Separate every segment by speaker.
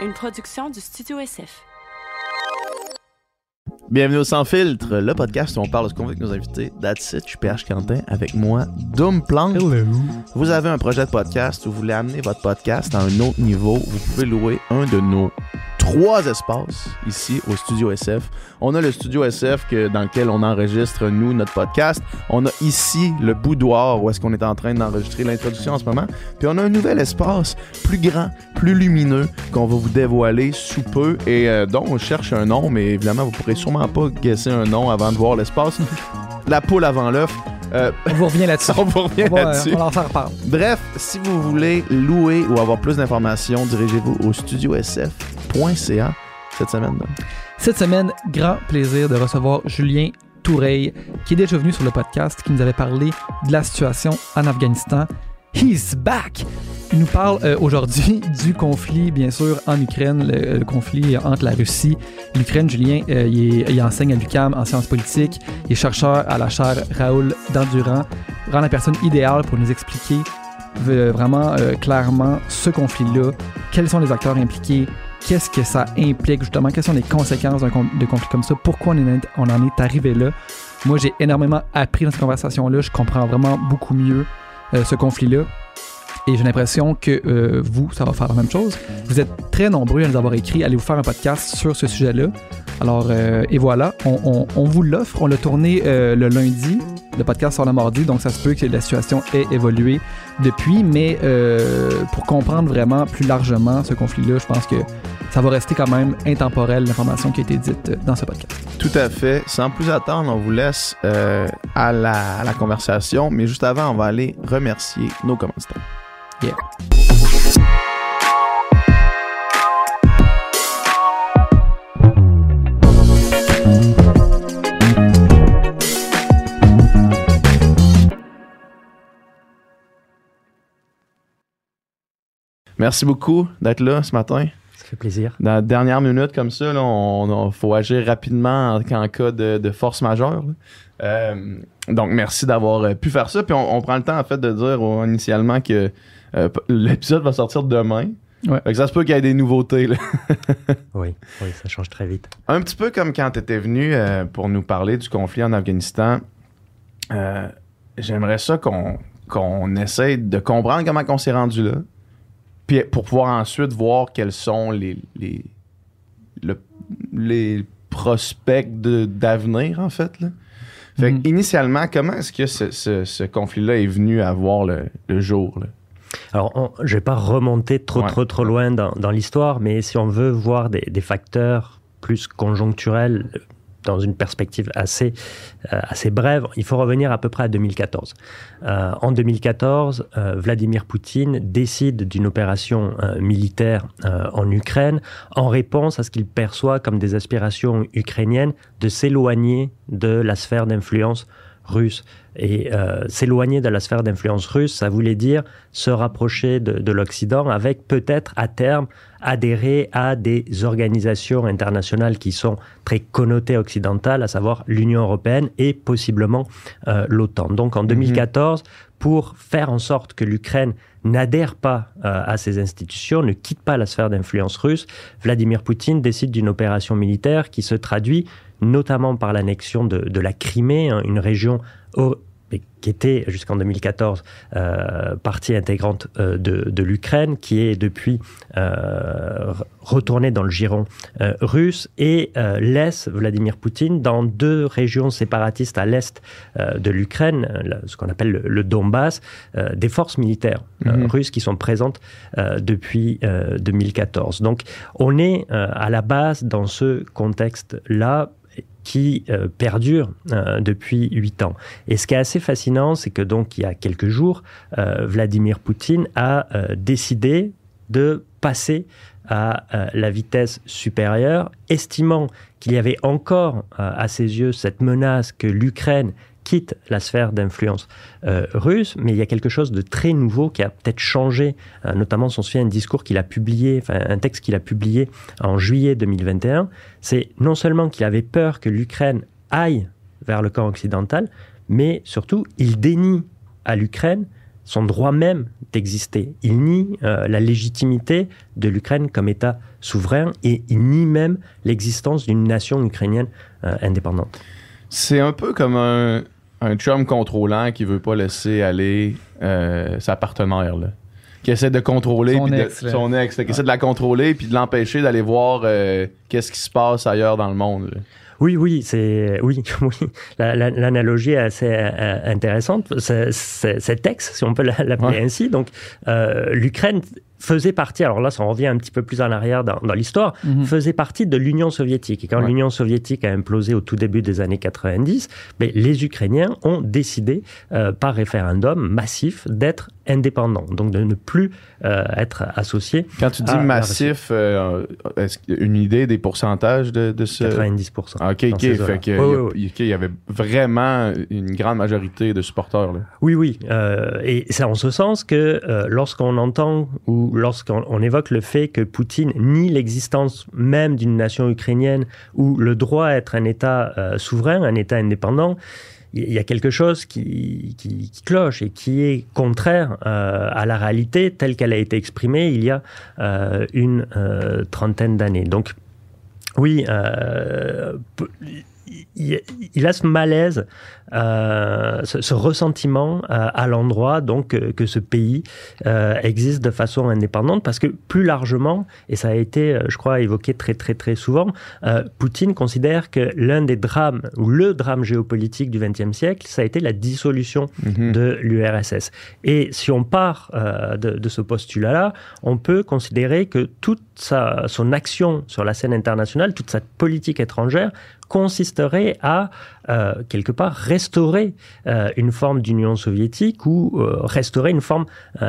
Speaker 1: une production du Studio SF.
Speaker 2: Bienvenue au Sans Filtre, le podcast où on parle de ce qu'on veut avec nos invités. That's it, je suis PH Quentin avec moi, Doom Plank. Vous avez un projet de podcast où vous voulez amener votre podcast à un autre niveau. Vous pouvez louer un de nos trois espaces ici au Studio SF. On a le Studio SF que, dans lequel on enregistre, nous, notre podcast. On a ici le boudoir où est-ce qu'on est en train d'enregistrer l'introduction en ce moment. Puis on a un nouvel espace plus grand, plus lumineux qu'on va vous dévoiler sous peu et euh, dont on cherche un nom, mais évidemment, vous pourrez sûrement pas guesser un nom avant de voir l'espace. La poule avant l'œuf. Euh,
Speaker 3: On vous revient là-dessus.
Speaker 2: on vous revient
Speaker 3: On
Speaker 2: là-dessus.
Speaker 3: on va part.
Speaker 2: Bref, si vous voulez louer ou avoir plus d'informations, dirigez-vous au studiosf.ca cette semaine.
Speaker 3: Cette semaine, grand plaisir de recevoir Julien Toureille, qui est déjà venu sur le podcast, qui nous avait parlé de la situation en Afghanistan. He's back! Il nous parle euh, aujourd'hui du conflit, bien sûr, en Ukraine, le, le conflit entre la Russie et l'Ukraine. Julien, euh, il, enseigne à l'UQAM en sciences politiques. Il est chercheur à la chaire Raoul Dandurand. Vraiment la personne idéale pour nous expliquer euh, vraiment euh, clairement ce conflit-là, quels sont les acteurs impliqués, qu'est-ce que ça implique justement, quelles sont les conséquences d'un de conflit comme ça, pourquoi on, en est arrivé là? Moi, j'ai énormément appris dans cette conversation-là, je comprends vraiment beaucoup mieux euh, ce conflit-là. Et j'ai l'impression que euh, vous, ça va faire la même chose. Vous êtes très nombreux à nous avoir écrit, allez vous faire un podcast sur ce sujet-là. Alors, euh, et voilà, on, vous l'offre. On l'a tourné le lundi, le podcast sort le mardi, donc ça se peut que la situation ait évolué depuis. Mais euh, pour comprendre vraiment plus largement ce conflit-là, je pense que ça va rester quand même intemporel, l'information qui a été dite euh, dans ce podcast.
Speaker 2: Tout à fait. Sans plus attendre, on vous laisse euh, à, la, à la conversation. Mais juste avant, on va aller remercier nos commanditaires.
Speaker 3: Yeah.
Speaker 2: Merci beaucoup d'être là ce matin.
Speaker 4: Ça fait plaisir.
Speaker 2: Dans la dernière minute, comme ça, il on, on- faut agir rapidement en, en cas de, de force majeure. là. Euh, donc, merci d'avoir euh, pu faire ça. Puis, on, on prend le temps, en fait, de dire euh, initialement que euh, l'épisode va sortir demain.
Speaker 3: Ouais.
Speaker 2: Fait que ça se peut qu'il y ait des nouveautés. là.
Speaker 4: Oui, oui, ça change très vite.
Speaker 2: Un petit peu comme quand tu étais venu euh, pour nous parler du conflit en Afghanistan. J'aimerais ça qu'on qu'on essaye de comprendre comment on s'est rendu là. Puis pour pouvoir ensuite voir quels sont les, les, le- les prospects d'avenir, en fait. Là. Fait que, initialement, comment est-ce que ce, ce- ce conflit-là est venu à voir le, le jour? là?
Speaker 4: Alors, on- je vais pas remonter trop,
Speaker 2: Ouais.
Speaker 4: trop, trop loin dans, dans l'histoire, mais si on veut voir des, des facteurs plus conjoncturels dans une perspective assez, euh, assez brève, il faut revenir à peu près à 2014. Euh, en 2014, euh, Vladimir Poutine décide d'une opération militaire en Ukraine en réponse à ce qu'il perçoit comme des aspirations ukrainiennes de s'éloigner de la sphère d'influence russe. Et euh, s'éloigner de la sphère d'influence russe, ça voulait dire se rapprocher de, de l'Occident avec peut-être à terme adhérer à des organisations internationales qui sont très connotées occidentales, à savoir l'Union européenne et possiblement euh, l'OTAN. Donc en 2014, pour faire en sorte que l'Ukraine n'adhère pas euh, à ces institutions, ne quitte pas la sphère d'influence russe, Vladimir Poutine décide d'une opération militaire qui se traduit notamment par l'annexion de, de la Crimée, hein, une région qui était jusqu'en 2014 euh, partie intégrante euh, de, de l'Ukraine, qui est depuis euh, re- retournée dans le giron russe et laisse Vladimir Poutine dans deux régions séparatistes à l'est de l'Ukraine, ce qu'on appelle le, le Donbass, des forces militaires
Speaker 2: Mhm.
Speaker 4: russes qui sont présentes depuis euh, 2014. Donc on est à la base dans ce contexte-là qui euh, perdure euh, depuis huit ans. Et ce qui est assez fascinant, c'est que donc il y a quelques jours, euh, Vladimir Poutine a décidé de passer à la vitesse supérieure, estimant qu'il y avait encore à ses yeux cette menace que l'Ukraine quitte la sphère d'influence euh, russe, mais il y a quelque chose de très nouveau qui a peut-être changé, euh, notamment si on se souvient un discours qu'il a publié, enfin un texte qu'il a publié en juillet 2021, c'est non seulement qu'il avait peur que l'Ukraine aille vers le camp occidental, mais surtout il dénie à l'Ukraine son droit même d'exister. Il nie la légitimité de l'Ukraine comme État souverain et il nie même l'existence d'une nation ukrainienne indépendante.
Speaker 2: C'est un peu comme un, un chum contrôlant qui veut pas laisser aller sa partenaire. Là qui essaie de contrôler
Speaker 3: son
Speaker 2: ex, son ex qui essaie de la contrôler puis de l'empêcher d'aller voir euh, qu'est-ce qui se passe ailleurs dans le monde.
Speaker 4: Oui, oui, c'est oui, oui. L'analogie est assez euh, intéressante. Cet ex, si on peut l'appeler ainsi, donc euh, l'Ukraine faisait partie, alors là, ça revient un petit peu plus en arrière dans, l'histoire, mhm. faisait partie de l'Union soviétique. Et quand l'Union soviétique a implosé au tout début des années 90, mais ben, les Ukrainiens ont décidé, par référendum massif, d'être indépendant, donc de ne plus euh, être associé.
Speaker 2: Quand tu dis massif, euh, est-ce une idée des pourcentages de, de ce...
Speaker 4: 90
Speaker 2: ah, OK, OK. Fait que, il y avait vraiment une grande majorité de supporters. Là.
Speaker 4: Oui, oui. Euh, et c'est en ce sens que lorsqu'on entend ou lorsqu'on évoque le fait que Poutine nie l'existence même d'une nation ukrainienne ou le droit à être un État souverain, un État indépendant, il y a quelque chose qui, cloche et qui est contraire euh, à la réalité telle qu'elle a été exprimée il y a euh, une euh, trentaine d'années. Donc, oui, il a ce malaise euh, ce, ressentiment euh, à l'endroit donc que, ce pays euh, existe de façon indépendante parce que plus largement et ça a été je crois évoqué très très très souvent Poutine considère que l'un des drames ou le drame géopolitique du XXe siècle ça a été la dissolution mhm. de l'URSS et si on part de, de, ce postulat là on peut considérer que toute sa, son action sur la scène internationale toute sa politique étrangère consisterait à euh, quelque part restaurer euh, une forme d'Union soviétique ou euh, restaurer une forme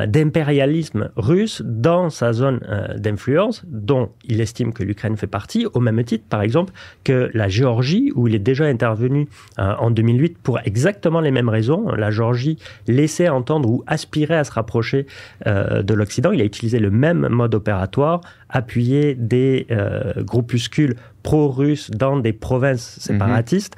Speaker 4: d'impérialisme russe dans sa zone d'influence dont il estime que l'Ukraine fait partie, au même titre par exemple que la Géorgie où il est déjà intervenu en 2008 pour exactement les mêmes raisons. La Géorgie laissait entendre ou aspirait à se rapprocher de l'Occident. Il a utilisé le même mode opératoire, appuyer des groupuscules pro-russes dans des provinces mhm. séparatistes.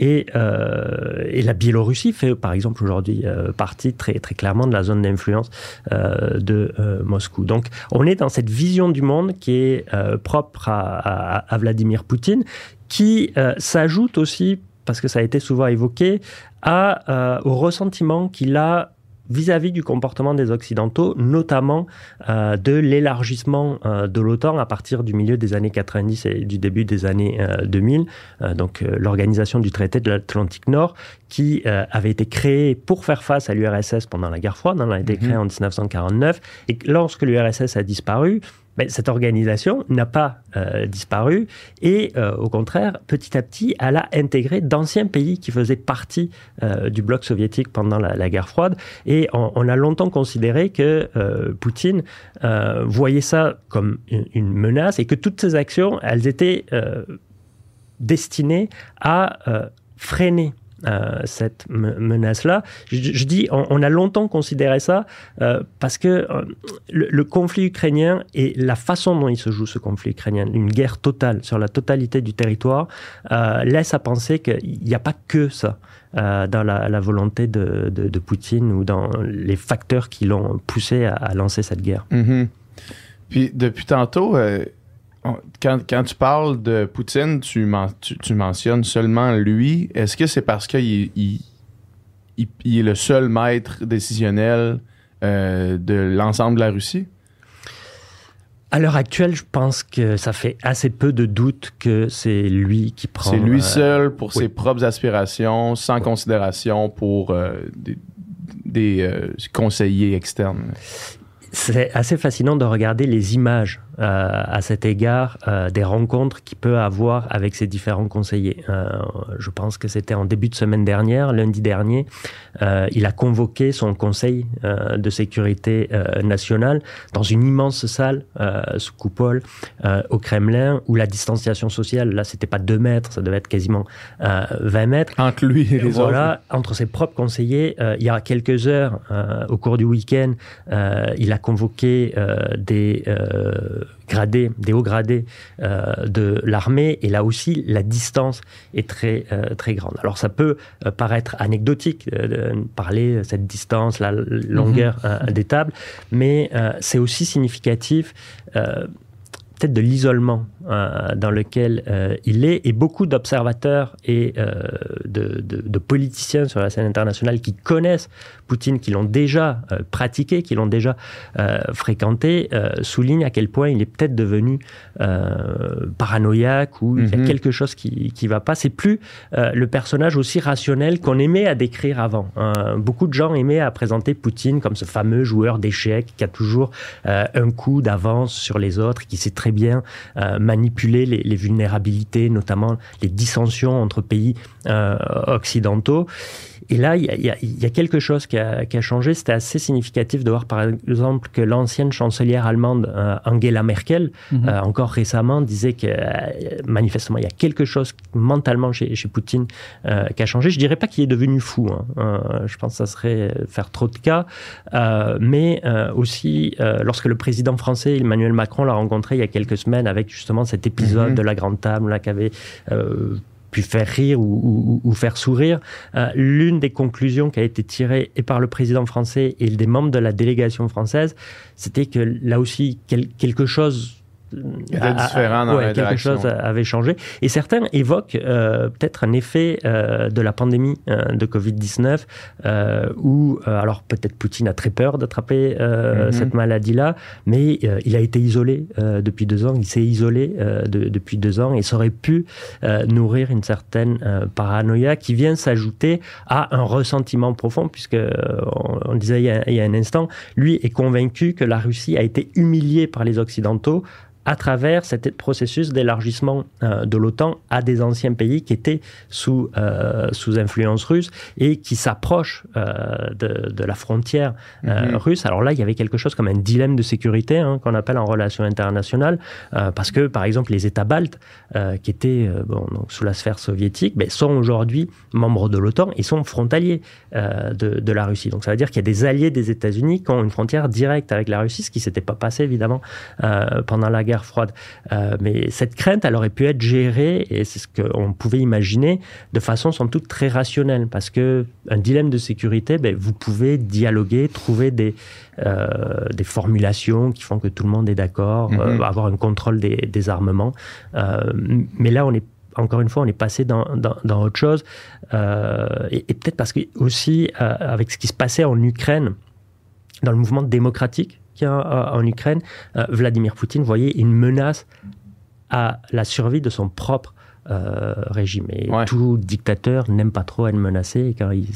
Speaker 4: Et, euh, et, la Biélorussie fait, par exemple, aujourd'hui euh, partie très, très clairement de la zone d'influence euh, de Moscou. Donc, on est dans cette vision du monde qui est propre à, à, Vladimir Poutine, qui s'ajoute aussi, parce que ça a été souvent évoqué, à, au ressentiment qu'il a vis-à-vis du comportement des Occidentaux, notamment euh, de l'élargissement euh, de l'OTAN à partir du milieu des années 90 et du début des années 2000, euh, donc l'organisation du traité de l'Atlantique Nord, qui avait été créée pour faire face à l'URSS pendant la guerre froide, elle a été créée en 1949, et lorsque l'URSS a disparu, cette organisation n'a pas euh, disparu et euh, au contraire, petit à petit, elle a intégré d'anciens pays qui faisaient partie euh, du bloc soviétique pendant la, guerre froide. Et on, a longtemps considéré que Poutine voyait ça comme une, menace et que toutes ces actions, elles étaient destinées à freiner cette menace-là. Je, dis, on, a longtemps considéré ça euh, parce que euh, le, conflit ukrainien et la façon dont il se joue ce conflit ukrainien, une guerre totale sur la totalité du territoire, laisse à penser qu'il n'y a pas que ça. dans la, volonté de, de, Poutine ou dans les facteurs qui l'ont poussé à, lancer cette guerre.
Speaker 2: Mm-hmm. Puis depuis tantôt, quand, quand, tu parles de Poutine, tu, tu, mentionnes seulement lui. Est-ce que c'est parce qu'il il, il, est le seul maître décisionnel euh, de l'ensemble de la Russie?
Speaker 4: À l'heure actuelle, je pense que ça fait assez peu de doute que c'est lui qui prend.
Speaker 2: C'est lui euh, seul pour ses propres aspirations, sans considération pour euh, des, des conseillers externes.
Speaker 4: C'est assez fascinant de regarder les images euh, à cet égard euh, des rencontres qu'il peut avoir avec ses différents conseillers. Euh, je pense que c'était en début de semaine dernière, lundi dernier, il a convoqué son conseil de sécurité nationale dans une immense salle sous coupole au Kremlin où la distanciation sociale, là, c'était pas 2 mètres, ça devait être quasiment 20 mètres.
Speaker 2: Entre lui et les
Speaker 4: voilà, Entre ses propres conseillers, il y a quelques heures, au cours du week-end, il a convoqué des gradés, des hauts gradés de l'armée, et là aussi, la distance est très, très grande. Alors ça peut paraître anecdotique de parler de cette distance, la longueur mhm. des tables, mais c'est aussi significatif peut-être de l'isolement euh, dans lequel euh, il est, et beaucoup d'observateurs et euh, de, de, politiciens sur la scène internationale qui connaissent Poutine, qui l'ont déjà pratiqué, qui l'ont déjà fréquenté, soulignent à quel point il est peut-être devenu paranoïaque ou il y a mhm. quelque chose qui ne va pas. C'est plus le personnage aussi rationnel qu'on aimait à décrire avant. beaucoup de gens aimaient à présenter Poutine comme ce fameux joueur d'échecs qui a toujours un coup d'avance sur les autres, qui sait très bien manipuler les, vulnérabilités, notamment les dissensions entre pays euh, occidentaux. Et là, il y, a, quelque chose qui a, changé. C'était assez significatif de voir, par exemple, que l'ancienne chancelière allemande euh, Angela Merkel, mhm. euh, encore récemment, disait que manifestement, il y a quelque chose mentalement chez, chez Poutine qui a changé. Je dirais pas qu'il est devenu fou. Hein. je pense que ça serait faire trop de cas. mais aussi, lorsque le président français Emmanuel Macron l'a rencontré il y a quelques semaines avec justement cet épisode mhm. de la grande table là qu'avait euh, pu faire rire ou, faire sourire. Euh, l'une des conclusions qui a été tirée et par le président français et des membres de la délégation française, c'était que là aussi quelque chose quelque chose avait changé. Et certains évoquent euh, peut-être un effet euh, de la pandémie euh, de Covid-19, où, alors peut-être Poutine a très peur d'attraper mhm. cette maladie-là, mais il a été isolé depuis deux ans, il s'est isolé depuis deux ans, et ça aurait pu nourrir une certaine paranoïa qui vient s'ajouter à un ressentiment profond, puisque on, disait il y a un instant, lui est convaincu que la Russie a été humiliée par les Occidentaux à travers cet processus d'élargissement euh, de l'OTAN à des anciens pays qui étaient sous, euh, sous influence russe et qui s'approchent euh, de, de, la frontière mhm. russe. Alors là, il y avait quelque chose comme un dilemme de sécurité hein, qu'on appelle en relation internationale, parce que par exemple les États baltes, qui étaient bon, donc, sous la sphère soviétique, ben, sont aujourd'hui membres de l'OTAN et sont frontaliers de, de, la Russie. Donc ça veut dire qu'il y a des alliés des États-Unis qui ont une frontière directe avec la Russie, ce qui ne s'était pas passé évidemment pendant la guerre froide. Euh, mais cette crainte, elle aurait pu être gérée, et c'est ce qu'on pouvait imaginer, de façon sans doute très rationnelle, parce que un dilemme de sécurité, ben, vous pouvez dialoguer, trouver des, euh, des formulations qui font que tout le monde est d'accord, euh, mhm. avoir un contrôle des, des armements. mais là, on est encore une fois, on est passé dans, dans, autre chose. et, et peut-être parce que aussi, avec ce qui se passait en Ukraine, dans le mouvement démocratique, en Ukraine, euh, Vladimir Poutine voyait une menace à la survie de son propre euh, régime. Et tout dictateur n'aime pas trop être menacé, et quand il,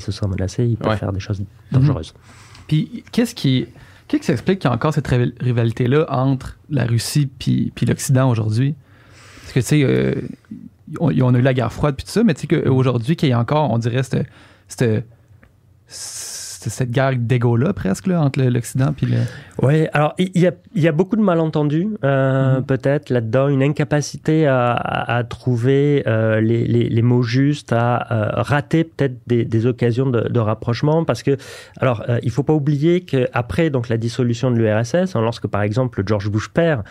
Speaker 4: se sent menacé, il peut faire des choses dangereuses. Mhm.
Speaker 3: Puis qu'est-ce qui, qu'est-ce qui explique qu'il y a encore cette rivalité-là entre la Russie puis, puis l'Occident aujourd'hui? Parce que, tu sais, euh, on, a eu la guerre froide puis tout ça, mais tu sais qu'aujourd'hui, qu'il y a encore, on dirait, c'était cette guerre d'égo-là, presque, entre l'Occident et le.
Speaker 4: Oui, alors il y a, y a, beaucoup de malentendus, euh, mm-hmm. peut-être, là-dedans, une incapacité à, à, trouver euh, les, les, les, mots justes, à euh, rater peut-être des, des, occasions de, de, rapprochement, parce que, alors, il faut pas oublier qu'après donc la dissolution de l'URSS, hein, lorsque par exemple George Bush père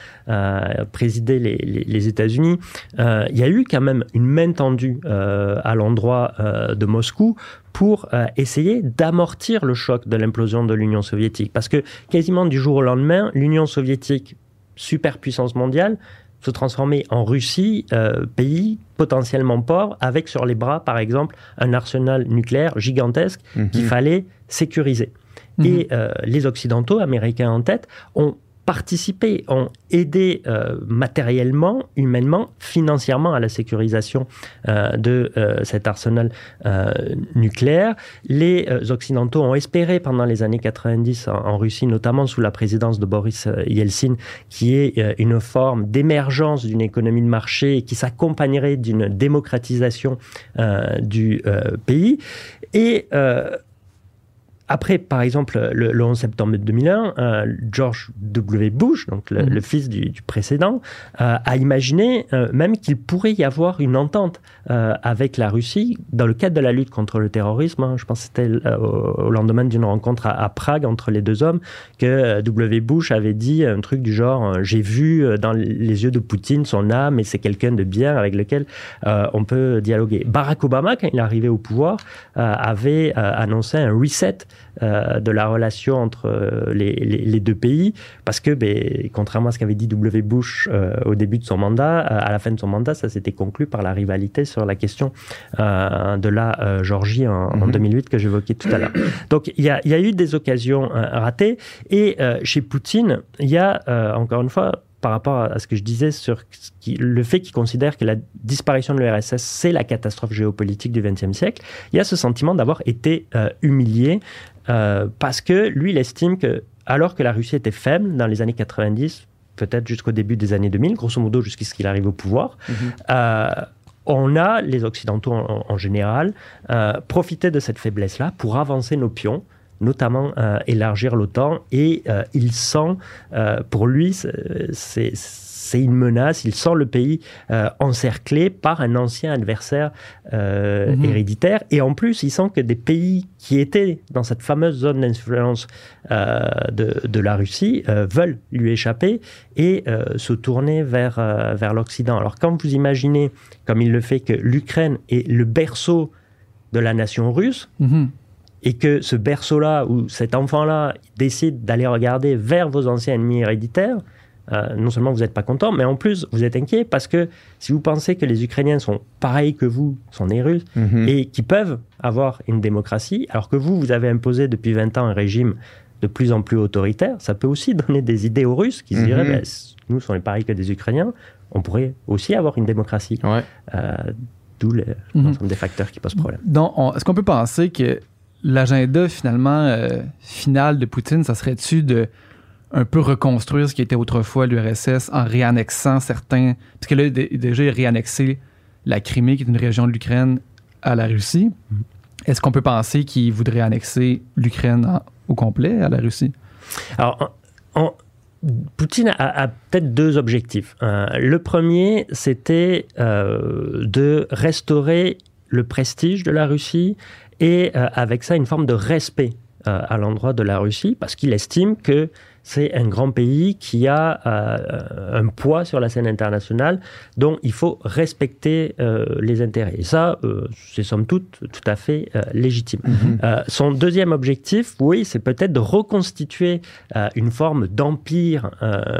Speaker 4: présidait les, les États-Unis, il y a eu quand même une main tendue à l'endroit de Moscou pour euh, essayer d'amortir le choc de l'implosion de l'Union soviétique. Parce que quasiment du jour au lendemain, l'Union soviétique, superpuissance mondiale, se transformait en Russie, euh, pays potentiellement pauvre, avec sur les bras, par exemple, un arsenal nucléaire gigantesque mhm. qu'il fallait sécuriser. Mhm. Et euh, les Occidentaux, américains en tête, ont participé, ont aidé euh, matériellement, humainement, financièrement à la sécurisation euh, de euh, cet arsenal nucléaire. Les Occidentaux ont espéré pendant les années 90 en, Russie, notamment sous la présidence de Boris Yeltsin, qui est une forme d'émergence d'une économie de marché qui s'accompagnerait d'une démocratisation du pays. Et après, par exemple, le, 11 septembre 2001, euh, George W. Bush, donc le, mhm. fils du, précédent, euh, a imaginé euh, même qu'il pourrait y avoir une entente avec la Russie dans le cadre de la lutte contre le terrorisme. Hein. je pense que c'était au, lendemain d'une rencontre à, Prague entre les deux hommes que W. Bush avait dit un truc du genre J'ai vu dans les yeux de Poutine son âme et c'est quelqu'un de bien avec lequel on peut dialoguer. Barack Obama, quand il est arrivé au pouvoir, avait annoncé un reset euh, de la relation entre euh, les, deux pays, parce que, ben, contrairement à ce qu'avait dit W. Bush euh, au début de son mandat, à la fin de son mandat, ça s'était conclu par la rivalité sur la question de la Géorgie en, 2008 mhm. que j'évoquais tout à l'heure. Donc il y, a, eu des occasions ratées, et chez Poutine, il y a, encore une fois, par rapport à ce que je disais sur le fait qu'il considère que la disparition de l'URSS, c'est la catastrophe géopolitique du XXe siècle, il y a ce sentiment d'avoir été humilié euh, parce que lui, il estime que, alors que la Russie était faible dans les années 90, peut-être jusqu'au début des années 2000, grosso modo jusqu'à ce qu'il arrive au pouvoir, mhm. euh, on a, les Occidentaux en, général, euh, profité de cette faiblesse-là pour avancer nos pions, notamment élargir l'OTAN, et il sent, pour lui, c'est c'est une menace. Il sent le pays euh, encerclé par un ancien adversaire euh, mhm. héréditaire. Et en plus, il sent que des pays qui étaient dans cette fameuse zone d'influence euh, de, la Russie veulent lui échapper et se tourner vers, vers l'Occident. Alors quand vous imaginez, comme il le fait, que l'Ukraine est le berceau de la nation russe, mhm. et que ce berceau-là, ou cet enfant-là, décide d'aller regarder vers vos anciens ennemis héréditaires, euh, non seulement vous n'êtes pas content, mais en plus vous êtes inquiet parce que si vous pensez que les Ukrainiens sont pareils que vous, sont des Russes, mhm. et qui peuvent avoir une démocratie, alors que vous, vous avez imposé depuis 20 ans un régime de plus en plus autoritaire, ça peut aussi donner des idées aux Russes qui se diraient, mhm. ben, nous, sommes pareils que des Ukrainiens, on pourrait aussi avoir une démocratie. Euh, d'où mhm. des facteurs qui posent problème.
Speaker 3: Est-ce qu'on peut penser que l'agenda finalement euh, final de Poutine, ça serait-tu de un peu reconstruire ce qui était autrefois l'URSS en réannexant certains. Parce que là, déjà, il a réannexé la Crimée, qui est une région de l'Ukraine, à la Russie. Mm-hmm. Est-ce qu'on peut penser qu'il voudrait annexer l'Ukraine au complet à la Russie?
Speaker 4: Alors, Poutine a, peut-être deux objectifs. Euh, le premier, c'était euh, de restaurer le prestige de la Russie et euh, avec ça une forme de respect à l'endroit de la Russie, parce qu'il estime que c'est un grand pays qui a euh, un poids sur la scène internationale dont il faut respecter euh, les intérêts. Et ça, euh, c'est somme toute tout à fait légitime. Mhm. son deuxième objectif, oui, c'est peut-être de reconstituer une forme d'empire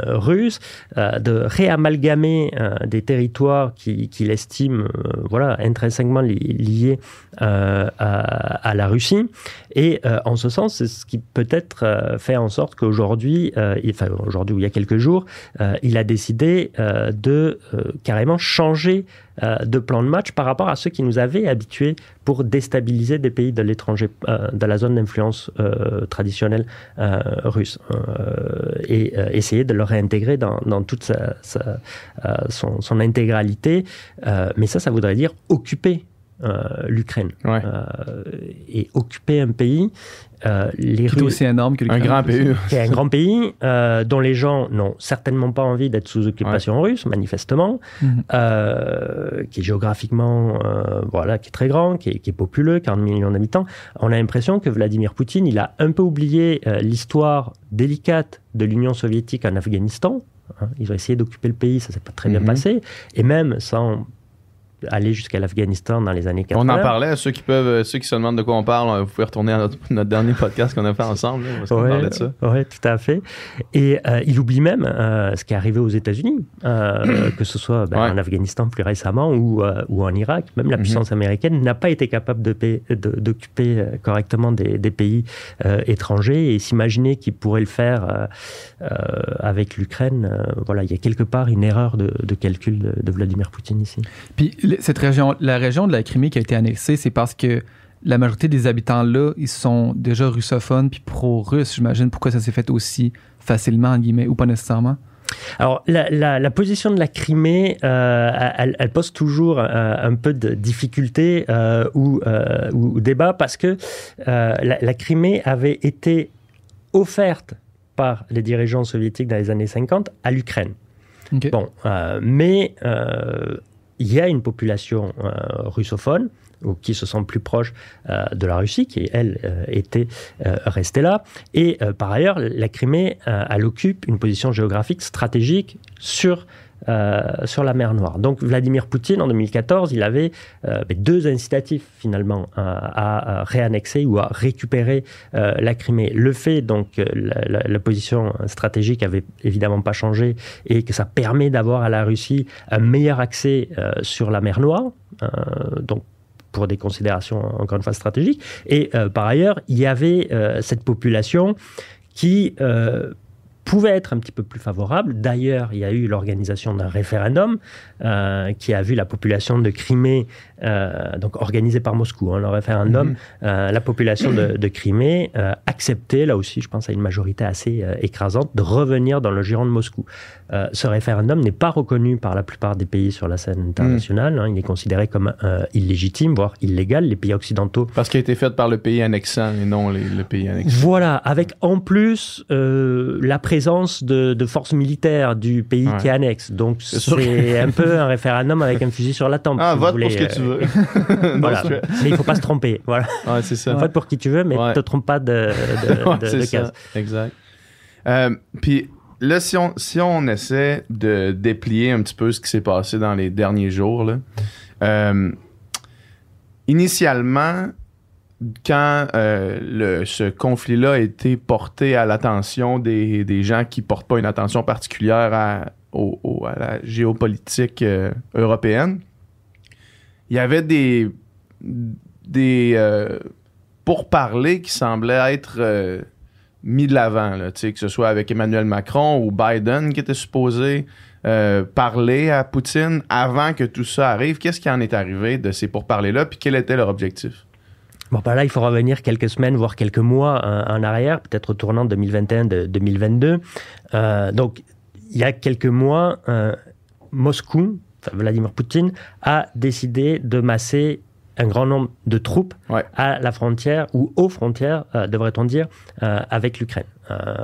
Speaker 4: russe, de réamalgamer des territoires qu'il estime voilà, intrinsèquement liés à, la Russie. Et en ce sens, c'est ce qui peut-être fait en sorte qu'aujourd'hui, aujourd'hui, euh, enfin aujourd'hui ou il y a quelques jours, euh, il a décidé euh, de carrément changer de plan de match par rapport à ceux qui nous avaient habitués pour déstabiliser des pays de l'étranger, de la zone d'influence traditionnelle russe, et essayer de le réintégrer dans, toute sa, son, son, intégralité. mais ça, ça voudrait dire occuper l'Ukraine. et occuper un pays,
Speaker 3: euh, les qui est aussi énorme que
Speaker 2: Un grand pays.
Speaker 4: Qui est un grand pays euh, dont les gens n'ont certainement pas envie d'être sous occupation russe, manifestement, mhm. euh, qui est géographiquement, voilà, qui est très grand, qui est, qui est, populeux, 40 millions d'habitants. On a l'impression que Vladimir Poutine, il a un peu oublié l'histoire délicate de l'Union soviétique en Afghanistan. Hein. Ils ont essayé d'occuper le pays, ça s'est pas très bien mhm. passé. Et même sans aller jusqu'à l'Afghanistan dans les années 80.
Speaker 2: On en parlait, ceux qui peuvent, ceux qui se demandent de quoi on parle, vous pouvez retourner à notre, dernier podcast qu'on a fait ensemble,
Speaker 4: Oui, tout à fait. Et euh, il oublie même euh, ce qui est arrivé aux États-Unis, euh, que ce soit ben, en Afghanistan plus récemment ou, ou en Irak. Même la mhm. puissance américaine n'a pas été capable d'occuper de, correctement des, des pays étrangers et s'imaginer qu'il pourrait le faire avec l'Ukraine. voilà, il y a quelque part une erreur de, calcul de, de Vladimir Poutine ici.
Speaker 3: Puis cette région, la région de la Crimée qui a été annexée, c'est parce que la majorité des habitants là, ils sont déjà russophones puis pro-russes, j'imagine. Pourquoi ça s'est fait aussi facilement, en guillemets, ou pas nécessairement?
Speaker 4: Alors, la, position de la Crimée, elle, pose toujours un, peu de difficulté ou, ou, débat parce que la, Crimée avait été offerte par les dirigeants soviétiques dans les années 50 à l'Ukraine. Bon, mais il y a une population russophone ou qui se sent plus proche euh, de la Russie, qui, elle, euh, était euh, restée là. Et par ailleurs, la Crimée, elle occupe une position géographique stratégique sur sur la mer Noire. Donc Vladimir Poutine, en 2014, il avait ben, deux incitatifs finalement à, réannexer ou à récupérer la Crimée. Le fait donc la, la, position stratégique avait évidemment pas changé et que ça permet d'avoir à la Russie un meilleur accès sur la mer Noire. donc pour des considérations, encore une fois, stratégiques. Et euh, par ailleurs, il y avait euh, cette population qui euh, pouvait être un petit peu plus favorable. D'ailleurs, il y a eu l'organisation d'un référendum qui a vu la population de Crimée euh, donc organisé par Moscou, hein, le référendum, mhm. euh, la population de, Crimée euh, acceptait, là aussi je pense à une majorité assez écrasante, de revenir dans le giron de Moscou. ce référendum n'est pas reconnu par la plupart des pays sur la scène internationale, hein. il est considéré comme illégitime, voire illégal, les pays occidentaux.
Speaker 2: Parce qu'il a été fait par le pays annexant et non les, le pays annexant.
Speaker 4: Voilà, avec en plus la présence de, forces militaires du pays qui annexe. Donc c'est un peu un référendum avec un fusil sur la tempe.
Speaker 2: Ah, vote pour ce que tu veux.
Speaker 4: voilà. Mais il ne faut pas se tromper. Voilà.
Speaker 2: Ouais, c'est ça.
Speaker 4: Vote pour qui tu veux, mais ne te trompe pas de, de, case.
Speaker 2: Exact. Euh, puis là, si on, si on essaie de déplier un petit peu ce qui s'est passé dans les derniers jours, là, euh, initialement, quand euh, le, ce conflit-là a été porté à l'attention des, des, gens qui ne portent pas une attention particulière à, au, à la géopolitique européenne, il y avait des, des euh, pourparlers qui semblaient être euh, mis de l'avant, que ce soit avec Emmanuel Macron ou Biden qui était supposé euh, parler à Poutine avant que tout ça arrive. Qu'est-ce qui en est arrivé de ces pourparlers-là, puis quel était leur objectif?
Speaker 4: Bon, ben là, il faut revenir quelques semaines, voire quelques mois en, arrière, peut-être au tournant 2021-2022. donc, il y a quelques mois, Moscou, Vladimir Poutine, a décidé de masser un grand nombre de troupes à la frontière, ou aux frontières, euh, devrait-on dire, euh, avec l'Ukraine. Euh,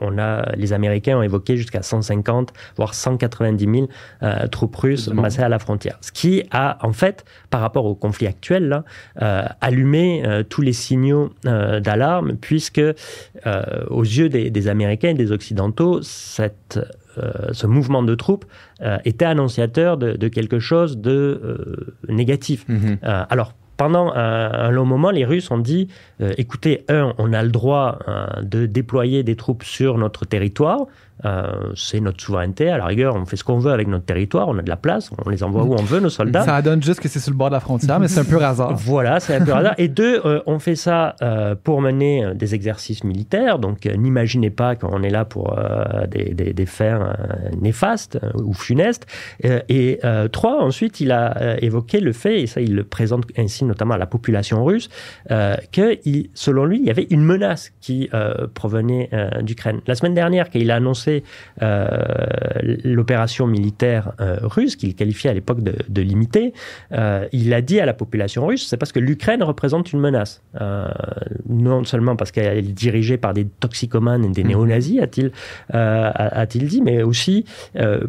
Speaker 4: on a, les Américains ont évoqué jusqu'à 150, voire 190 000 troupes russes massées à la frontière. Ce qui a, en fait, par rapport au conflit actuel, allumé tous les signaux d'alarme, puisque, aux yeux des, des, Américains et des Occidentaux, cette ce mouvement de troupes euh, était annonciateur de, quelque chose de euh, négatif. Mhm. alors, pendant un, long moment, les Russes ont dit écoutez, un, on a le droit de déployer des troupes sur notre territoire, euh, c'est notre souveraineté. À la rigueur, on fait ce qu'on veut avec notre territoire. On a de la place. On les envoie où on veut, nos soldats.
Speaker 3: Ça donne juste que c'est sur le bord de la frontière, mais c'est un peu hasard.
Speaker 4: Voilà, c'est un peu hasard. Et deux, euh, on fait ça euh, pour mener des exercices militaires. Donc, n'imaginez pas qu'on est là pour des, des, des, faits néfastes ou funestes. et trois, ensuite, il a évoqué le fait, et ça, il le présente ainsi notamment à la population russe, selon lui, il y avait une menace qui provenait d'Ukraine. La semaine dernière, quand il a annoncé euh, l'opération militaire euh, russe, qu'il qualifiait à l'époque de, limitée, euh, il a dit à la population russe, c'est parce que l'Ukraine représente une menace. non seulement parce qu'elle est dirigée par des toxicomanes et des mmh. néo-nazis, a-t-il a-t-il dit, mais aussi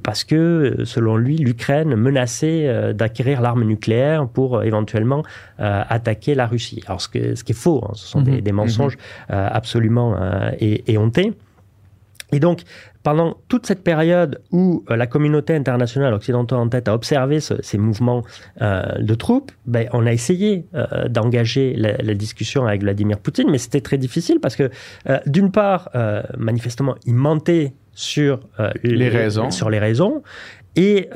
Speaker 4: parce que, selon lui, l'Ukraine menaçait d'acquérir l'arme nucléaire pour éventuellement attaquer la Russie. Alors, ce, ce qui est faux, hein, ce sont mmh. des, mensonges mmh. absolument éhontés. Et donc, pendant toute cette période où euh, la communauté internationale occidentale en tête a observé ces mouvements euh, de troupes, ben, on a essayé euh, d'engager la, discussion avec Vladimir Poutine, mais c'était très difficile parce que, d'une part, manifestement, il mentait sur
Speaker 2: les, raisons.
Speaker 4: Sur les raisons et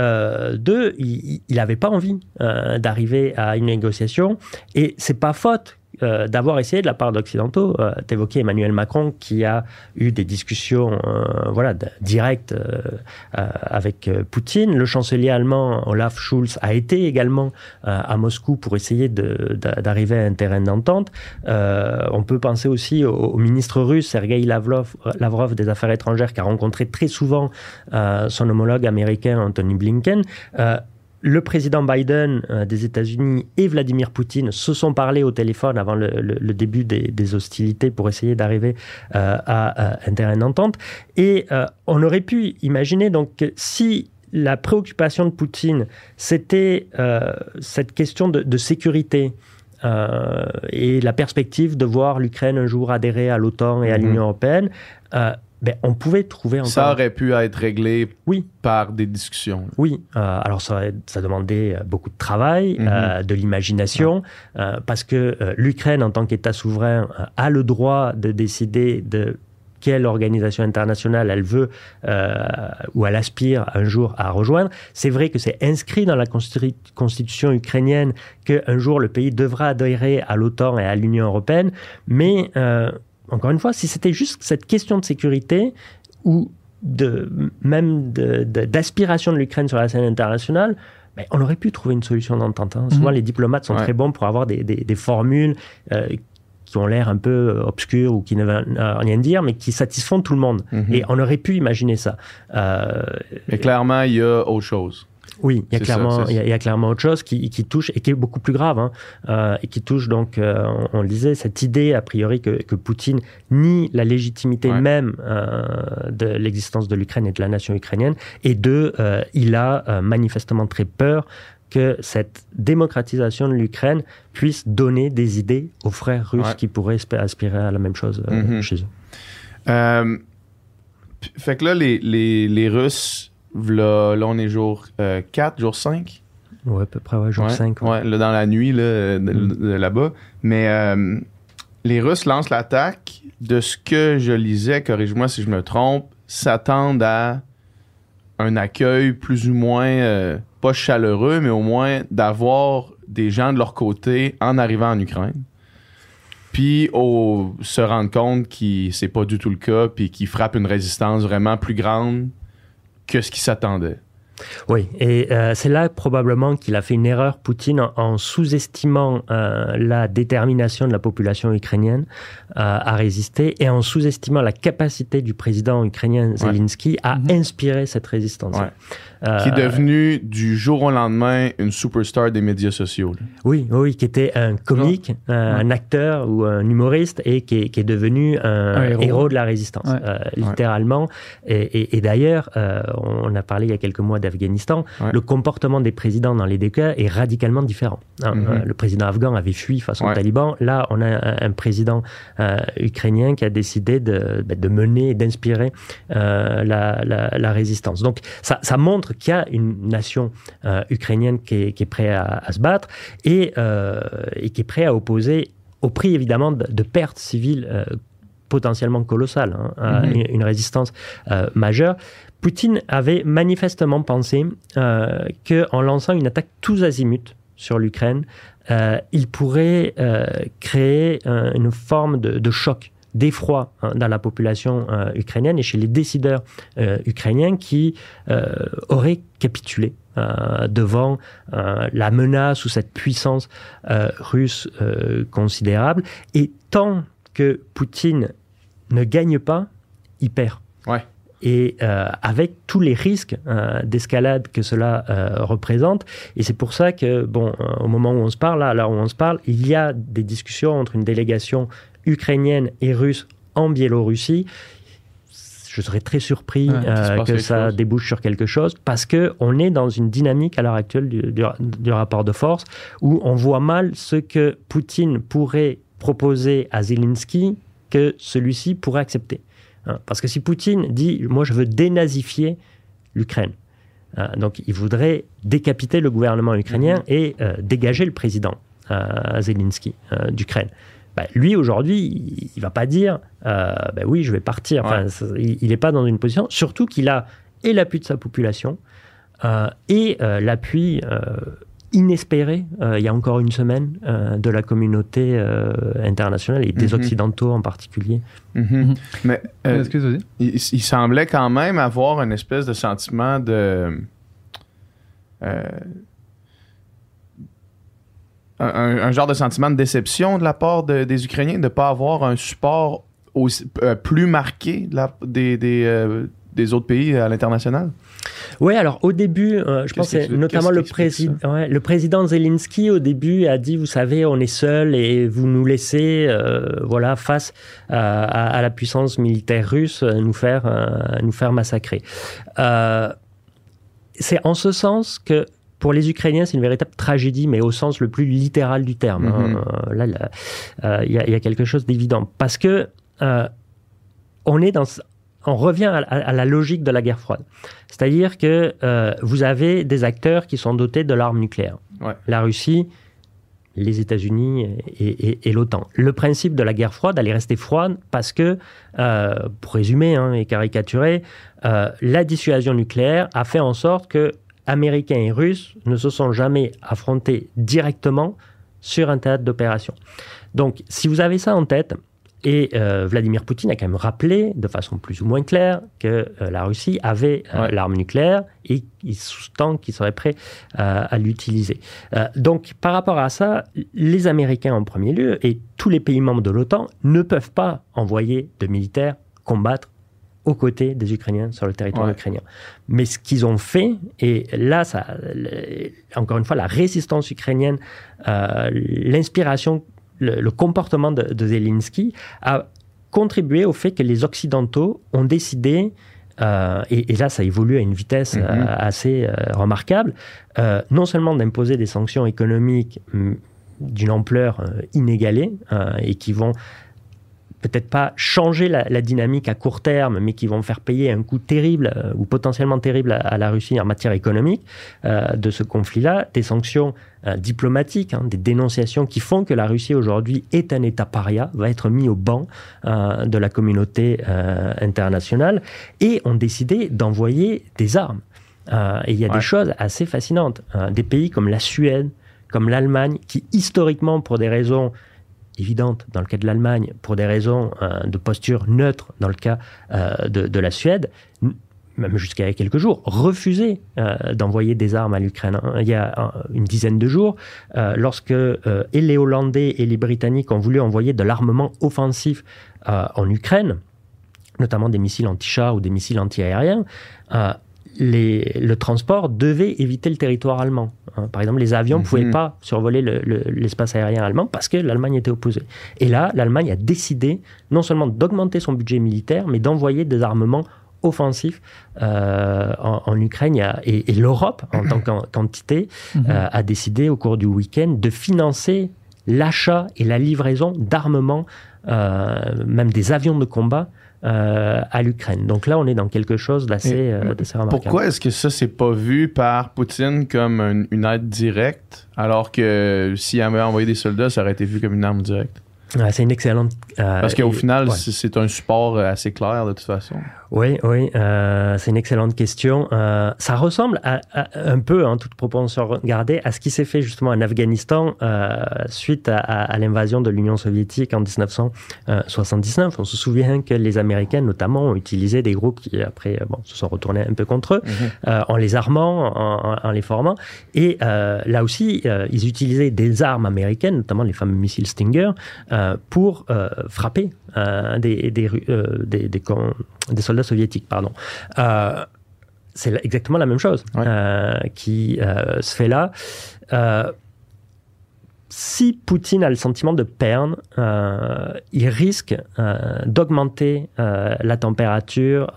Speaker 4: deux, il n'avait pas envie d'arriver à une négociation. Et c'est pas faute euh, d'avoir essayé de la part d'Occidentaux. Euh, Emmanuel Macron qui a eu des discussions euh, voilà, directes euh, avec Poutine. Le chancelier allemand Olaf Scholz a été également à Moscou pour essayer d'arriver à un terrain d'entente. on peut penser aussi au, au ministre russe Sergei Lavrov, Lavrov, des Affaires étrangères qui a rencontré très souvent son homologue américain Anthony Blinken le président Biden euh, des États-Unis et Vladimir Poutine se sont parlé au téléphone avant le, début des, hostilités pour essayer d'arriver euh, à, un terrain d'entente. Et euh, on aurait pu imaginer donc si la préoccupation de Poutine, c'était cette question de, sécurité, et la perspective de voir l'Ukraine un jour adhérer à l'OTAN et à mhm. l'Union européenne, ben, on pouvait trouver encore...
Speaker 2: Ça aurait pu être réglé oui. par des discussions.
Speaker 4: Oui, euh, alors ça, ça demandait euh, beaucoup de travail, mhm. euh, de l'imagination, parce que l'Ukraine, en tant qu'État souverain, a le droit de décider de quelle organisation internationale elle veut ou elle aspire un jour à rejoindre. C'est vrai que c'est inscrit dans la constitution ukrainienne qu'un jour le pays devra adhérer à l'OTAN et à l'Union européenne, mais encore une fois, si c'était juste cette question de sécurité ou de, même d'aspiration de, l'Ukraine sur la scène internationale, ben, on aurait pu trouver une solution d'entente. Hein. Souvent, mhm. les diplomates sont très bons pour avoir des, formules euh, qui ont l'air un peu euh, obscures ou qui ne veulent rien dire, mais qui satisfont tout le monde. Mhm. Et on aurait pu imaginer ça.
Speaker 2: Euh, mais clairement, il y a autre chose.
Speaker 4: Oui, il y, a clairement, il, y a, clairement autre chose qui, qui, touche et qui est beaucoup plus grave, hein, euh, et qui touche donc, euh, on, le disait, cette idée a priori que, que Poutine nie la légitimité même euh, de l'existence de l'Ukraine et de la nation ukrainienne, et deux, il a manifestement très peur que cette démocratisation de l'Ukraine puisse donner des idées aux frères russes qui pourraient aspirer à la même chose mm-hmm. chez eux.
Speaker 2: fait que là, les, les, les Russes Là, on est jour 4, euh, jour 5.
Speaker 4: Ouais, à peu près, ouais, jour 5.
Speaker 2: Ouais. là, dans la nuit, là, mm. là-bas. Mais euh, les Russes lancent l'attaque. De ce que je lisais, corrige-moi si je me trompe, s'attendent à un accueil plus ou moins, euh, pas chaleureux, mais au moins d'avoir des gens de leur côté en arrivant en Ukraine. Puis au, se rendre compte que c'est pas du tout le cas, puis qu'ils frappent une résistance vraiment plus grande que ce qui s'attendait.
Speaker 4: Oui, et euh, c'est là probablement qu'il a fait une erreur, Poutine, en, sous-estimant euh, la détermination de la population ukrainienne euh, à résister et en sous-estimant la capacité du président ukrainien Zelensky à mhm. inspirer cette résistance.
Speaker 2: Euh, qui est devenu du jour au lendemain une superstar des médias sociaux.
Speaker 4: Oui, oui, qui était un comique, un, acteur ou un humoriste et qui est, devenu un, héros. de la résistance, euh, littéralement. Et, d'ailleurs, euh, on a parlé il y a quelques mois d'Afghanistan, le comportement des présidents dans les deux cas est radicalement différent. Hein. Mhm. le président afghan avait fui face aux talibans. Là, on a un, président ukrainien qui a décidé de, bah, de mener et d'inspirer la, la, résistance. Donc, ça, ça montre qu'il y a une nation euh, ukrainienne qui est, prête à, se battre euh, et, qui est prête à opposer, au prix évidemment de, pertes civiles euh, potentiellement colossales, hein, mhm. une, résistance majeure. Poutine avait manifestement pensé qu'en lançant une attaque tous azimuts sur l'Ukraine, il pourrait créer une forme de choc d'effroi hein, dans la population euh, ukrainienne et chez les décideurs euh, ukrainiens qui euh, auraient capitulé devant la menace ou cette puissance russe considérable. Et tant que Poutine ne gagne pas, il perd.
Speaker 2: Ouais
Speaker 4: et avec tous les risques d'escalade que cela représente. Et c'est pour ça que, bon, au moment où on se parle, là, là où on se parle, il y a des discussions entre une délégation ukrainienne et russe en Biélorussie. Je serais très surpris euh, que ça débouche sur quelque chose parce que on est dans une dynamique à l'heure actuelle du, rapport de force où on voit mal ce que Poutine pourrait proposer à Zelensky que celui-ci pourrait accepter. Hein, parce que si Poutine dit moi je veux dénazifier l'Ukraine, hein, donc il voudrait décapiter le gouvernement ukrainien mhm. et euh, dégager le président euh, Zelensky d'Ukraine. Bah, lui aujourd'hui, il, va pas dire euh, bah oui, je vais partir. il n'est pas dans une position, surtout qu'il a et l'appui de sa population euh, et euh, l'appui inespéré il y a encore une semaine de la communauté internationale et des
Speaker 2: Mhm.
Speaker 4: Occidentaux en particulier.
Speaker 2: Mhm. Mais euh,
Speaker 3: Excuse-moi.
Speaker 2: il, il semblait quand même avoir une espèce de sentiment de. Un, genre de sentiment de déception de la part de- des Ukrainiens de ne pas avoir un support aussi- euh, plus marqué de la- des, des, euh, des autres pays à l'international?
Speaker 4: Oui, alors au début, euh, je pense que notamment le, président, ouais, le président Zelensky au début a dit, vous savez, on est seul et vous nous laissez, voilà, face à, à- la puissance militaire russe, nous faire, nous faire massacrer. C'est en ce sens que pour les Ukrainiens, c'est une véritable tragédie, mais au sens le plus littéral du terme. hein.
Speaker 2: Mhm.
Speaker 4: Euh, là, euh, il y, a- il y a quelque chose d'évident. Parce que euh, on est dans, on revient à, à- à la logique de la guerre froide. C'est-à-dire que euh, vous avez des acteurs qui sont dotés de l'arme nucléaire.
Speaker 2: Ouais.
Speaker 4: La Russie, les États-Unis et, et- et l'OTAN. Le principe de la guerre froide, elle est restée froide parce que, euh, pour résumer hein, et caricaturer, euh, la dissuasion nucléaire a fait en sorte que Américains et Russes ne se sont jamais affrontés directement sur un théâtre d'opération. Donc, si vous avez ça en tête, et euh, Vladimir Poutine a quand même rappelé de façon plus ou moins claire que euh, la Russie avait euh,
Speaker 2: Ouais.
Speaker 4: l'arme nucléaire et il sous-tend qu'il serait prêt à l'utiliser. Donc, par rapport à ça, les Américains en premier lieu et tous les pays membres de l'OTAN ne peuvent pas envoyer de militaires combattre aux côtés des Ukrainiens sur le territoire
Speaker 2: Ouais.
Speaker 4: ukrainien. Mais ce qu'ils ont fait, et là, ça, encore une fois, la résistance ukrainienne, euh, l'inspiration, le, le comportement de, de Zelensky a contribué au fait que les Occidentaux ont décidé, euh, et, et là ça évolue à une vitesse
Speaker 2: Mhm.
Speaker 4: euh, assez remarquable, non seulement d'imposer des sanctions économiques hum, d'une ampleur inégalée et qui vont peut-être pas changer la, la dynamique à court terme, mais qui vont faire payer un coût terrible euh, ou potentiellement terrible à, à la Russie en matière économique euh, de ce conflit-là, des sanctions euh, diplomatiques, hein, des dénonciations qui font que la Russie aujourd'hui est un État paria, va être mis au banc de la communauté internationale, et ont décidé d'envoyer des armes. Et il y a
Speaker 2: Ouais.
Speaker 4: des choses assez fascinantes. Des pays comme la Suède, comme l'Allemagne, qui historiquement, pour des raisons évidentes dans le cas de l'Allemagne, pour des raisons euh, de posture neutre dans le cas euh, de, la Suède, même jusqu'à quelques jours, refusaient euh, d'envoyer des armes à l'Ukraine. hein. Il y a une dizaine de jours, euh, lorsque et les Hollandais et les Britanniques ont voulu envoyer de l'armement offensif en Ukraine, notamment des missiles anti-chars ou des missiles anti-aériens, les- le transport devait éviter le territoire allemand. hein. Par exemple, les avions ne
Speaker 2: Mhm.
Speaker 4: pouvaient pas survoler le- le- l'espace aérien allemand parce que l'Allemagne était opposée. Et là, l'Allemagne a décidé non seulement d'augmenter son budget militaire, mais d'envoyer des armements offensifs euh, en, en Ukraine. Et, et l'Europe, en tant qu'en- qu'entité,
Speaker 3: Mhm.
Speaker 4: euh, a décidé au cours du week-end de financer l'achat et la livraison d'armements, euh, même des avions de combat, euh, à l'Ukraine. Donc là, on est dans quelque chose d'assez euh, remarquable.
Speaker 2: Pourquoi est-ce que ça, c'est pas vu par Poutine comme un- une aide directe, alors que s'il avait envoyé des soldats, ça aurait été vu comme une arme directe?
Speaker 4: Ouais, C'est une excellente. euh,
Speaker 2: Parce qu'au final,
Speaker 4: ouais.
Speaker 2: c'est- un support assez clair de toute façon.
Speaker 4: Oui, oui, euh, c'est une excellente question. Euh, ça ressemble à, à- un peu, en toute proportion à ce qui s'est fait justement en Afghanistan euh, suite à, l'invasion de l'Union soviétique en 1979. On se souvient que les Américains, notamment, ont utilisé des groupes qui, après, bon, se sont retournés un peu contre eux, euh, en les armant, en, en- en les formant. Et là aussi, ils utilisaient des armes américaines, notamment les fameux missiles Stinger, pour frapper des, des, des, des con- des soldats soviétiques. Pardon. Euh, c'est exactement la même chose
Speaker 2: Ouais.
Speaker 4: euh, qui euh, se fait là. Si Poutine a le sentiment de perdre, euh, il risque euh, d'augmenter euh, la température.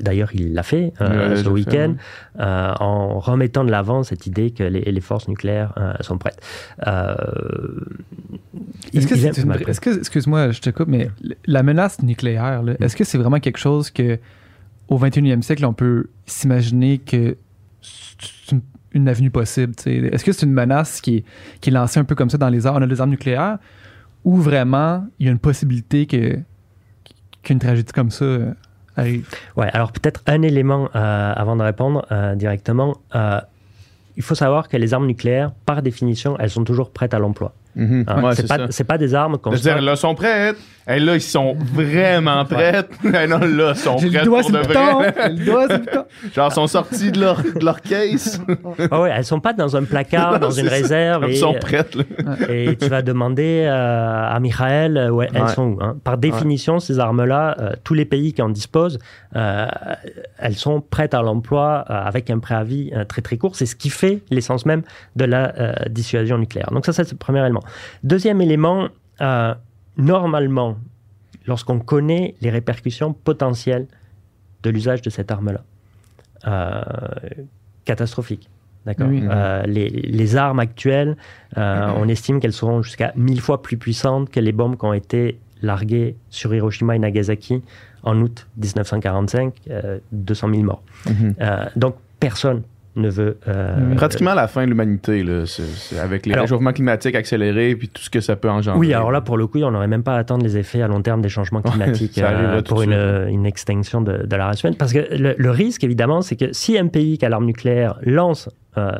Speaker 4: D'ailleurs, il l'a fait
Speaker 2: Ouais,
Speaker 4: ce week-end en remettant de l'avant cette idée que les, les forces nucléaires sont prêtes.
Speaker 3: Est-ce que une- excuse-moi, je te coupe, mais la menace nucléaire, est-ce que c'est vraiment quelque chose que au 21e siècle, on peut s'imaginer que c'est une, une avenue possible? Est-ce que c'est une menace qui est, qui est lancée un peu comme ça dans les armes? On a des armes nucléaires ou vraiment il y a une possibilité que qu'une tragédie comme ça euh, arrive?
Speaker 4: Ouais, alors peut-être un élément euh, avant de répondre euh, directement. Il faut savoir que les armes nucléaires, par définition, elles sont toujours prêtes à l'emploi. Hein,
Speaker 2: Ouais,
Speaker 4: c'est
Speaker 2: c'est
Speaker 4: pas,
Speaker 2: ça.
Speaker 4: c'est pas des armes qu'on
Speaker 2: Je veux dire, là, ils sont prêtes. Et là, ils sont vraiment prêtes. Et non, là, ils sont
Speaker 3: J'ai
Speaker 2: prêtes
Speaker 3: le doigt
Speaker 2: pour de vrai.
Speaker 3: Le doigt le.
Speaker 2: Genre, ils sont sortis de leur, de leur case.
Speaker 4: Ah ouais, elles sont pas dans un placard, dans une
Speaker 2: ça.
Speaker 4: réserve. Et,
Speaker 2: sont prêtes, là.
Speaker 4: et tu vas demander euh, à Michael euh, où elles
Speaker 2: Ouais.
Speaker 4: sont où. hein? Par définition, ces armes-là, euh, tous les pays qui en disposent, euh, elles sont prêtes à l'emploi euh, avec un préavis euh, très très court. C'est ce qui fait l'essence même de la euh, dissuasion nucléaire. Donc ça, c'est le premier élément. Deuxième élément, euh, normalement, lorsqu'on connaît les répercussions potentielles de l'usage de cette arme-là, euh, catastrophique. D'accord.
Speaker 3: Oui.
Speaker 4: Euh, les, les armes actuelles, euh, on estime qu'elles seront jusqu'à 1000 fois plus puissantes que les bombes qui ont été larguées sur Hiroshima et Nagasaki en août 1945, euh, 200 000 morts.
Speaker 2: Mhm.
Speaker 4: Euh, donc personne ne veut. euh.
Speaker 2: Pratiquement la fin de l'humanité, là. C'est- c'est avec les
Speaker 4: Alors-
Speaker 2: réchauffements climatiques accélérés puis tout ce que ça peut engendrer.
Speaker 4: Oui, alors là, pour le coup, on n'aurait même pas à attendre les effets à long terme des changements climatiques euh, pour
Speaker 2: de
Speaker 4: une, extinction de, de la race humaine. Parce que le, le risque, évidemment, c'est que si un pays qui a l'arme nucléaire lance euh,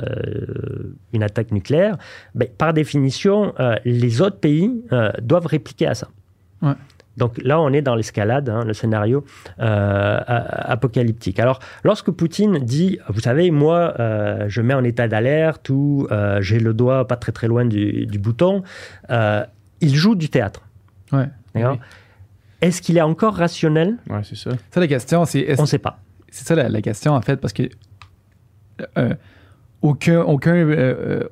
Speaker 4: une attaque nucléaire, ben, par définition, euh, les autres pays euh, doivent répliquer à ça.
Speaker 3: Ouais.
Speaker 4: Donc là, on est dans l'escalade, hein, le scénario euh, apocalyptique. Alors, lorsque Poutine dit, vous savez, moi, euh, je mets en état d'alerte ou euh, j'ai le doigt pas très très loin du, du bouton, euh, il joue du théâtre.
Speaker 3: Ouais.
Speaker 4: D'accord
Speaker 3: Oui.
Speaker 4: Est-ce qu'il est encore rationnel?
Speaker 2: Ouais, c'est ça.
Speaker 3: Ça, la question, c'est est-ce
Speaker 4: On ne sait pas.
Speaker 3: C'est ça la, la question, en fait, parce que euh, aucun, aucun,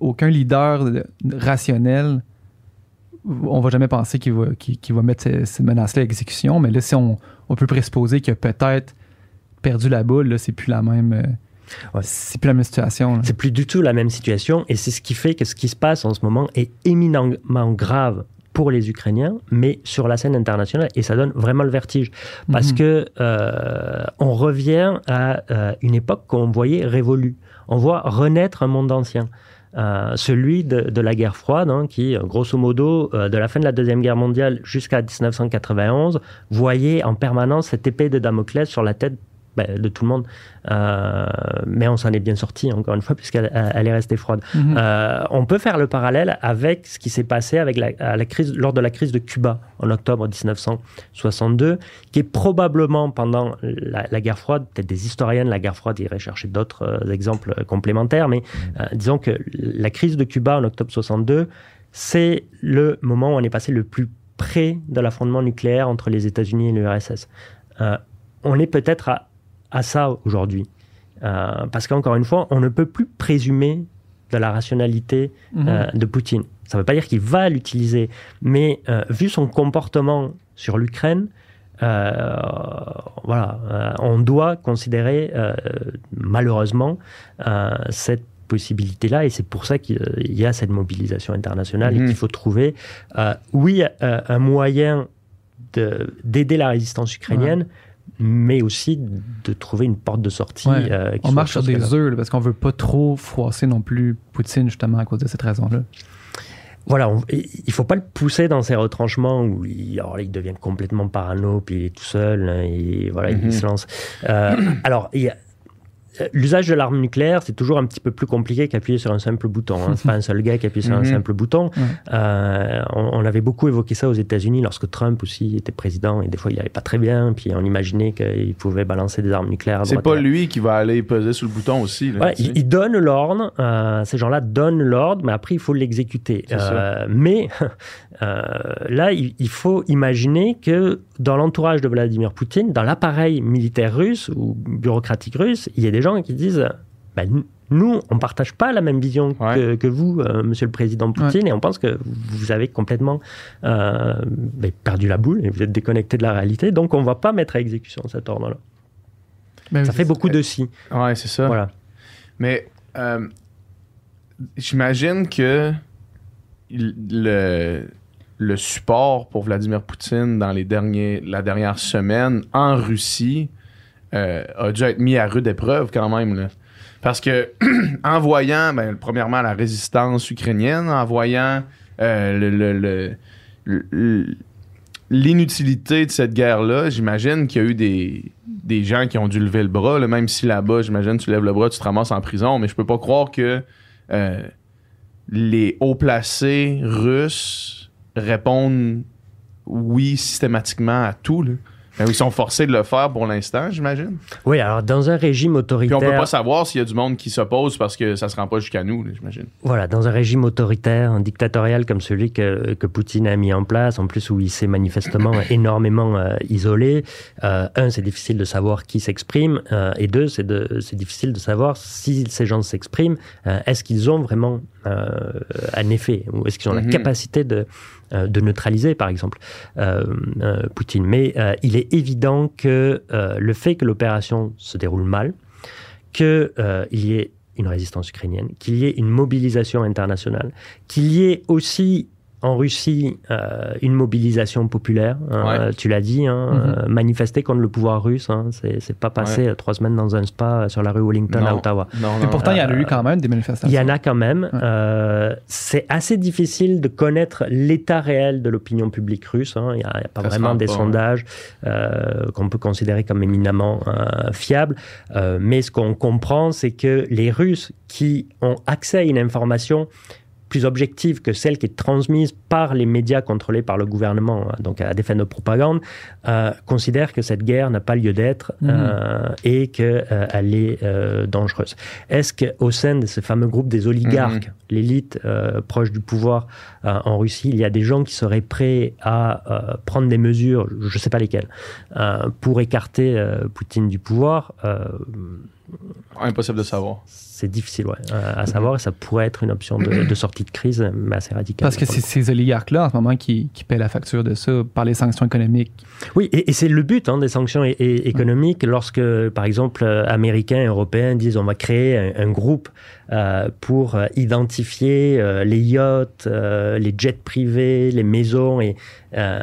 Speaker 3: aucun leader de- rationnel, on va jamais penser qu'il va, mettre ces, ces menaces-là à exécution, mais là, si on, on peut présupposer qu'il a peut-être perdu la boule, c'est plus la même. euh,
Speaker 4: Ouais.
Speaker 3: C'est plus la même situation.
Speaker 4: C'est plus du tout la même situation et c'est ce qui fait que ce qui se passe en ce moment est éminemment grave pour les Ukrainiens, mais sur la scène internationale et ça donne vraiment le vertige parce
Speaker 3: Mhm.
Speaker 4: que euh, on revient à euh, une époque qu'on voyait révolue. On voit renaître un monde ancien. Euh, celui de, la guerre froide, hein, qui, euh, grosso modo, euh, de la fin de la Deuxième Guerre mondiale jusqu'à 1991, voyait en permanence cette épée de Damoclès sur la tête ben, de tout le monde. Euh, mais on s'en est bien sorti, encore une fois, puisqu'elle elle- est restée froide.
Speaker 3: Mhm.
Speaker 4: Euh, on peut faire le parallèle avec ce qui s'est passé avec la, à la crise, lors de la crise de Cuba en octobre 1962, qui est probablement pendant la, la guerre froide, peut-être des historiens de la guerre froide iraient chercher d'autres euh, exemples complémentaires, mais disons que la crise de Cuba en octobre 62, c'est le moment où on est passé le plus près de l'affrontement nucléaire entre les États-Unis et l'URSS. Euh, on est peut-être à, à ça aujourd'hui. Euh, parce qu'encore une fois, on ne peut plus présumer de la rationalité
Speaker 3: Mhm.
Speaker 4: euh, de Poutine. Ça ne veut pas dire qu'il va l'utiliser, mais euh, vu son comportement sur l'Ukraine, voilà, on doit considérer malheureusement cette possibilité-là, et c'est pour ça qu'il y a cette mobilisation internationale
Speaker 2: Mhm.
Speaker 4: et qu'il faut trouver, oui, un moyen de- d'aider la résistance ukrainienne, mais aussi de trouver une porte de sortie.
Speaker 3: Ouais.
Speaker 4: euh,
Speaker 3: On marche sur des œufs parce qu'on veut pas trop froisser non plus Poutine justement à cause de cette raison-là.
Speaker 4: Voilà, on- il faut pas le pousser dans ses retranchements où il, alors là, il devient complètement parano, puis il est tout seul, hein, et voilà,
Speaker 2: Mhm.
Speaker 4: il se lance. Euh, alors, il y a- L'usage de l'arme nucléaire, c'est toujours un petit peu plus compliqué qu'appuyer sur un simple bouton. Hein. C'est pas un seul gars qui appuie sur un
Speaker 2: Mhm.
Speaker 4: simple bouton. Euh, on, on avait beaucoup évoqué ça aux États-Unis lorsque Trump aussi était président et des fois il allait pas très bien. Puis on imaginait qu'il pouvait balancer des armes nucléaires.
Speaker 2: C'est pas lui qui va aller peser sur le bouton aussi. Là,
Speaker 4: Ouais, il, il donne l'ordre, euh, ces gens-là donnent l'ordre, mais après il faut l'exécuter. Euh, mais euh, là, il, il faut imaginer que dans l'entourage de Vladimir Poutine, dans l'appareil militaire russe ou bureaucratique russe, il y a des gens qui disent ben, nous- on ne partage pas la même vision que,
Speaker 2: Ouais.
Speaker 4: que vous, euh, monsieur le président Poutine, et on pense que vous avez complètement euh, ben, perdu la boule et vous êtes déconnecté de la réalité, donc on ne va pas mettre à exécution cet ordre-là.
Speaker 3: Ben
Speaker 4: Ça fait beaucoup de si.
Speaker 2: Ouais, c'est ça.
Speaker 4: Voilà.
Speaker 2: Mais euh, j'imagine que le, le support pour Vladimir Poutine dans les derniers, la dernière semaine en Russie euh, a dû être mis à rude épreuve quand même. Là. Parce que en voyant, ben, premièrement, la résistance ukrainienne, en voyant euh, l'inutilité de cette guerre-là, j'imagine qu'il y a eu des, des gens qui ont dû lever le bras, même si là-bas, j'imagine, tu lèves le bras, tu te ramasses en prison, mais je peux pas croire que euh, les hauts placés russes répondent oui systématiquement à tout. Là. Ben, ils sont forcés de le faire pour l'instant, j'imagine.
Speaker 4: Oui, alors dans un régime
Speaker 2: Puis
Speaker 4: autoritaire.
Speaker 2: on peut pas savoir s'il y a du monde qui s'oppose parce que ça se rend pas jusqu'à nous, j'imagine.
Speaker 4: Voilà, dans un régime autoritaire, un dictatorial comme celui que, que Poutine a mis en place, en plus où il s'est manifestement énormément euh, isolé, euh, un, c'est difficile de savoir qui s'exprime, euh, et deux, c'est de- difficile de savoir si ces gens s'expriment, est-ce qu'ils ont vraiment un effet, ou est-ce qu'ils ont
Speaker 2: Mhm.
Speaker 4: la capacité de, euh, de neutraliser, par exemple, euh, euh, Poutine. Mais il est évident que le fait que l'opération se déroule mal, qu'il y ait une résistance ukrainienne, qu'il y ait une mobilisation internationale, qu'il y ait aussi en Russie euh, une mobilisation populaire. hein,
Speaker 2: Ouais.
Speaker 4: Tu l'as dit, hein,
Speaker 3: Mhm.
Speaker 4: euh, manifester contre le pouvoir russe. Hein, c'est pas passé trois semaines dans un spa sur la rue Wellington à. Ottawa.
Speaker 2: Non,
Speaker 3: Et
Speaker 2: non.
Speaker 3: pourtant, il y en a
Speaker 4: euh,
Speaker 3: eu quand même des manifestations.
Speaker 4: Il y en a quand même.
Speaker 3: Ouais.
Speaker 4: Euh, c'est assez difficile de connaître l'état réel de l'opinion publique russe. hein. Il n'y a, pas
Speaker 2: Ça
Speaker 4: vraiment des
Speaker 2: pas,
Speaker 4: sondages euh, qu'on peut considérer comme éminemment euh, fiables. Euh, mais ce qu'on comprend, c'est que les Russes qui ont accès à une information plus objective que celle qui est transmise par les médias contrôlés par le gouvernement, hein, donc à des fins de propagande, euh, considèrent que cette guerre n'a pas lieu d'être
Speaker 3: Mhm.
Speaker 4: euh, et qu'elle est euh, dangereuse. Est-ce qu'au sein de ce fameux groupe des oligarques, l'élite euh, proche du pouvoir euh, en Russie, il y a des gens qui seraient prêts à euh, prendre des mesures, je ne sais pas lesquelles, euh, pour écarter euh, Poutine du pouvoir euh,
Speaker 2: Impossible de savoir.
Speaker 4: c'est difficile ouais, à savoir et ça pourrait être une option de, de sortie de crise, mais assez radicale.
Speaker 3: Parce que c'est ces oligarques-là, en ce moment, qui, qui paient la facture de ça par les sanctions économiques.
Speaker 4: Oui, et, et c'est le but hein, des sanctions économiques. Lorsque, par exemple, euh, Américains et Européens disent on va créer un, un groupe euh, pour euh, identifier euh, les yachts, euh, les jets privés, les maisons et euh,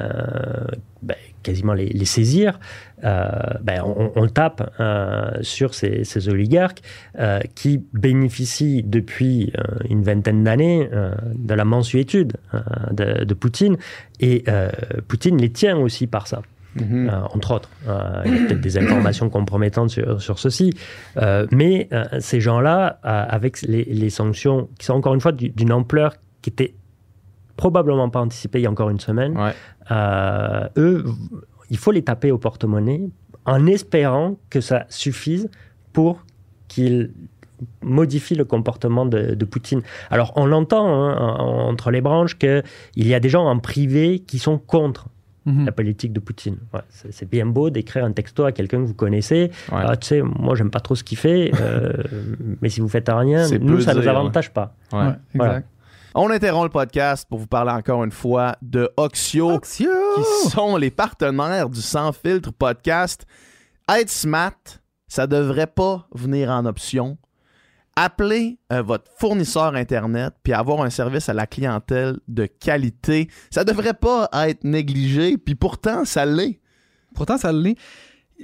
Speaker 4: ben, quasiment les, les saisir, ben, on, on tape euh, sur ces, ces oligarques euh, qui bénéficient depuis euh, une vingtaine d'années euh, de la mensuétude euh, de, de Poutine. Et euh, Poutine les tient aussi par ça.
Speaker 2: Mhm.
Speaker 4: Euh, entre autres. Euh, il y a peut-être des informations compromettantes sur, sur ceci. Euh, mais euh, ces gens-là, euh, avec les, les sanctions qui sont encore une fois du- d'une ampleur qui était probablement pas anticipée il y a encore une semaine,
Speaker 2: Ouais.
Speaker 4: euh, eux, il faut les taper au porte-monnaie en espérant que ça suffise pour qu'ils modifient le comportement de, de Poutine. Alors, on l'entend hein, en- entre les branches qu'il y a des gens en privé qui sont contre
Speaker 3: Mhm.
Speaker 4: la politique de Poutine. Ouais, c'est c'est bien beau d'écrire un texto à quelqu'un que vous connaissez.
Speaker 2: Ouais.
Speaker 4: Ah, tu sais, moi, j'aime pas trop ce qu'il fait, euh, mais si vous faites rien,
Speaker 2: C'est
Speaker 4: nous, ça nous
Speaker 2: dire,
Speaker 4: avantage pas.
Speaker 2: Ouais.
Speaker 3: Ouais,
Speaker 4: Voilà.
Speaker 2: On interrompt le podcast pour vous parler encore une fois de Oxio, qui sont les partenaires du Sans Filtre podcast. Être smart, ça devrait pas venir en option. Appelez euh, votre fournisseur Internet puis avoir un service à la clientèle de qualité. Ça devrait pas être négligé, puis pourtant, ça l'est.
Speaker 3: Pourtant, ça l'est.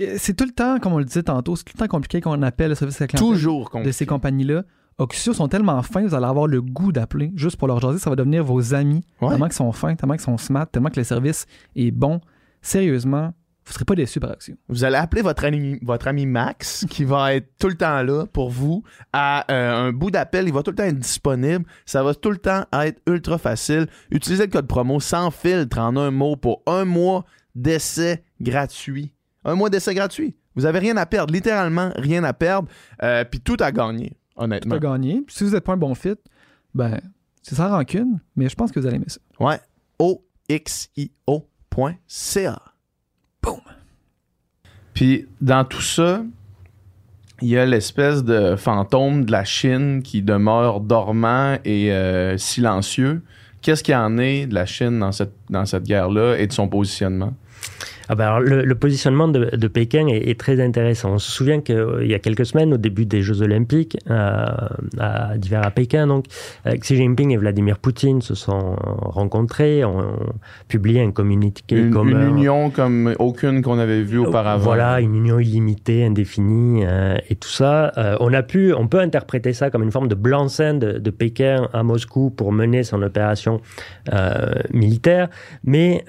Speaker 3: Euh, C'est tout le temps, comme on le disait tantôt, c'est tout le temps compliqué qu'on appelle le service à la clientèle
Speaker 2: Toujours
Speaker 3: de ces compagnies-là. Oxio sont tellement fins, vous allez avoir le goût d'appeler juste pour leur jaser. Ça va devenir vos amis.
Speaker 2: Ouais.
Speaker 3: Tellement qu'ils sont fins, tellement qu'ils sont smart, tellement que le service est bon. Sérieusement, vous ne serez pas déçus par Oxio.
Speaker 2: Vous allez appeler votre ami, votre ami Max, qui va être tout le temps là pour vous. À euh, un bout d'appel, il va tout le temps être disponible. Ça va tout le temps être ultra facile. Utilisez le code promo sans filtre en un mot pour un mois d'essai gratuit. Un mois d'essai gratuit. Vous avez rien à perdre, littéralement rien à perdre, euh, puis tout à gagner,
Speaker 3: Tout
Speaker 2: honnêtement.
Speaker 3: a gagné. Puis si vous n'êtes pas un bon fit, ben, c'est sans rancune, mais je pense que vous allez aimer ça.
Speaker 2: Ouais. oxio.ca.
Speaker 3: Boom.
Speaker 2: Puis dans tout ça, il y a l'espèce de fantôme de la Chine qui demeure dormant et euh, silencieux. Qu'est-ce qu'il y en est de la Chine dans cette, dans cette guerre-là et de son positionnement?
Speaker 4: Ah ben alors, le, le, positionnement de, de Pékin est, est, très intéressant. On se souvient qu'il y a quelques semaines, au début des Jeux Olympiques euh, à, d'hiver à Pékin, donc Xi Jinping et Vladimir Poutine se sont rencontrés, ont, ont publié un communiqué
Speaker 2: une,
Speaker 4: commun.
Speaker 2: Une union comme aucune qu'on avait vue auparavant.
Speaker 4: Voilà, une union illimitée, indéfinie euh, et tout ça. Euh, on a pu, on peut interpréter ça comme une forme de blanc-seing de, de, Pékin à Moscou pour mener son opération euh, militaire, mais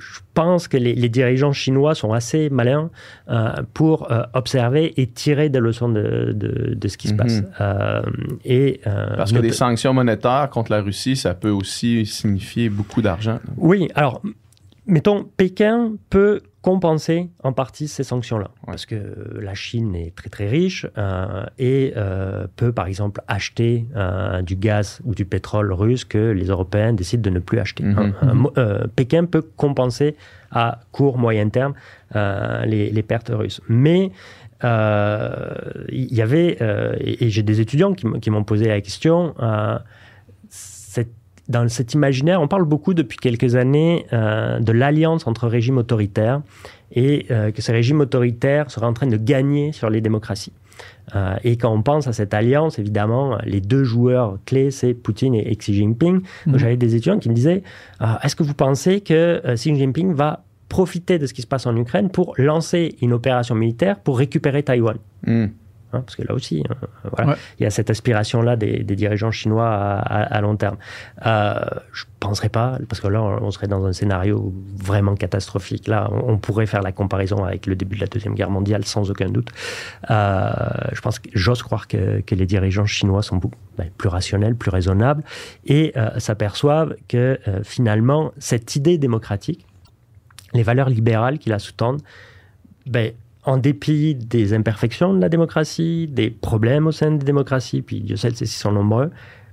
Speaker 4: je pense que les, les, dirigeants chinois sont assez malins euh, pour euh, observer et tirer des leçons de, de, de ce qui se
Speaker 2: Mhm.
Speaker 4: passe. Euh, et,
Speaker 2: Parce que des sanctions monétaires contre la Russie, ça peut aussi signifier beaucoup d'argent.
Speaker 4: Oui, alors, mettons, Pékin peut compenser en partie ces sanctions-là.
Speaker 2: Ouais.
Speaker 4: Parce que la Chine est très très riche euh, et euh, peut par exemple acheter euh, du gaz ou du pétrole russe que les Européens décident de ne plus acheter.
Speaker 2: Mhm.
Speaker 4: Euh, Pékin peut compenser à court moyen terme euh, les, les, pertes russes. Mais euh, il y avait, euh, et, et j'ai des étudiants qui m'ont posé la question, euh, dans cet imaginaire, on parle beaucoup depuis quelques années euh, de l'alliance entre régimes autoritaires et euh, que ces régimes autoritaires seraient en train de gagner sur les démocraties. Euh, et quand on pense à cette alliance, évidemment, les deux joueurs clés, c'est Poutine et, et, Xi Jinping.
Speaker 3: Mhm.
Speaker 4: J'avais des étudiants qui me disaient Est-ce que vous pensez que Xi Jinping va profiter de ce qui se passe en Ukraine pour lancer une opération militaire pour récupérer Taïwan?
Speaker 2: Mm.
Speaker 4: Hein, parce que là aussi, hein, voilà, ouais. il y a cette aspiration-là des, des, dirigeants chinois à, à, à long terme. Euh, je ne penserais pas, parce que là, on serait dans un scénario vraiment catastrophique. Là, on, on, pourrait faire la comparaison avec le début de la Deuxième Guerre mondiale, sans aucun doute. Euh, je pense que j'ose croire que, que, les dirigeants chinois sont beaucoup, ben, plus rationnels, plus raisonnables, et euh, s'aperçoivent que finalement, cette idée démocratique, les valeurs libérales qui la sous-tendent, ben, en dépit des imperfections de la démocratie, des problèmes au sein des démocraties, puis Dieu sait s'ils sont nombreux,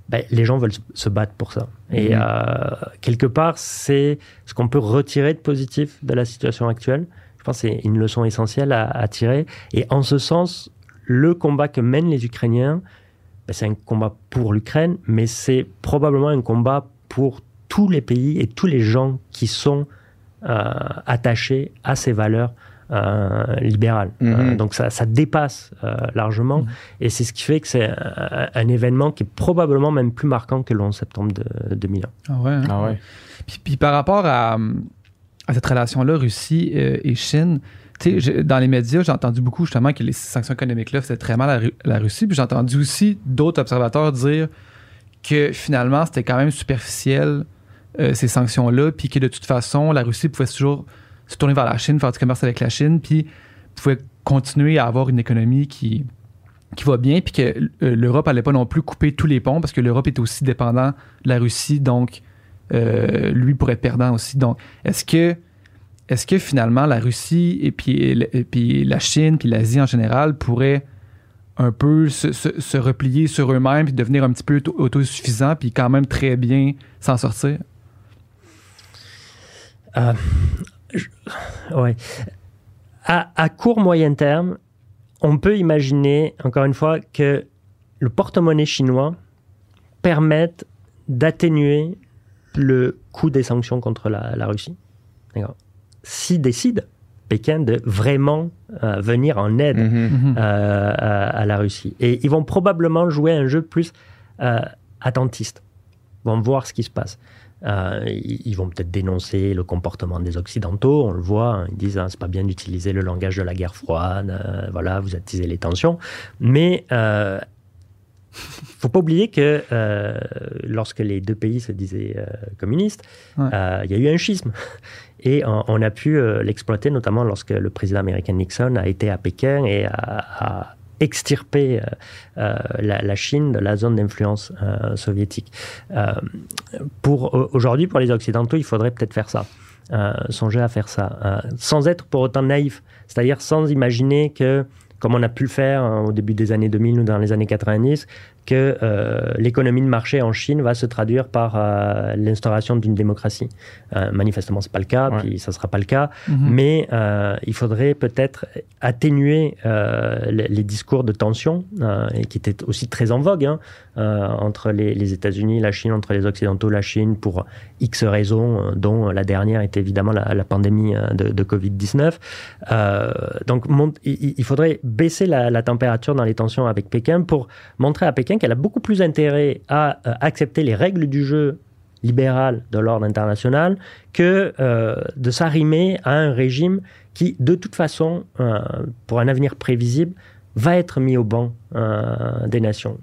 Speaker 4: ben, les gens veulent se battre pour ça. Mmh. Et euh, quelque part, c'est ce qu'on peut retirer de positif de la situation actuelle. Je pense que c'est une leçon essentielle à, à, tirer. Et en ce sens, le combat que mènent les Ukrainiens, ben, c'est un combat pour l'Ukraine, mais c'est probablement un combat pour tous les pays et tous les gens qui sont euh, attachés à ces valeurs euh, libérale.
Speaker 2: -hmm.
Speaker 4: euh, donc ça, ça dépasse euh, largement. -hmm. Et c'est ce qui fait que c'est un, un, événement qui est probablement même plus marquant que le 11 septembre de, 2001.
Speaker 3: Ah ouais. Hein?
Speaker 2: Ah ouais.
Speaker 3: Puis, puis, par rapport à, à cette relation-là, Russie euh, et Chine, dans les médias, j'ai entendu beaucoup justement que les sanctions économiques-là faisaient très mal à la, la Russie. Puis j'ai entendu aussi d'autres observateurs dire que finalement, c'était quand même superficiel, euh, ces sanctions-là, puis que de toute façon, la Russie pouvait toujours se tourner vers la Chine, faire du commerce avec la Chine, puis pouvait continuer à avoir une économie qui, qui va bien, puis que euh, l'Europe n'allait pas non plus couper tous les ponts, parce que l'Europe est aussi dépendant de la Russie, donc euh, lui pourrait être perdant aussi. Donc, est-ce que, est-ce que finalement la Russie et puis, puis la Chine, puis l'Asie en général pourraient un peu se replier sur eux-mêmes, puis devenir un petit peu autosuffisants, puis quand même très bien s'en sortir?
Speaker 4: Euh, je, ouais. À, à, court moyen terme, on peut imaginer, encore une fois, que le porte-monnaie chinois permette d'atténuer le coût des sanctions contre la, la Russie. S'ils décident, Pékin, de vraiment euh, venir en aide
Speaker 2: Mhm.
Speaker 4: mm -hmm. euh, à, à, la Russie. Et ils vont probablement jouer un jeu plus euh, attentiste. Ils vont voir ce qui se passe. Euh, ils vont peut-être dénoncer le comportement des Occidentaux, on le voit, hein, ils disent hein, c'est pas bien d'utiliser le langage de la guerre froide, euh, voilà, vous attisez les tensions. Mais euh, faut pas oublier que euh, lorsque les deux pays se disaient communistes, il ouais. y a eu un schisme. Et on, on a pu l'exploiter, notamment lorsque le président américain Nixon a été à Pékin et a, a extirper euh, la, la, Chine de la zone d'influence euh, soviétique. Euh, aujourd'hui, pour les Occidentaux, il faudrait peut-être faire ça, songer à faire ça, sans être pour autant naïf, c'est-à-dire sans imaginer que comme on a pu le faire hein, au début des années 2000 ou dans les années 90, que euh, l'économie de marché en Chine va se traduire par euh, l'instauration d'une démocratie. Euh, manifestement, c'est pas le cas, puis ça sera pas le cas.
Speaker 3: Mhm.
Speaker 4: Mais il faudrait peut-être atténuer les, les, discours de tension, et qui étaient aussi très en vogue hein, entre les, les États-Unis, la Chine, entre les Occidentaux, la Chine, pour X raisons, dont la dernière était évidemment la, la pandémie de, de Covid-19. donc, il, il, faudrait baisser la, la température dans les tensions avec Pékin pour montrer à Pékin qu'elle a beaucoup plus intérêt à euh, accepter les règles du jeu libéral de l'ordre international que euh, de s'arrimer à un régime qui, de toute façon, euh, pour un avenir prévisible, va être mis au banc des nations.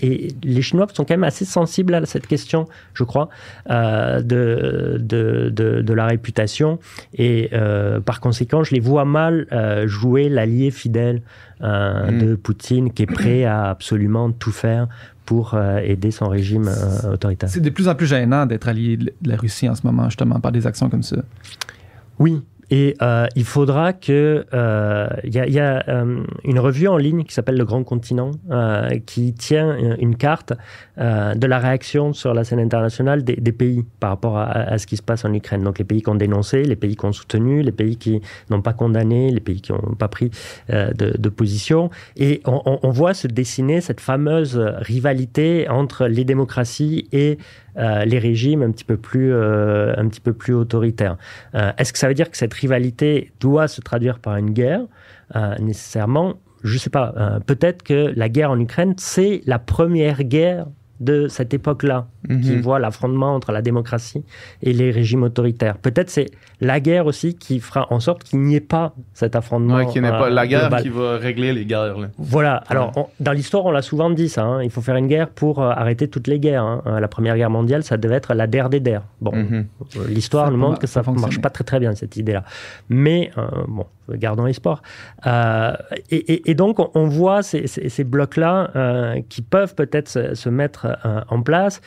Speaker 4: et les Chinois sont quand même assez sensibles à cette question, je crois, de, de, de, la réputation. Et par conséquent, je les vois mal jouer l'allié fidèle Mm. de Poutine qui est prêt à absolument tout faire pour euh, aider son régime euh, autoritaire.
Speaker 3: C'est de plus en plus gênant d'être allié de la Russie en ce moment, justement, par des actions comme ça.
Speaker 4: Oui, et euh, il faudra que. Il euh, y a, y a euh, une revue en ligne qui s'appelle Le Grand Continent, qui tient une carte de la réaction sur la scène internationale des, des pays par rapport à, à, ce qui se passe en Ukraine. Donc les pays qui ont dénoncé, les pays qui ont soutenu, les pays qui n'ont pas condamné, les pays qui n'ont pas pris de, de, position. Et on, on, voit se dessiner cette fameuse rivalité entre les démocraties et euh, les régimes un petit peu plus, euh, un petit peu plus autoritaires. Euh, est-ce que ça veut dire que cette rivalité doit se traduire par une guerre? Nécessairement, je ne sais pas. Peut-être que la guerre en Ukraine, c'est la première guerre de cette époque-là, qui mhm. voit l'affrontement entre la démocratie et les régimes autoritaires. Peut-être c'est la guerre aussi qui fera en sorte qu'il n'y ait pas cet affrontement.
Speaker 2: qui n'est pas la guerre qui va régler les guerres.
Speaker 4: Voilà. Alors, dans l'histoire, on l'a souvent dit ça. Hein. Il faut faire une guerre pour euh, arrêter toutes les guerres. Hein. Euh, la Première Guerre mondiale, ça devait être la der des der. Bon, mhm. euh, l'histoire nous montre que ça ne marche pas très très bien cette idée-là. Mais bon, gardons l'espoir. Euh, et, et, donc, on, voit ces, ces, blocs-là euh, qui peuvent peut-être se, mettre euh, en place.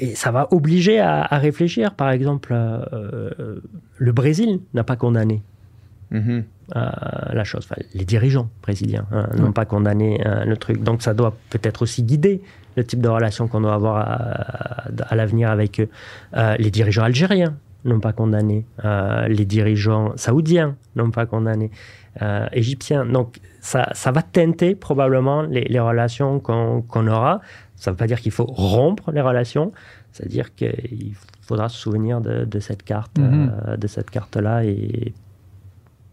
Speaker 4: Et ça va obliger à, réfléchir. Par exemple, le Brésil n'a pas condamné mm-hmm. la chose. Enfin, les dirigeants brésiliens hein, n'ont pas condamné le truc. Donc, ça doit peut-être aussi guider le type de relation qu'on doit avoir à, à l'avenir avec eux. les dirigeants algériens n'ont pas condamné, euh, les dirigeants saoudiens n'ont pas condamné, euh, égyptiens. Donc ça, ça, va teinter probablement les, relations qu'on aura. Ça ne veut pas dire qu'il faut rompre les relations, c'est-à-dire qu'il faudra se souvenir de, cette carte, mhm. euh, de cette carte-là et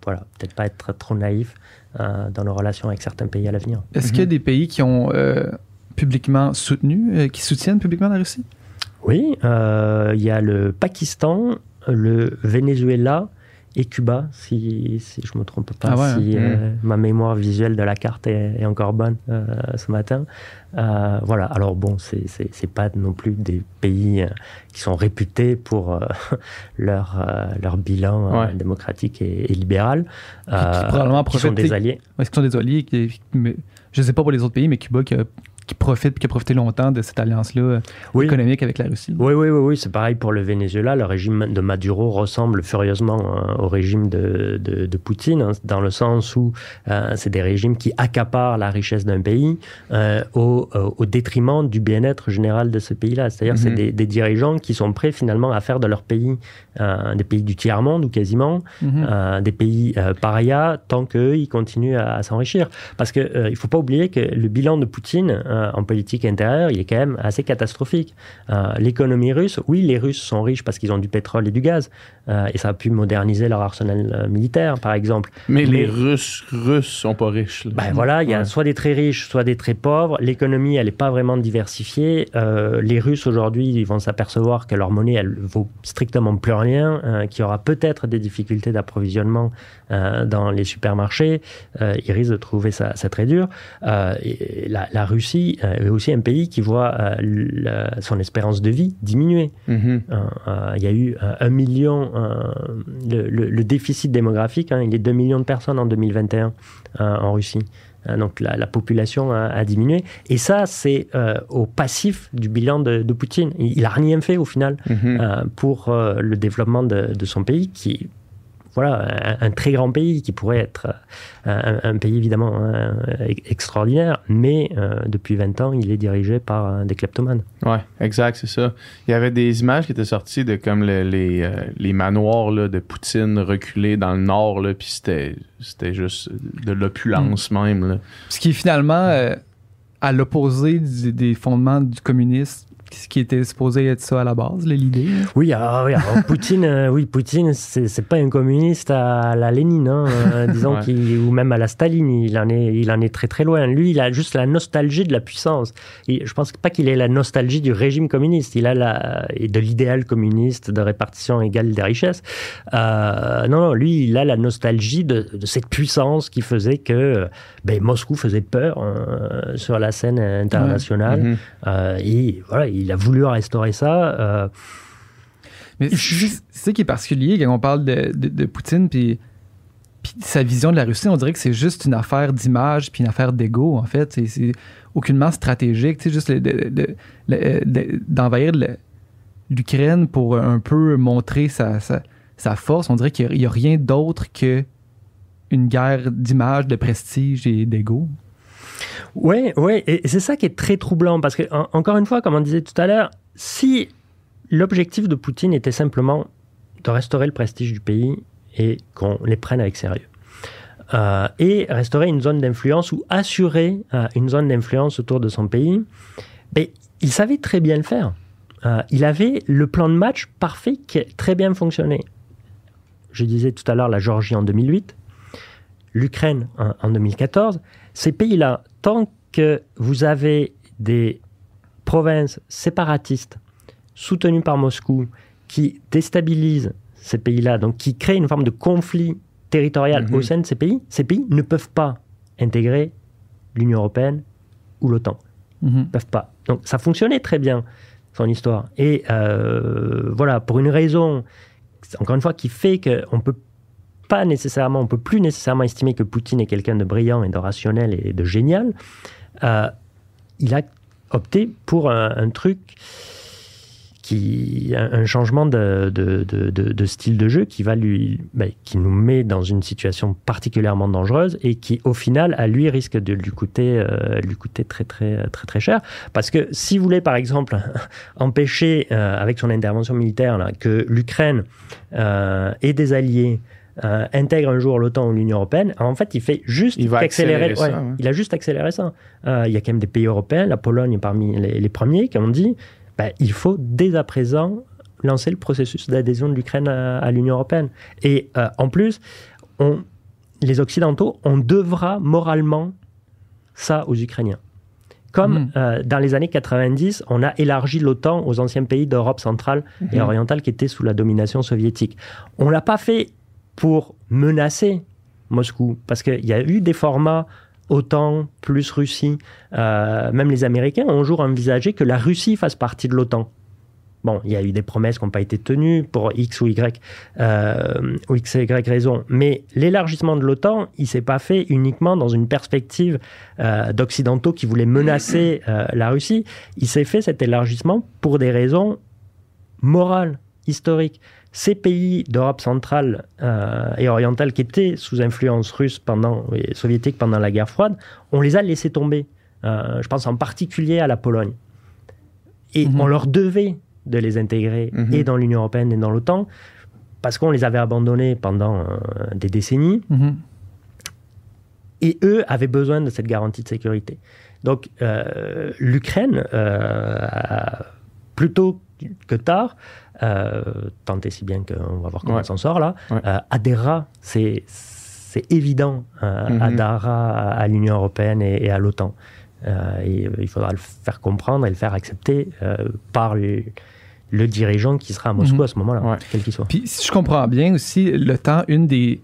Speaker 4: voilà, peut-être pas être trop naïf dans nos relations avec certains pays à l'avenir.
Speaker 3: Est-ce qu'il y a mhm. des pays qui ont publiquement soutenu, qui soutiennent publiquement la Russie?
Speaker 4: Oui, euh, il y a le Pakistan, le Venezuela et Cuba, si, je ne me trompe pas, ah si euh, mmh. ma mémoire visuelle de la carte est, encore bonne euh, ce matin. voilà, alors bon, c'est n'est pas non plus des pays qui sont réputés pour leur, leur bilan démocratique et, libéral.
Speaker 3: qui, probablement qui sont des alliés. qui sont des alliés. je ne sais pas pour les autres pays, mais Cuba qui a qui profite, qui a profité longtemps de cette alliance-là euh, économique avec la Russie.
Speaker 4: Oui, oui, oui, oui. c'est pareil pour le Venezuela. Le régime de Maduro ressemble furieusement hein, au régime de, de, Poutine, hein, dans le sens où euh, c'est des régimes qui accaparent la richesse d'un pays euh, au, au, détriment du bien-être général de ce pays-là. C'est-à-dire, c'est mhm. des, dirigeants qui sont prêts finalement à faire de leur pays des pays du tiers-monde ou quasiment, mhm. des pays parias, tant qu'eux, ils continuent à, s'enrichir. Parce qu'il ne faut pas oublier que le bilan de Poutine, euh, en politique intérieure, il est quand même assez catastrophique. Euh, l'économie russe, oui, les Russes sont riches parce qu'ils ont du pétrole et du gaz, euh, et ça a pu moderniser leur arsenal militaire, par exemple.
Speaker 2: Mais, les Russes, Russes sont pas riches.
Speaker 4: Ben voilà, il y a soit des très riches, soit des très pauvres. L'économie, elle n'est pas vraiment diversifiée. les Russes aujourd'hui, ils vont s'apercevoir que leur monnaie, elle vaut strictement plus rien, qu'il y aura peut-être des difficultés d'approvisionnement dans les supermarchés. ils risquent de trouver ça, très dur. Et la, la Russie est aussi un pays qui voit euh, son espérance de vie diminuer. Mhm. Euh, euh, il y a eu un million, le, déficit démographique, hein, il est 2 millions de personnes en 2021 en Russie. Donc la, population a, diminué. Et ça, c'est au passif du bilan de, Poutine. Il n'a rien fait au final mhm. pour le développement de, de, son pays qui voilà, un, très grand pays qui pourrait être euh, un, pays évidemment euh, extraordinaire, mais euh, depuis 20 ans, il est dirigé par des kleptomanes.
Speaker 2: Ouais, exact, c'est ça. Il y avait des images qui étaient sorties de comme les, les manoirs là, de Poutine reculés dans le nord, là, puis c'était, c'était juste de l'opulence même. Là.
Speaker 3: Ce qui est finalement à l'opposé des fondements du communisme ce qui était supposé être ça à la base, l'idée.
Speaker 4: Oui, ah, oui Poutine, euh, oui, Poutine, c'est pas un communiste à la Lénine, hein, euh, disons, ou même à la Staline. Il en est, il en est très très loin. Lui, il a juste la nostalgie de la puissance. Et je pense pas qu'il ait la nostalgie du régime communiste. Il a la et de l'idéal communiste de répartition égale des richesses. Euh, non, non, lui, il a la nostalgie de, cette puissance qui faisait que ben, Moscou faisait peur sur la scène internationale. Mm-hmm. et voilà, il a voulu restaurer ça. Euh,
Speaker 3: Mais c'est ça qui est particulier quand on parle de, Poutine, puis, sa vision de la Russie, on dirait que c'est juste une affaire d'image, puis une affaire d'ego, en fait. C'est aucunement stratégique. C'est juste d'envahir l'Ukraine pour un peu montrer sa, force. On dirait qu'il n'y a, rien d'autre que une guerre d'image, de prestige et d'ego.
Speaker 4: Oui, ouais, et c'est ça qui est très troublant, parce que, encore une fois, comme on disait tout à l'heure, si l'objectif de Poutine était simplement de restaurer le prestige du pays et qu'on les prenne avec sérieux, euh, et restaurer une zone d'influence ou assurer euh, une zone d'influence autour de son pays, ben, il savait très bien le faire. Euh, il avait le plan de match parfait qui a très bien fonctionné. Je disais tout à l'heure la Géorgie en 2008, l'Ukraine en 2014. Ces pays-là, tant que vous avez des provinces séparatistes soutenues par Moscou qui déstabilisent ces pays-là, donc qui créent une forme de conflit territorial au mhm. sein de ces pays, ces pays ne peuvent pas intégrer l'Union européenne ou l'OTAN. Mhm. ne peuvent pas. Donc ça fonctionnait très bien, son histoire. Et euh, voilà, pour une raison, encore une fois, qui fait qu'on peut pas nécessairement, on peut plus nécessairement estimer que Poutine est quelqu'un de brillant et de rationnel et de génial. Euh, il a opté pour un, truc qui un, changement de, de, style de jeu qui va lui ben, qui nous met dans une situation particulièrement dangereuse et qui au final à lui risque de lui coûter euh, lui coûter très très très très cher parce que si vous voulez par exemple empêcher euh, avec son intervention militaire là, que l'Ukraine ait des alliés euh, intègre un jour l'OTAN ou l'Union européenne, en fait, il fait juste
Speaker 2: il accélérer, ça,
Speaker 4: Il a juste accéléré ça. Euh, il y a quand même des pays européens, la Pologne est parmi les, premiers, qui ont dit ben, il faut dès à présent lancer le processus d'adhésion de l'Ukraine à, l'Union européenne. Et euh, en plus, on, les Occidentaux, on devra moralement ça aux Ukrainiens. Comme hmm. dans les années 90, on a élargi l'OTAN aux anciens pays d'Europe centrale et hmm. orientale qui étaient sous la domination soviétique. On l'a pas fait pour menacer Moscou. Parce qu'il y a eu des formats OTAN plus Russie. Euh, même les Américains ont un jour envisagé que la Russie fasse partie de l'OTAN. Bon, il y a eu des promesses qui n'ont pas été tenues pour X ou Y, euh, ou X et Y raison. Mais l'élargissement de l'OTAN, il s'est pas fait uniquement dans une perspective euh, d'occidentaux qui voulaient menacer la Russie. Il s'est fait cet élargissement pour des raisons morales, historiques ces pays d'Europe centrale euh, et orientale qui étaient sous influence russe pendant, et soviétique pendant la guerre froide, on les a laissés tomber. Euh, je pense en particulier à la Pologne. Et mhm. on leur devait de les intégrer mhm. et dans l'Union européenne et dans l'OTAN, parce qu'on les avait abandonnés pendant euh, des décennies. Mhm. Et eux avaient besoin de cette garantie de sécurité. Donc l'Ukraine, plutôt que tard, tant et si bien qu'on va voir comment ça s'en sort là, euh, adhérera, c'est évident, euh, mhm. adhérera à, l'Union européenne et, à l'OTAN. et il faudra le faire comprendre et le faire accepter par le, dirigeant qui sera à Moscou mhm. à ce moment-là, quel qu'il soit.
Speaker 3: Puis si je comprends bien aussi, l'OTAN, une des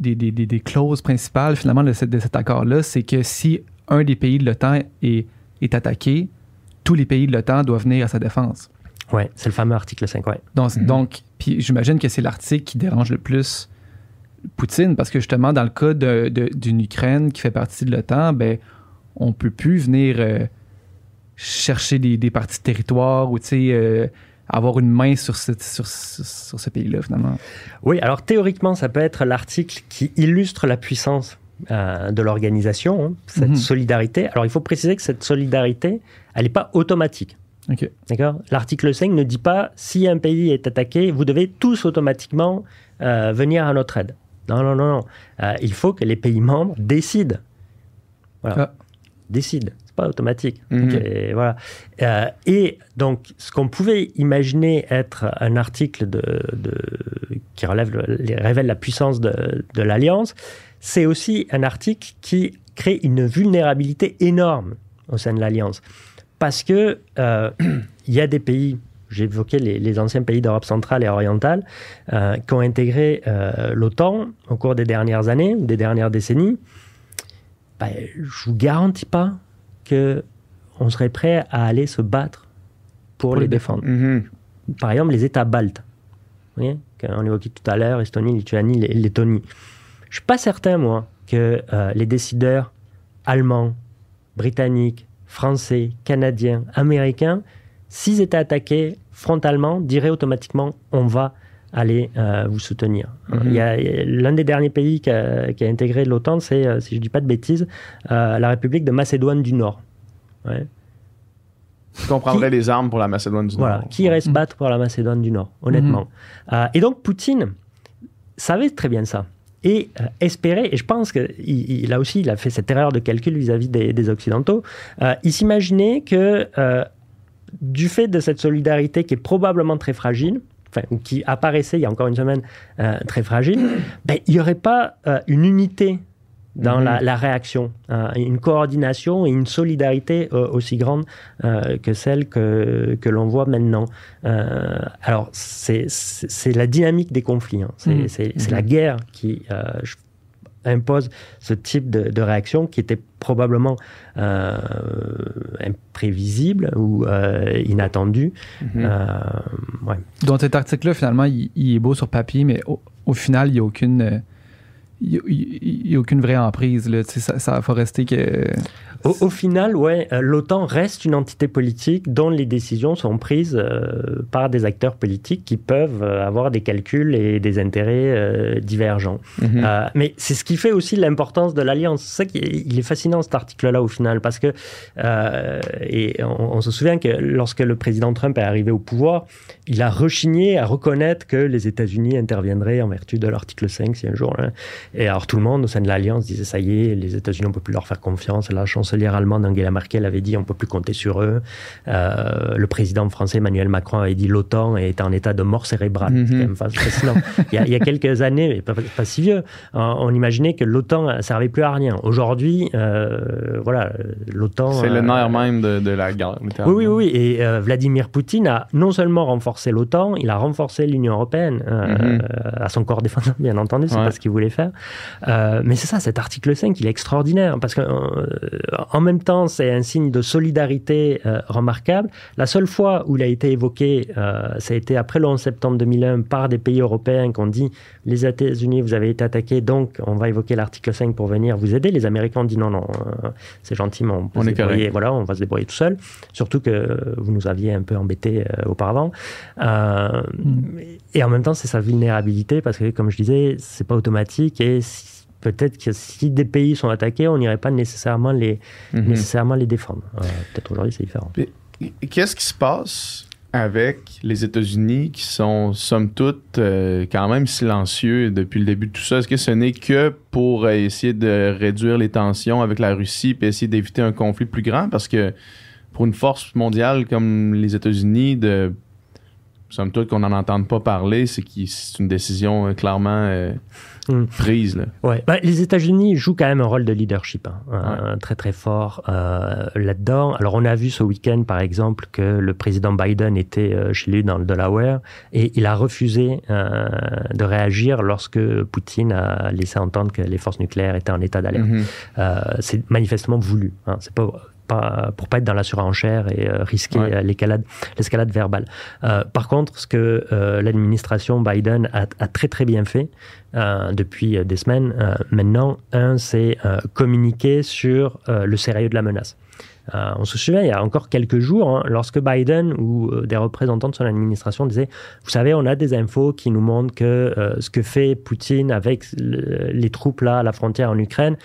Speaker 3: des, des, des, clauses principales finalement de, de cet accord-là, c'est que si un des pays de l'OTAN est, est attaqué, tous les pays de l'OTAN doivent venir à sa défense.
Speaker 4: Oui, c'est le fameux article 5, ouais.
Speaker 3: Donc, mhm. donc puis j'imagine que c'est l'article qui dérange le plus Poutine, parce que justement, dans le cas d'une Ukraine qui fait partie de l'OTAN, ben, on peut plus venir euh, chercher des, parties de territoire ou, tu sais, euh, avoir une main sur ce, sur, sur ce pays-là, finalement.
Speaker 4: Oui, alors théoriquement, ça peut être l'article qui illustre la puissance euh, de l'organisation, hein, cette
Speaker 3: Mhm.
Speaker 4: solidarité. Alors il faut préciser que cette solidarité, elle n'est pas automatique. D'accord L'article 5 ne dit pas si un pays est attaqué, vous devez tous automatiquement euh, venir à notre aide. Non, non, non, non. Euh, il faut que les pays membres décident. Voilà.
Speaker 3: Ah.
Speaker 4: Décident. C'est pas automatique.
Speaker 2: Mhm.
Speaker 4: Et, voilà. Euh, et donc, ce qu'on pouvait imaginer être un article de, de- qui relève le- les- révèle la puissance de, de l'Alliance, c'est aussi un article qui crée une vulnérabilité énorme au sein de l'Alliance. Parce que euh, il y a des pays, j'ai évoqué les, les anciens pays d'Europe centrale et orientale, euh, qui ont intégré euh, l'OTAN au cours des dernières années ou des dernières décennies. Ben, je vous garantis pas que on serait prêt à aller se battre pour, les,
Speaker 3: les
Speaker 4: défendre.
Speaker 2: Mhm.
Speaker 4: Par exemple, les États baltes. Vous voyez On évoquait tout à l'heure Estonie, Lituanie, Lettonie. Je suis pas certain, moi, que les décideurs allemands, britanniques, français, canadiens, américains, s'ils étaient attaqués frontalement, diraient automatiquement on va aller euh, vous soutenir.
Speaker 2: Mhm.
Speaker 4: Il y a- L'un des derniers pays qui a, qui a intégré l'OTAN, c'est, euh, si je ne dis pas de bêtises, euh, la République de Macédoine du Nord. Ouais.
Speaker 2: Qu'on prendrait les armes pour la Macédoine du
Speaker 4: Voilà,
Speaker 2: Nord.
Speaker 4: qui irait se battre pour la Macédoine du Nord, honnêtement. Euh, et donc, Poutine savait très bien ça. Et euh, espérait, et je pense que il, là aussi, il a fait cette erreur de calcul vis-à-vis des, Occidentaux. euh, il s'imaginait que, euh, du fait de cette solidarité qui est probablement très fragile, enfin, ou qui apparaissait il y a encore une semaine très fragile, ben, il n'y aurait pas une unité dans
Speaker 2: Mhm.
Speaker 4: la, la réaction, euh, une coordination et une solidarité euh, aussi grande euh, que celle que, que l'on voit maintenant. Euh, alors, c'est la dynamique des conflits. hein. C'est
Speaker 3: Mhm.
Speaker 4: c'est la guerre qui impose ce type de, de réaction qui était probablement imprévisible ou inattendu.
Speaker 2: Mhm.
Speaker 4: Euh, ouais.
Speaker 3: Donc cet article-là, finalement, il, il est beau sur papier, mais au, au final, il n'y a aucune. Il y a- aucune vraie emprise. Là. Ça, ça faut rester que.
Speaker 4: Au, au final, ouais, euh, l'OTAN reste une entité politique dont les décisions sont prises euh, par des acteurs politiques qui peuvent euh, avoir des calculs et des intérêts euh, divergents.
Speaker 2: Mhm.
Speaker 4: Euh, mais c'est ce qui fait aussi l'importance de l'alliance. C'est ça qui est, il est fascinant cet article-là au final parce que et on, on se souvient que lorsque le président Trump est arrivé au pouvoir, il a rechigné à reconnaître que les États-Unis interviendraient en vertu de l'article 5 si un jour. hein. Et alors tout le monde au sein de l'alliance disait ça y est, les États-Unis on peut plus leur faire confiance. La chancelière allemande Angela Merkel avait dit on peut plus compter sur eux. Euh, le président français Emmanuel Macron avait dit l'OTAN est en état de mort cérébrale.
Speaker 2: Mhm.
Speaker 4: Quand même il, y a, il y a quelques années, mais pas, pas si vieux, on, imaginait que l'OTAN ne servait plus à rien. Aujourd'hui, euh, voilà, l'OTAN.
Speaker 2: C'est le
Speaker 4: euh,
Speaker 2: nerf même de, de la guerre.
Speaker 4: oui, oui, oui. Et euh, Vladimir Poutine a non seulement renforcé l'OTAN, il a renforcé l'Union européenne
Speaker 2: Mhm.
Speaker 4: à son corps défendant, bien entendu, c'est
Speaker 2: Ouais.
Speaker 4: pas ce qu'il voulait faire. Euh, mais c'est ça, cet article 5, il est extraordinaire parce que euh, en même temps, c'est un signe de solidarité euh, remarquable. La seule fois où il a été évoqué, euh, ça a été après le 11 septembre 2001 par des pays européens qui ont dit les États-Unis, vous avez été attaqués, donc on va évoquer l'article 5 pour venir vous aider. Les Américains ont dit non, non, c'est gentil, mais on
Speaker 2: On
Speaker 4: se débrouiller, voilà, on va se débrouiller tout seul. Surtout que vous nous aviez un peu embêtés auparavant. Euh, Et en même temps, c'est sa vulnérabilité parce que, comme je disais, c'est pas automatique et si- peut-être que si des pays sont attaqués, on n'irait pas nécessairement les,
Speaker 2: Mhm.
Speaker 4: nécessairement les défendre. Euh, peut-être aujourd'hui, c'est différent.
Speaker 2: Qu'est-ce qui se passe avec les États-Unis qui sont, somme toute, euh, quand même silencieux depuis le début de tout ça? Est-ce que ce n'est que pour euh, essayer de réduire les tensions avec la Russie et essayer d'éviter un conflit plus grand? Parce que pour une force mondiale comme les États-Unis, de somme toute qu'on n'en entende pas parler, c'est que c'est une décision euh, clairement euh,
Speaker 4: Mm.
Speaker 2: prise. Là.
Speaker 4: Ouais, bah, les États-Unis jouent quand même un rôle de leadership hein, très très fort euh, là-dedans. Alors on a vu ce week-end par exemple que le président Biden était euh, chez lui dans le Delaware et il a refusé euh, de réagir lorsque Poutine a laissé entendre que les forces nucléaires étaient en état d'alerte.
Speaker 2: Mhm.
Speaker 4: Euh, c'est manifestement voulu. Hein. C'est pas, pas pour pas être dans la surenchère et euh, risquer
Speaker 2: Ouais.
Speaker 4: euh, l'escalade, l'escalade verbale. Euh, par contre, ce que l'administration Biden a, a très très bien fait depuis des semaines maintenant, un, c'est communiquer sur le sérieux de la menace. Euh, on se souvient, il y a encore quelques jours, hein, lorsque Biden ou euh, des représentants de son administration disaient, vous savez, on a des infos qui nous montrent que euh, ce que fait Poutine avec les troupes là à la frontière en Ukraine,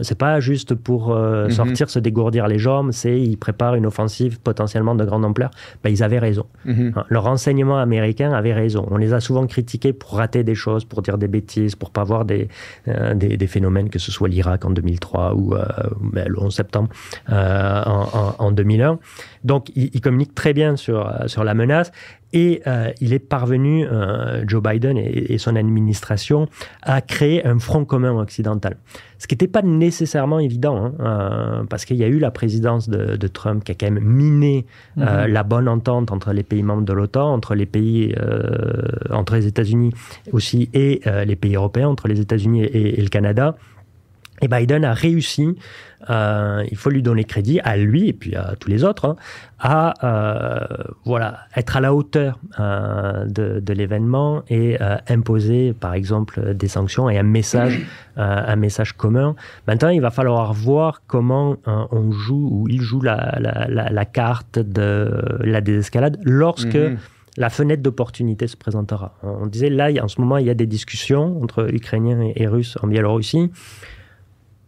Speaker 4: c'est pas juste pour mhm. sortir, se dégourdir les jambes, c'est il prépare une offensive potentiellement de grande ampleur. Ben, ils avaient raison. Mhm. Hein, le renseignement américain avait raison. On les a souvent critiqués pour rater des choses, pour dire des bêtises, pour pas voir des, des, phénomènes, que ce soit l'Irak en 2003 ou ben, le 11 septembre. Euh, en, 2001. Donc, il, communique très bien sur, euh, sur la menace et euh, il est parvenu, Joe Biden et, son administration, à créer un front commun occidental. Ce qui n'était pas nécessairement évident, hein, parce qu'il y a eu la présidence de, Trump qui a quand même miné mhm. la bonne entente entre les pays membres de l'OTAN, entre les pays, entre les États-Unis aussi et les pays européens, entre les États-Unis et, le Canada. Et Biden a réussi, euh, il faut lui donner crédit à lui et puis à tous les autres, hein, à euh, voilà être à la hauteur euh, de, l'événement et imposer, par exemple, des sanctions et un message, un message commun. Maintenant, il va falloir voir comment on joue ou il joue la, la, carte de la désescalade lorsque mhm. la fenêtre d'opportunité se présentera. On disait là, en ce moment, il y a des discussions entre Ukrainiens et Russes en Biélorussie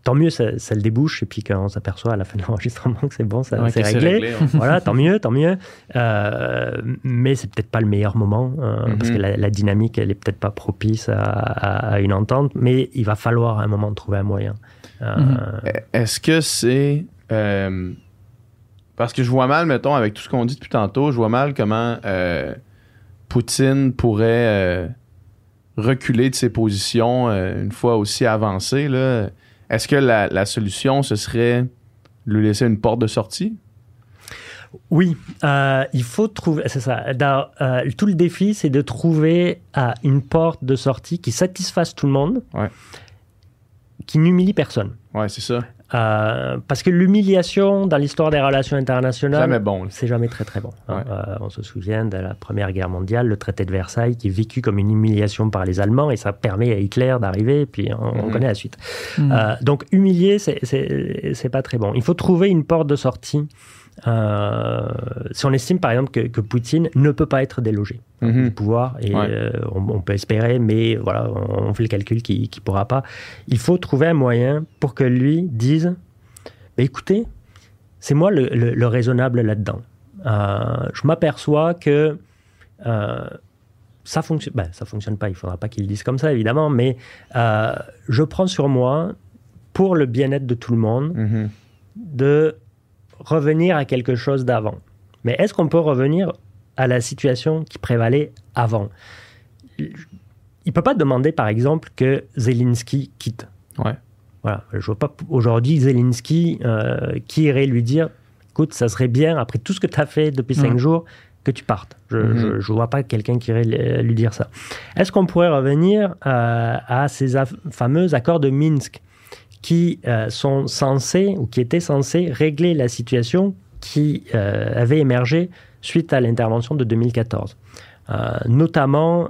Speaker 4: tant mieux, ça, le débouche. Et puis quand on s'aperçoit à la fin de l'enregistrement que c'est bon, ça, c'est réglé. voilà, tant mieux, tant mieux. Euh, mais c'est peut-être pas le meilleur moment euh, parce que mhm. la, dynamique, elle est peut-être pas propice à, une entente. Mais il va falloir à un moment trouver un moyen.
Speaker 2: Euh, mhm. Est-ce que c'est parce que je vois mal, mettons, avec tout ce qu'on dit depuis tantôt, je vois mal comment Poutine pourrait reculer de ses positions une fois aussi avancé là. Est-ce que la, solution, ce serait lui laisser une porte de sortie?
Speaker 4: Oui, euh, il faut trouver, c'est ça. Euh, tout le défi, c'est de trouver euh, une porte de sortie qui satisfasse tout le monde, qui n'humilie personne.
Speaker 2: Ouais, c'est ça.
Speaker 4: Euh, parce que l'humiliation dans l'histoire des relations internationales,
Speaker 2: jamais bon.
Speaker 4: C'est jamais très très bon. Hein. Euh, on se souvient de la Première Guerre mondiale, le traité de Versailles qui est vécu comme une humiliation par les Allemands et ça permet à Hitler d'arriver. Puis on, mhm. connaît la suite. Mhm. Euh, donc humilier, c'est pas très bon. Il faut trouver une porte de sortie euh, si on estime par exemple que, Poutine ne peut pas être délogé mhm. du pouvoir, et euh, on, peut espérer, mais voilà, on, fait le calcul qu'il ne pourra pas, il faut trouver un moyen pour que lui dise bah, écoutez, c'est moi le, raisonnable là-dedans. Euh, je m'aperçois que ça fonctionne. Ben, ça fonctionne pas. Il faudra pas qu'il dise comme ça, évidemment, mais je prends sur moi, pour le bien-être de tout le monde, mhm. de revenir à quelque chose d'avant. Mais est-ce qu'on peut revenir à la situation qui prévalait avant? Il ne peut pas demander, par exemple, que Zelensky quitte.
Speaker 2: Ouais.
Speaker 4: Voilà. Je vois pas aujourd'hui Zelensky euh, qui irait lui dire écoute, ça serait bien, après tout ce que tu as fait depuis cinq jours, que tu partes. Je ne mhm. vois pas quelqu'un qui irait lui dire ça. Est-ce qu'on pourrait revenir euh, à ces fameux accords de Minsk? Qui euh, sont censés ou qui étaient censés régler la situation qui euh, avait émergé suite à l'intervention de 2014. Euh, notamment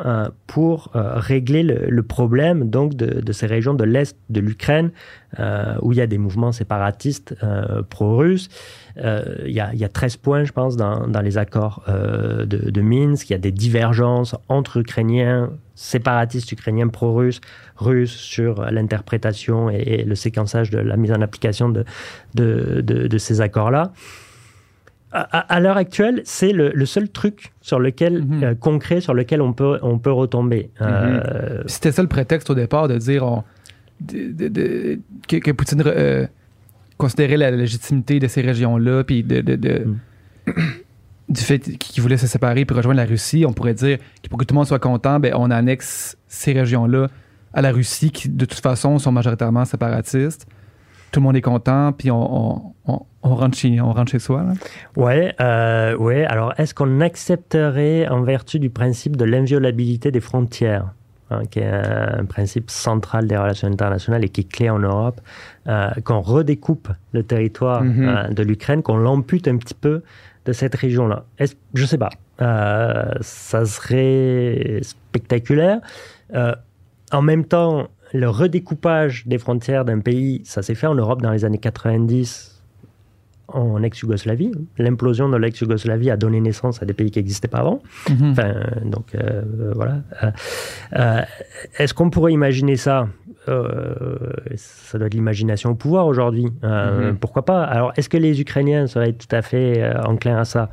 Speaker 4: pour régler le, problème donc de, ces régions de l'est de l'Ukraine où il y a des mouvements séparatistes pro-russes. Il y, a 13 points, je pense, dans, les accords de, de, Minsk. Il y a des divergences entre Ukrainiens, séparatistes ukrainiens pro-russes, russes sur l'interprétation et, le séquençage de la mise en application de, de, ces accords-là. À, l'heure actuelle, c'est le, seul truc sur lequel, mhm. euh, concret sur lequel on peut, on peut retomber.
Speaker 3: Euh, mhm. C'était ça le prétexte au départ de dire que, Poutine euh, considérait la légitimité de ces régions-là, puis de, mhm du fait qu'il voulait se séparer puis rejoindre la Russie, on pourrait dire que pour que tout le monde soit content, ben, on annexe ces régions-là à la Russie qui, de toute façon, sont majoritairement séparatistes. Tout le monde est content, puis on, rentre, chez, on rentre chez soi.
Speaker 4: Oui, euh, ouais. alors est-ce qu'on accepterait, en vertu du principe de l'inviolabilité des frontières, hein, qui est un, principe central des relations internationales et qui est clé en Europe, euh, qu'on redécoupe le territoire mm-hmm. euh, de l'Ukraine, qu'on l'ampute un petit peu de cette région-là. Je ne sais pas. Euh, ça serait spectaculaire. En même temps, le redécoupage des frontières d'un pays, ça s'est fait en Europe dans les années 90 en ex-Yougoslavie. L'implosion de l'ex-Yougoslavie a donné naissance à des pays qui n'existaient pas avant.
Speaker 3: Mhm.
Speaker 4: Enfin, donc euh, voilà. Euh, euh, Est-ce qu'on pourrait imaginer ça Euh, Ça doit être l'imagination au pouvoir aujourd'hui. Euh,
Speaker 2: Mhm.
Speaker 4: Pourquoi pas? Alors, est-ce que les Ukrainiens seraient tout à fait euh, enclins à ça?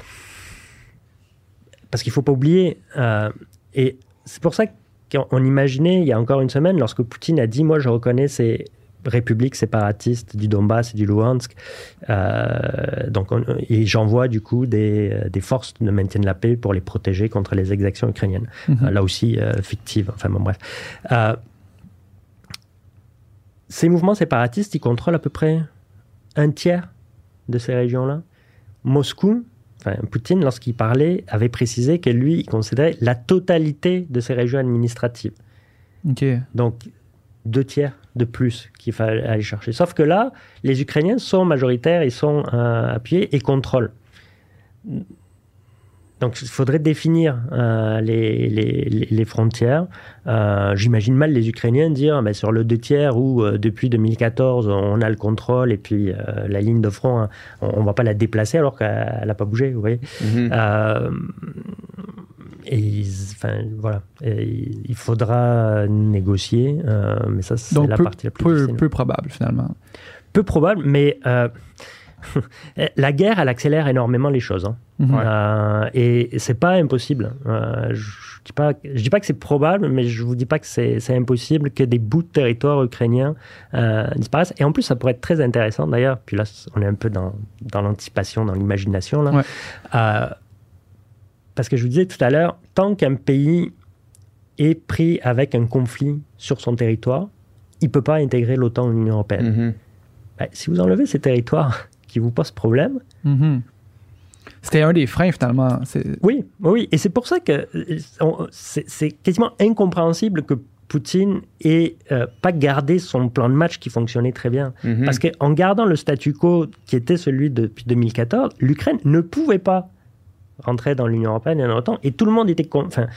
Speaker 4: Parce qu'il faut pas oublier, euh, et c'est pour ça qu'on on imaginait il y a encore une semaine, lorsque Poutine a dit, moi je reconnais ces républiques séparatistes du Donbass et du Luhansk, euh, donc on- et j'envoie du coup des, des forces de maintien de la paix pour les protéger contre les exactions ukrainiennes.
Speaker 3: Mhm.
Speaker 4: Euh, là aussi euh, fictives, enfin bon bref. Euh, ces mouvements séparatistes, ils contrôlent à peu près un tiers de ces régions-là. Moscou, enfin Poutine, lorsqu'il parlait, avait précisé que lui, il considérait la totalité de ces régions administratives. Donc, deux tiers de plus qu'il fallait aller chercher. Sauf que là, les Ukrainiens sont majoritaires, ils sont euh, appuyés et contrôlent. Donc, il faudrait définir euh, les, les- les- frontières. Euh, J'imagine mal les Ukrainiens dire mais sur le deux tiers où euh, depuis 2014 on a le contrôle et puis la ligne de front, hein, on ne va pas la déplacer alors qu'elle n'a pas bougé. Vous voyez
Speaker 2: Mhm.
Speaker 4: Et ils- enfin, voilà. Et il faudra négocier, euh, mais ça, c'est
Speaker 3: Donc,
Speaker 4: la
Speaker 3: peu,
Speaker 4: partie la plus
Speaker 3: peu,
Speaker 4: difficile.
Speaker 3: peu probable, finalement.
Speaker 4: Peu probable, mais euh, la guerre, elle accélère énormément les choses. hein.
Speaker 3: Mhm.
Speaker 4: Euh, et c'est pas impossible. Euh, je dis pas, je dis pas que c'est probable, mais je vous dis pas que c'est impossible que des bouts de territoire ukrainiens euh, disparaissent. Et en plus, ça pourrait être très intéressant d'ailleurs. Puis là, on est un peu dans, dans l'anticipation, dans l'imagination là.
Speaker 3: Ouais.
Speaker 4: Parce que je vous disais tout à l'heure, tant qu'un pays est pris avec un conflit sur son territoire, il peut pas intégrer l'OTAN ou l'Union européenne.
Speaker 2: Mhm.
Speaker 4: Ben, si vous enlevez ces territoires qui vous posent problème,
Speaker 3: Mhm. C'était un des freins, finalement. C'est-
Speaker 4: Oui, oui, et c'est pour ça que euh, on- c'est c'est quasiment incompréhensible que Poutine ait euh, pas gardé son plan de match qui fonctionnait très bien.
Speaker 2: Mhm.
Speaker 4: Parce qu'en gardant le statu quo qui était celui depuis 2014, l'Ukraine ne pouvait pas rentrer dans l'Union européenne et dans l'OTAN, et tout le monde était... con- Enfin,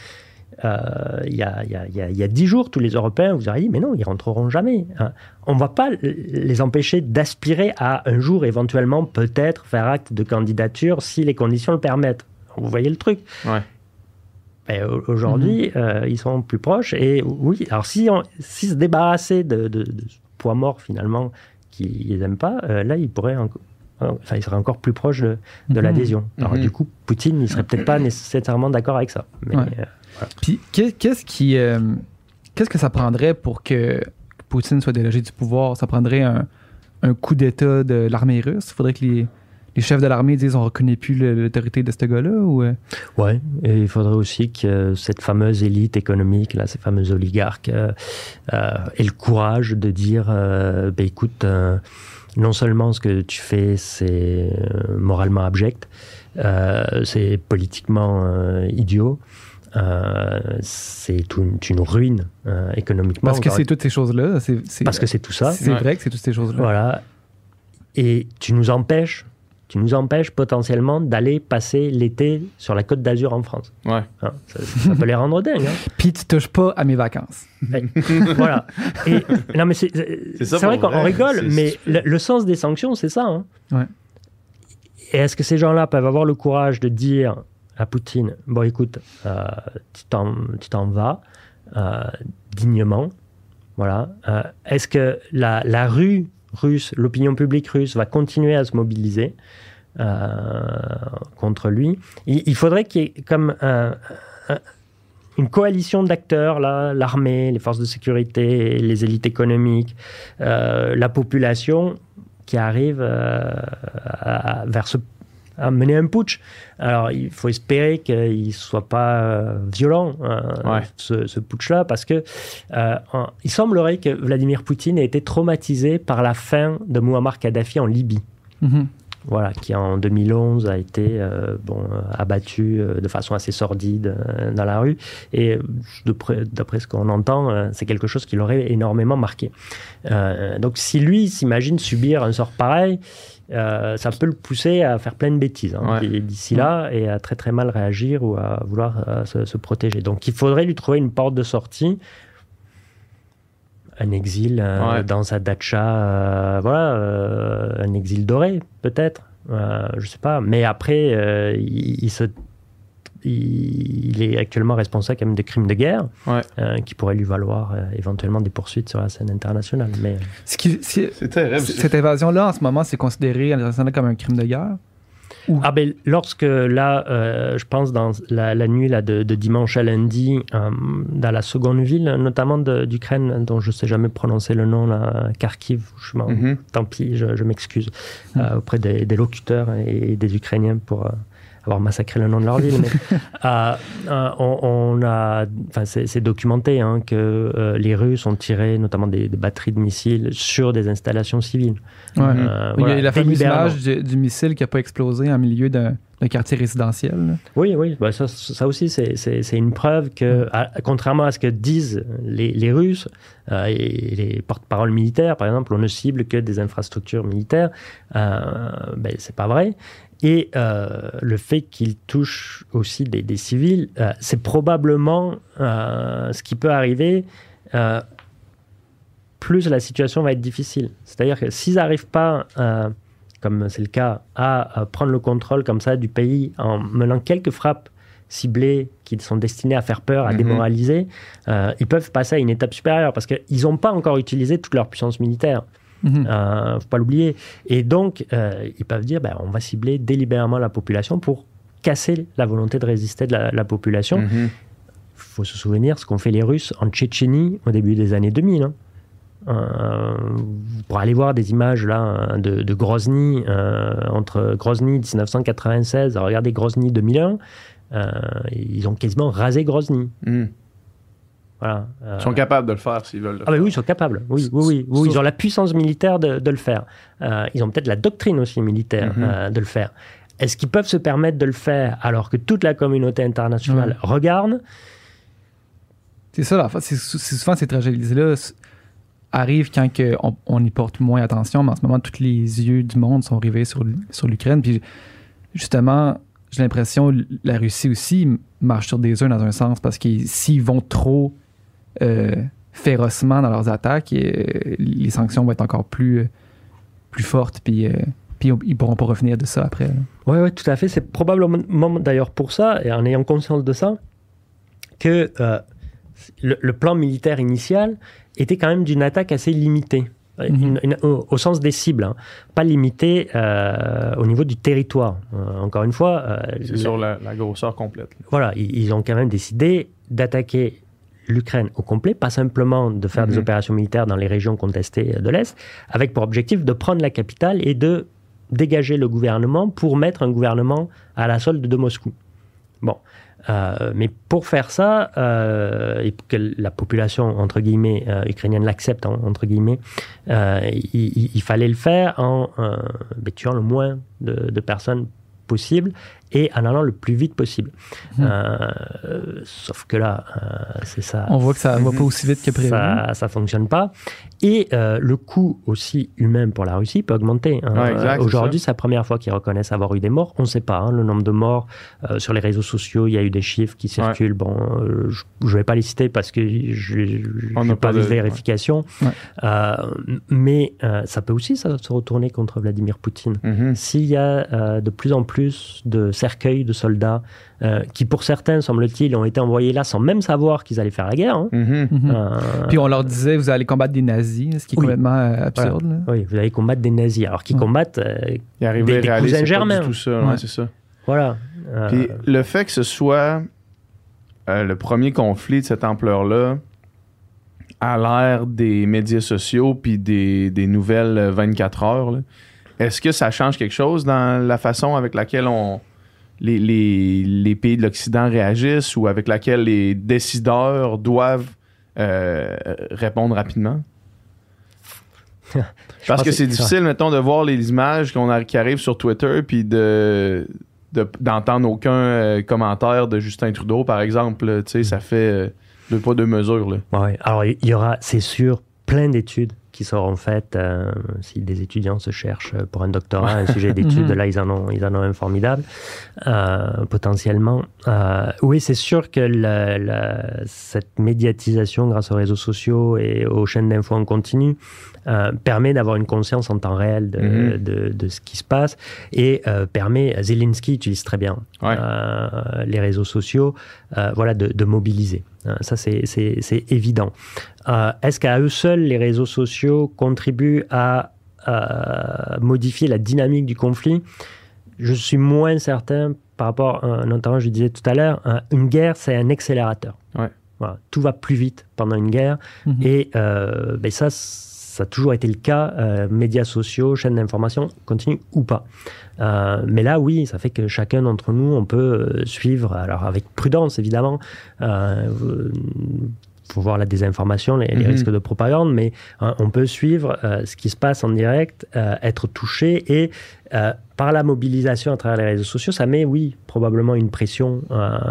Speaker 4: euh, il y, a, il y a- dix jours, tous les Européens vous auraient dit, mais non, ils rentreront jamais. hein. On ne va pas les empêcher d'aspirer à un jour éventuellement peut-être faire acte de candidature si les conditions le permettent. Vous voyez le truc
Speaker 2: Ouais.
Speaker 4: au- Aujourd'hui, euh, ils sont plus proches. Et oui, alors si on, si se débarrasser de, de, de ce poids mort finalement qu'ils n'aiment pas, euh, là, ils pourraient encore. Enfin, ils seraient encore plus proches de, de
Speaker 3: Mhm.
Speaker 4: l'adhésion. Alors,
Speaker 2: Mhm.
Speaker 4: du coup, Poutine, il serait peut-être pas nécessairement d'accord avec ça. Mais
Speaker 3: Ouais.
Speaker 4: euh,
Speaker 3: Puis qu'est-ce qui, euh, qu'est-ce que ça prendrait pour que Poutine soit délogé du pouvoir? Ça prendrait un, un coup d'État de l'armée russe? Il faudrait que les, les chefs de l'armée disent on reconnaît plus l'autorité de ce gars-là ou euh,
Speaker 4: Ouais, et il faudrait aussi que cette fameuse élite économique, là, ces fameux oligarques, euh, euh, aient le courage de dire, euh, ben, écoute, euh, non seulement ce que tu fais, c'est euh, moralement abject, euh, c'est politiquement euh, idiot, euh, c'est une, une ruine économiquement.
Speaker 3: parce que c'est toutes ces choses-là.
Speaker 4: parce que c'est tout ça.
Speaker 3: C'est
Speaker 2: Ouais.
Speaker 3: vrai que c'est toutes ces choses-là.
Speaker 4: Voilà. Et tu nous empêches, tu nous empêches potentiellement d'aller passer l'été sur la côte d'Azur en France.
Speaker 2: Ouais.
Speaker 4: Hein, ça, ça peut les rendre dingues. hein.
Speaker 3: Puis tu touches pas à mes vacances.
Speaker 4: voilà. Et, non, mais c'est vrai qu'on rigole, mais le, le sens des sanctions, c'est ça. hein.
Speaker 3: Ouais.
Speaker 4: Et est-ce que ces gens-là peuvent avoir le courage de dire à Poutine Bon, écoute, euh, tu t'en tu t'en vas euh, dignement. Voilà. Euh, est-ce que la, la rue russe, l'opinion publique russe va continuer à se mobiliser euh, contre lui. Il, faudrait qu'il y ait comme un- un- une coalition d'acteurs, l'armée, les forces de sécurité, les élites économiques, euh, la population qui arrive euh, vers ce, à mener un putsch. Alors, il faut espérer qu'il ne soit pas euh, violent,
Speaker 2: Ouais.
Speaker 4: ce, ce putsch-là, parce que euh, il semblerait que Vladimir Poutine ait été traumatisé par la fin de Muammar Kadhafi en Libye
Speaker 3: Mhm.
Speaker 4: voilà, qui en 2011 a été euh, bon, abattu euh, de façon assez sordide euh, dans la rue. Et d'après ce qu'on entend, c'est quelque chose qui l'aurait énormément marqué. Donc si lui s'imagine subir un sort pareil, euh, ça peut le pousser à faire plein de bêtises hein,
Speaker 2: Ouais.
Speaker 4: d'ici là et à très très mal réagir ou à vouloir euh, se, se protéger. Donc il faudrait lui trouver une porte de sortie un exil euh,
Speaker 2: Ouais.
Speaker 4: dans sa datcha, euh, voilà, un exil doré peut-être, je sais pas. Mais après, il, il se il est actuellement responsable quand même de crimes de guerre
Speaker 2: Ouais.
Speaker 4: euh, qui pourraient lui valoir euh, éventuellement des poursuites sur la scène internationale. Mais
Speaker 3: Ce qui- ce-
Speaker 2: C'est terrible.
Speaker 3: c- cette invasion-là, en ce moment, c'est considéré comme un crime de guerre?
Speaker 4: Ah ben, lorsque là, euh, je pense dans la, la nuit là, de, de dimanche à lundi, euh, dans la seconde ville, notamment d'Ukraine, dont je ne sais jamais prononcer le nom, là, Kharkiv, je m'en-
Speaker 2: Mhm.
Speaker 4: tant pis, je, je m'excuse euh, auprès des, des locuteurs et des Ukrainiens pour euh, avoir massacré le nom de leur ville. mais, euh, euh, on, on a, enfin, c'est documenté hein, que euh, les Russes ont tiré notamment des, des batteries de missiles sur des installations civiles.
Speaker 3: Ouais. Il y a la fameuse image du, du missile qui n'a pas explosé en milieu d'un quartier résidentiel. là.
Speaker 4: Oui, oui, bah ça, ça aussi, c'est- une preuve que, à- contrairement à ce que disent les, les Russes et les porte-paroles militaires, par exemple, on ne cible que des infrastructures militaires. Ben, c'est pas vrai. Et euh, le fait qu'ils touchent aussi des, des civils, euh, c'est probablement euh, ce qui peut arriver. plus la situation va être difficile. C'est-à-dire que s'ils n'arrivent pas, comme c'est le cas, à, prendre le contrôle comme ça du pays en menant quelques frappes ciblées qui sont destinées à faire peur, à
Speaker 2: Mhm.
Speaker 4: démoraliser, ils peuvent passer à une étape supérieure parce qu'ils n'ont pas encore utilisé toute leur puissance militaire.
Speaker 3: Mhm.
Speaker 4: Euh, faut pas l'oublier. Et donc, euh, ils peuvent dire, ben, on va cibler délibérément la population pour casser la volonté de résister de la, la population. Il
Speaker 2: Mhm.
Speaker 4: faut se souvenir ce qu'ont fait les Russes en Tchétchénie au début des années 2000. hein. Euh, pour aller voir des images là de, de Grozny euh, entre Grozny 1996 regardez Grozny 2001 euh, ils ont quasiment rasé Grozny
Speaker 2: Mhm.
Speaker 4: Voilà Euh,
Speaker 2: Ils sont capables de le faire s'ils veulent le
Speaker 4: ah bah
Speaker 2: faire.
Speaker 4: oui, ils sont capables. Oui, oui, oui. oui, ils ont la puissance militaire de, de le faire. Euh, ils ont peut-être la doctrine aussi militaire
Speaker 2: Mhm.
Speaker 4: euh, de le faire. Est-ce qu'ils peuvent se permettre de le faire alors que toute la communauté internationale regarde?
Speaker 3: C'est ça, la c'est souvent ces tragédies-là arrivent quand que on, on y porte moins attention, mais en ce moment, tous les yeux du monde sont rivés sur, l'Ukraine. Puis justement, j'ai l'impression que la Russie aussi marche sur des œufs dans un sens, parce que s'ils vont trop férocement dans leurs attaques, euh, les sanctions vont être encore plus, euh, plus fortes, puis, euh, puis ils pourront pas revenir de ça après.
Speaker 4: Oui, ouais, tout à fait. C'est probablement d'ailleurs pour ça, et en ayant conscience de ça, que euh, le, le plan militaire initial était quand même d'une attaque assez limitée. Euh,
Speaker 3: Mhm.
Speaker 4: Une- une- au, au sens des cibles, hein. pas limitée euh, au niveau du territoire. Euh, encore une fois, euh,
Speaker 2: C'est sur la, la grosseur complète.
Speaker 4: voilà, ils, ils ont quand même décidé d'attaquer l'Ukraine au complet, pas simplement de faire des
Speaker 2: Mhm.
Speaker 4: opérations militaires dans les régions contestées de l'Est, avec pour objectif de prendre la capitale et de dégager le gouvernement pour mettre un gouvernement à la solde de Moscou. Bon. Euh, mais pour faire ça, euh, et pour que la population, entre guillemets, euh, ukrainienne l'accepte, hein, entre guillemets, euh, il, fallait le faire en tuant le moins de, de personnes possible et en allant le plus vite possible.
Speaker 3: Mhm.
Speaker 4: Euh, sauf que là, euh, c'est ça.
Speaker 3: On voit que ça va pas aussi vite que prévu.
Speaker 4: Ça, ça fonctionne pas. Et euh, le coût aussi humain pour la Russie peut augmenter. hein.
Speaker 2: Ouais,
Speaker 4: Euh, Aujourd'hui,
Speaker 2: c'est
Speaker 4: la première fois qu'ils reconnaissent avoir eu des morts. On ne sait pas hein, le nombre de morts. Euh, sur les réseaux sociaux, il y a eu des chiffres qui circulent. Bon, je ne vais pas les citer parce que je n'ai
Speaker 2: n'a
Speaker 4: pas,
Speaker 2: de-
Speaker 4: vérification.
Speaker 3: Ouais.
Speaker 4: Mais ça peut aussi ça, se retourner contre Vladimir Poutine.
Speaker 2: Mhm.
Speaker 4: S'il y a de plus en plus de cercueils de soldats euh, qui, pour certains, semble-t-il, ont été envoyés là sans même savoir qu'ils allaient faire la guerre. hein.
Speaker 2: Mhm.
Speaker 3: Mhm.
Speaker 4: Euh,
Speaker 3: Puis on leur disait, vous allez combattre des nazis, ce qui est
Speaker 4: Oui.
Speaker 3: complètement euh, absurde.
Speaker 4: oui, vous allez combattre des nazis, alors qu'ils combattent. euh,
Speaker 2: Il arrive
Speaker 4: Des-
Speaker 2: à
Speaker 4: des
Speaker 2: réaliser,
Speaker 4: cousins germains.
Speaker 2: du tout ça, ouais,
Speaker 3: Ouais.
Speaker 2: c'est ça.
Speaker 4: voilà. Euh,
Speaker 2: Puis le fait que ce soit euh, le premier conflit de cette ampleur-là à l'ère des médias sociaux puis des, des nouvelles euh, 24 heures, est-ce que ça change quelque chose dans la façon avec laquelle on les, les- les pays de l'Occident réagissent ou avec laquelle les décideurs doivent euh, répondre rapidement? Parce que c'est difficile, mettons, de voir les images qu'on a, qui arrivent sur Twitter puis de de- d'entendre aucun euh, commentaire de Justin Trudeau, par exemple. Tu sais, ça fait euh, deux pas, deux mesures. Là.
Speaker 4: ouais. Alors, il y aura, c'est sûr, plein d'études qui seront faites euh, si des étudiants se cherchent pour un doctorat, un sujet d'étude, là, ils en ont, ils en ont un formidable, euh, potentiellement. Euh, oui, c'est sûr que la, la, cette médiatisation grâce aux réseaux sociaux et aux chaînes d'infos en continu euh, permet d'avoir une conscience en temps réel de,
Speaker 2: Mhm.
Speaker 4: de, de ce qui se passe et permet, Zelensky utilise très bien
Speaker 2: Ouais.
Speaker 4: les réseaux sociaux, voilà, de, de mobiliser. Euh, ça, c'est- évident. Euh, Est-ce qu'à eux seuls, les réseaux sociaux contribuent à modifier la dynamique du conflit? Je suis moins certain par rapport, à, notamment, je disais tout à l'heure, un- une guerre, c'est un accélérateur.
Speaker 2: Ouais.
Speaker 4: Voilà, tout va plus vite pendant une guerre.
Speaker 3: Mhm.
Speaker 4: Et euh, ben ça, ça a toujours été le cas. euh, médias sociaux, chaînes d'information, continue ou pas. Euh, mais là, oui, ça fait que chacun d'entre nous, on peut euh, suivre, alors avec prudence évidemment, faut voir la désinformation, les, les
Speaker 2: Mhm.
Speaker 4: risques de propagande, mais hein, on peut suivre euh, ce qui se passe en direct, euh, être touché et euh, par la mobilisation à travers les réseaux sociaux, ça met, oui, probablement une pression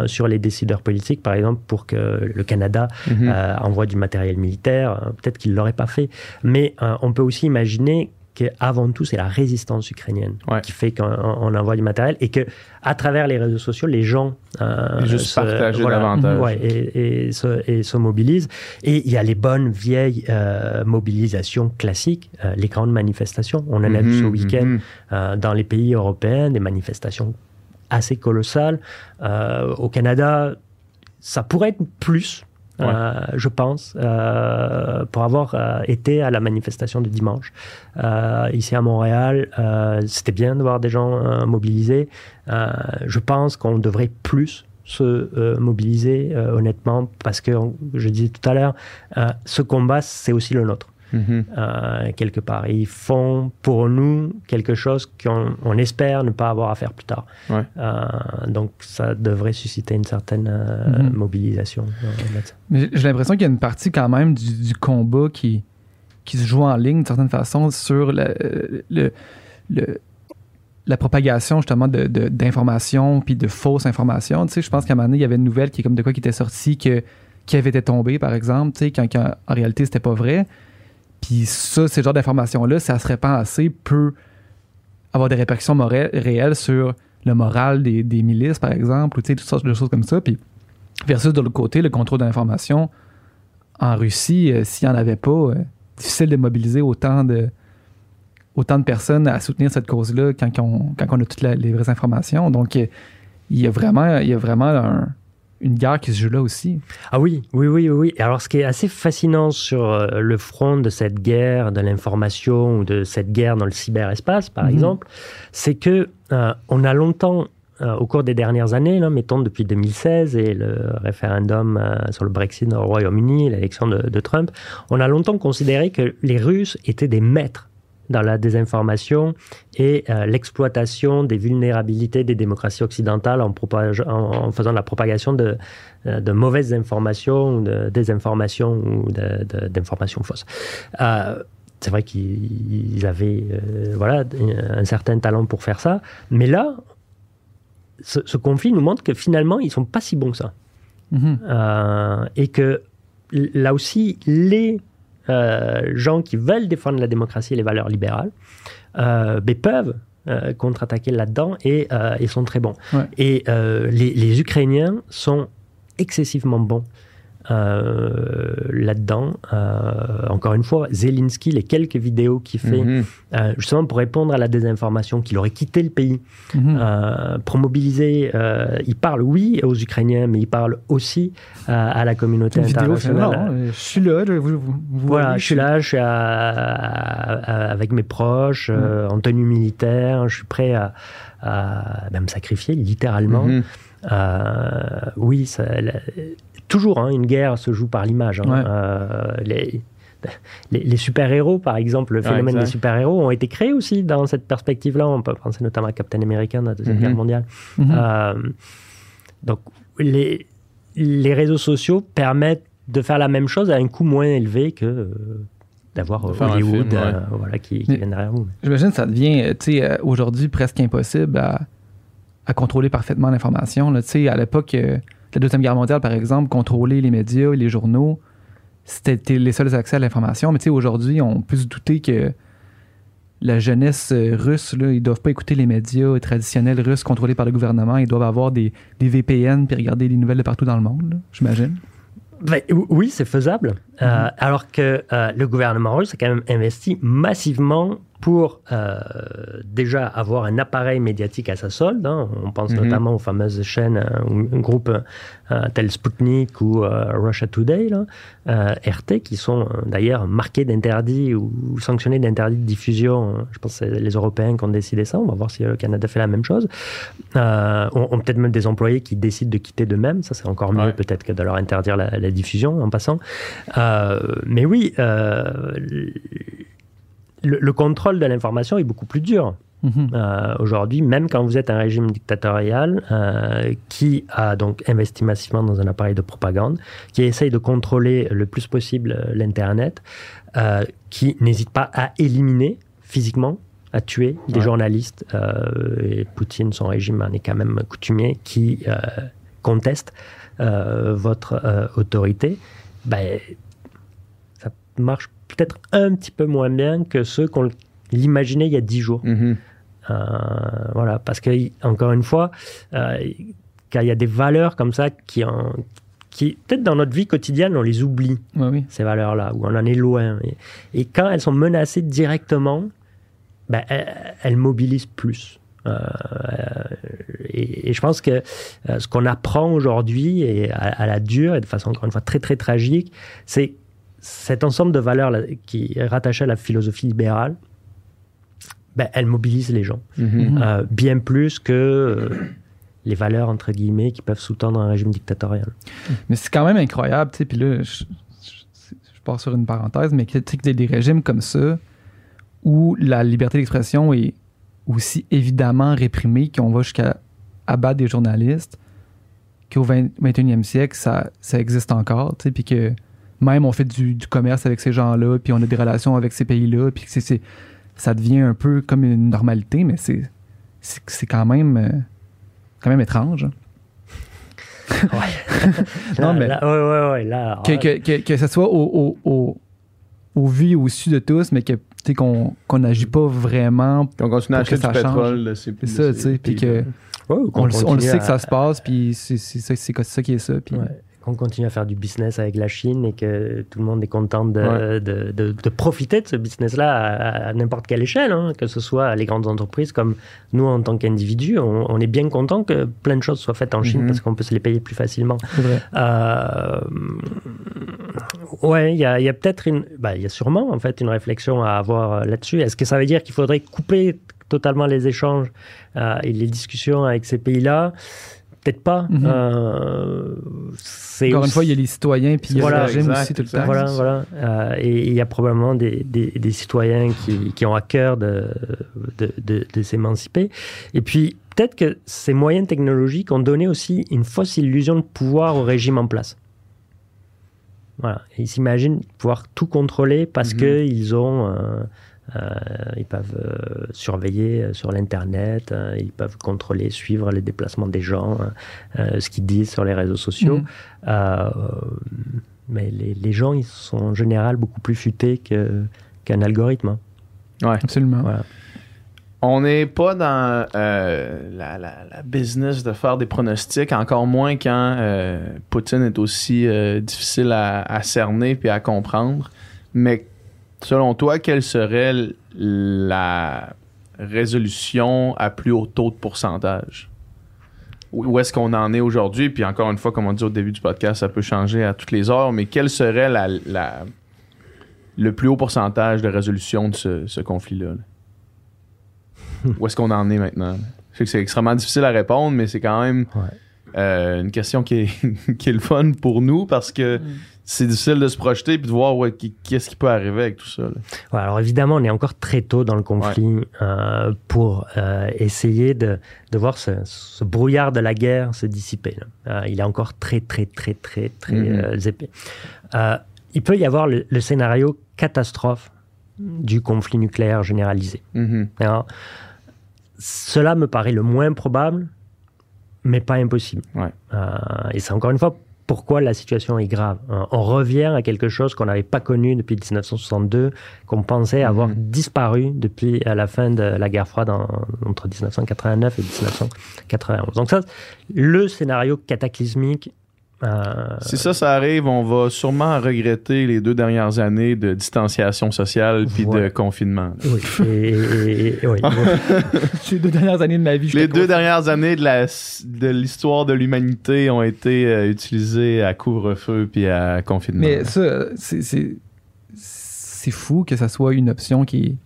Speaker 4: sur les décideurs politiques, par exemple, pour que le Canada
Speaker 2: Mhm.
Speaker 4: envoie du matériel militaire. Peut-être qu'il ne l'aurait pas fait. Mais on peut aussi imaginer qu'avant tout, c'est la résistance ukrainienne
Speaker 2: Ouais.
Speaker 4: qui fait qu'on on envoie du matériel et que à travers les réseaux sociaux, les gens euh,
Speaker 2: Juste partager davantage.
Speaker 4: ouais, et, et se, et se mobilisent. Et il y a les bonnes vieilles euh, mobilisations classiques, euh, les grandes manifestations. On en a vu ce
Speaker 2: Mhm,
Speaker 4: week-end
Speaker 2: mhm.
Speaker 4: euh, dans les pays européens, des manifestations assez colossales. Au Canada, ça pourrait être plus, Euh, je pense, euh, pour avoir euh, été à la manifestation de dimanche. Euh, ici à Montréal, euh, c'était bien de voir des gens euh, mobilisés. Je pense qu'on devrait plus se mobiliser, honnêtement, parce que, je disais tout à l'heure, ce combat, c'est aussi le nôtre Euh, quelque part. Et ils font pour nous quelque chose qu'on on espère ne pas avoir à faire plus tard.
Speaker 2: Ouais.
Speaker 4: Euh, donc ça devrait susciter une certaine euh,
Speaker 3: Mhm.
Speaker 4: mobilisation.
Speaker 3: Mais j'ai l'impression qu'il y a une partie quand même du, du combat qui, qui se joue en ligne d'une certaine façon sur le, le- le- la propagation justement de- de- d'informations puis de fausses informations. Tu sais, je pense qu'à un moment donné, il y avait une nouvelle qui est comme de quoi qui était sortie que, qui avait été tombée, par exemple, tu sais, quand, quand en réalité c'était pas vrai. Puis ça, ce genre d'informations-là, ça se répand assez, peut avoir des répercussions réelles sur le moral des, milices, par exemple, ou toutes sortes de choses comme ça. Puis versus de l'autre côté, le contrôle de l'information en Russie, euh, s'il n'y en avait pas, euh, difficile de mobiliser autant de, autant de personnes à soutenir cette cause-là quand, on, a toutes les vraies informations. Donc, euh, il y a vraiment, il y a vraiment un- une guerre qui se joue là aussi.
Speaker 4: Ah oui, oui, oui, oui. Et alors, ce qui est assez fascinant sur euh, le front de cette guerre de l'information ou de cette guerre dans le cyberespace, par
Speaker 3: Mhm.
Speaker 4: exemple, c'est que euh, on a longtemps, euh, au cours des dernières années, là, mettons depuis 2016 et le référendum euh, sur le Brexit au Royaume-Uni, l'élection de, de Trump, on a longtemps considéré que les Russes étaient des maîtres dans la désinformation et euh, l'exploitation des vulnérabilités des démocraties occidentales en, en- en faisant la propagation de, euh, de mauvaises informations, de désinformations ou d'informations fausses. Euh, c'est vrai qu'ils avaient euh, voilà, un certain talent pour faire ça, mais là, ce, ce conflit nous montre que finalement, ils sont pas si bons que ça.
Speaker 3: Mhm.
Speaker 4: Euh, et que là aussi, les gens qui veulent défendre la démocratie et les valeurs libérales euh, ben, peuvent euh, contre-attaquer là-dedans et euh, ils sont très bons.
Speaker 3: Ouais.
Speaker 4: Et euh, les, les Ukrainiens sont excessivement bons. Euh, là-dedans, Euh, encore une fois, Zelensky, les quelques vidéos qu'il fait,
Speaker 2: Mhm.
Speaker 4: euh, justement pour répondre à la désinformation, qu'il aurait quitté le pays,
Speaker 3: Mhm.
Speaker 4: pour mobiliser. il parle, oui, aux Ukrainiens, mais il parle aussi à la communauté
Speaker 3: Une vidéo,
Speaker 4: internationale.
Speaker 3: finalement, hein, je suis là, je, vous, vous- vous
Speaker 4: Voilà,
Speaker 3: voyez,
Speaker 4: je suis là, je suis à- à- avec mes proches, euh, en tenue militaire, je suis prêt à, à, ben, me sacrifier, littéralement.
Speaker 2: Mhm.
Speaker 4: Oui, ça- la- toujours, hein, une guerre se joue par l'image. hein.
Speaker 3: Ouais.
Speaker 4: Euh, les, les, les super-héros, par exemple, le
Speaker 2: Ouais,
Speaker 4: phénomène des super-héros ont été créés aussi dans cette perspective-là. On peut penser notamment à Captain America dans la Deuxième
Speaker 2: Mhm.
Speaker 4: Guerre mondiale.
Speaker 3: Mhm.
Speaker 4: Euh, donc, les, les réseaux sociaux permettent de faire la même chose à un coût moins élevé que euh, d'avoir Hollywood
Speaker 2: film, ouais.
Speaker 4: euh, voilà, qui, vient derrière vous.
Speaker 3: J'imagine que ça devient, tu sais, aujourd'hui presque impossible à, à contrôler parfaitement l'information. là. Tu sais, à l'époque la Deuxième Guerre mondiale, par exemple, contrôler les médias, les journaux, c'était les seuls accès à l'information. Mais tu sais, aujourd'hui, on peut se douter que la jeunesse euh, russe, là, ils doivent pas écouter les médias traditionnels russes contrôlés par le gouvernement. Ils doivent avoir des, VPN puis regarder les nouvelles de partout dans le monde, j'imagine.
Speaker 4: Ben, oui, c'est faisable. Euh, alors que euh, le gouvernement russe a quand même investi massivement pour euh, déjà avoir un appareil médiatique à sa solde. hein. On pense
Speaker 2: Mhm.
Speaker 4: notamment aux fameuses chaînes euh, ou groupes euh, tels Sputnik ou Russia Today, là, RT, qui sont d'ailleurs marqués d'interdits ou, ou sanctionnés d'interdits de diffusion. Je pense que c'est les Européens qui ont décidé ça. On va voir si le Canada fait la même chose. On, on peut-être même des employés qui décident de quitter d'eux-mêmes. Ça, c'est encore mieux
Speaker 2: Ouais.
Speaker 4: peut-être que de leur interdire la, la diffusion en passant. Mais oui, le, le contrôle de l'information est beaucoup plus dur.
Speaker 3: Mhm.
Speaker 4: Euh, Aujourd'hui, même quand vous êtes un régime dictatorial euh, qui a donc investi massivement dans un appareil de propagande, qui essaye de contrôler le plus possible euh, l'Internet, euh, qui n'hésite pas à éliminer physiquement, à tuer des
Speaker 2: Ouais.
Speaker 4: journalistes, et Poutine, son régime en est quand même coutumier, qui conteste votre autorité, ben, ça marche peut-être un petit peu moins bien que ceux qu'on l'imaginait il y a dix jours.
Speaker 2: Mhm.
Speaker 4: Euh, voilà, parce que, encore une fois, euh, quand il y a des valeurs comme ça qui, en- qui peut-être dans notre vie quotidienne, on les oublie,
Speaker 3: Ouais, oui.
Speaker 4: ces valeurs-là, ou on en est loin. Et, et quand elles sont menacées directement, ben, elles, elles mobilisent plus. Euh, et, et je pense que euh, ce qu'on apprend aujourd'hui, et à, à la dure, et de façon encore une fois très très tragique, c'est cet ensemble de valeurs là, qui est rattaché à la philosophie libérale, ben, elle mobilise les gens.
Speaker 2: Mhm.
Speaker 3: Mhm.
Speaker 4: Euh, bien plus que euh, les valeurs, entre guillemets, qui peuvent sous-tendre un régime dictatorial.
Speaker 3: Mais c'est quand même incroyable, tu sais. Puis là, je, je, je pars sur une parenthèse, mais que, tu sais, que des, des régimes comme ça, où la liberté d'expression est aussi évidemment réprimée, qu'on va jusqu'à abattre des journalistes, qu'au 20 21e siècle, ça, ça existe encore, tu sais, puis que même on fait du, du commerce avec ces gens-là, puis on a des relations avec ces pays-là, puis que c'est, c'est- ça devient un peu comme une normalité, mais c'est, c'est, c'est quand même... euh, quand même étrange. Non,
Speaker 4: Là,
Speaker 3: mais-
Speaker 4: là, ouais, ouais, ouais, là,
Speaker 3: que, que, que, que ce soit au, au, au, au vu et au su de tous, mais que tu sais, qu'on qu'on n'agit pas vraiment.
Speaker 2: On continue à acheter du
Speaker 3: ça change.
Speaker 2: pétrole.
Speaker 3: C'est ça, tu sais, puis que
Speaker 4: ouais, qu'on
Speaker 3: on, le- on le
Speaker 4: continue
Speaker 3: sait que ça se passe, puis c'est c'est ça, c'est ça qui est ça. Puis
Speaker 4: Ouais, qu'on continue à faire du business avec la Chine et que tout le monde est content de,
Speaker 2: Ouais.
Speaker 4: de, de- de profiter de ce business-là à, à n'importe quelle échelle, hein, que ce soit les grandes entreprises comme nous en tant qu'individus. On, on est bien content que plein de choses soient faites en Chine
Speaker 2: Mhm.
Speaker 4: parce qu'on peut se les payer plus facilement.
Speaker 3: vrai.
Speaker 4: Euh, ouais, il y a, il y a peut-être une, bah, il y a sûrement en fait une réflexion à avoir euh, là-dessus. Est-ce que ça veut dire qu'il faudrait couper totalement les échanges euh, et les discussions avec ces pays-là? Peut-être pas.
Speaker 3: Mhm.
Speaker 4: Euh,
Speaker 3: Encore une fois, il y a les citoyens, puis il y a
Speaker 4: Voilà,
Speaker 3: le régime
Speaker 2: exact,
Speaker 3: aussi tout le temps.
Speaker 4: Voilà, voilà. Euh, et il y a probablement des, des- des citoyens qui, qui ont à cœur de, de, de- de s'émanciper. Et puis, peut-être que ces moyens technologiques ont donné aussi une fausse illusion de pouvoir au régime en place. Voilà. Ils s'imaginent pouvoir tout contrôler parce
Speaker 2: Mhm.
Speaker 4: qu'ils ont. euh, ils peuvent euh, surveiller euh, sur l'Internet, euh, ils peuvent contrôler, suivre les déplacements des gens, euh, ce qu'ils disent sur les réseaux sociaux. Euh, mais les, les gens, ils sont en général beaucoup plus futés qu'un algorithme. hein.
Speaker 2: Ouais.
Speaker 3: Absolument.
Speaker 4: Voilà.
Speaker 2: On n'est pas dans euh, la, la- la business de faire des pronostics, encore moins quand euh, Poutine est aussi euh, difficile à, à cerner puis à comprendre. Mais selon toi, quelle serait la résolution à plus haut taux de pourcentage? Où est-ce qu'on en est aujourd'hui? Puis encore une fois, comme on dit au début du podcast, ça peut changer à toutes les heures, mais quel serait la, la- le plus haut pourcentage de résolution de ce, ce conflit-là? là? Où est-ce qu'on en est maintenant? Je sais que c'est extrêmement difficile à répondre, mais c'est quand même
Speaker 4: Ouais.
Speaker 2: euh, une question qui est, qui est le fun pour nous parce que c'est difficile de se projeter et de voir ouais, qu'est-ce qui peut arriver avec tout ça.
Speaker 4: Ouais, alors évidemment, on est encore très tôt dans le conflit euh, pour euh, essayer de, de voir ce, ce brouillard de la guerre se dissiper. là. Euh, il est encore très, très, très, très, très euh, épais. Il peut y avoir le, le scénario catastrophe du conflit nucléaire généralisé.
Speaker 2: Mhm.
Speaker 4: Alors, cela me paraît le moins probable, mais pas impossible.
Speaker 2: Ouais.
Speaker 4: Euh, et c'est encore une fois pourquoi la situation est grave. Hein. On revient à quelque chose qu'on n'avait pas connu depuis 1962, qu'on pensait avoir
Speaker 2: Mhm.
Speaker 4: disparu depuis à la fin de la guerre froide en- entre 1989 et 1991. Donc ça, le scénario cataclysmique. Euh,
Speaker 2: Si ça, ça arrive, on va sûrement regretter les deux dernières années de distanciation sociale puis de confinement.
Speaker 4: oui, et- et- et- oui.
Speaker 3: Les deux dernières années de ma vie,
Speaker 2: Les deux
Speaker 3: confiné.
Speaker 2: dernières années de l'histoire de l'humanité ont été euh, utilisées à couvre-feu puis à confinement.
Speaker 3: Mais ça, c'est fou que ça soit une option qui est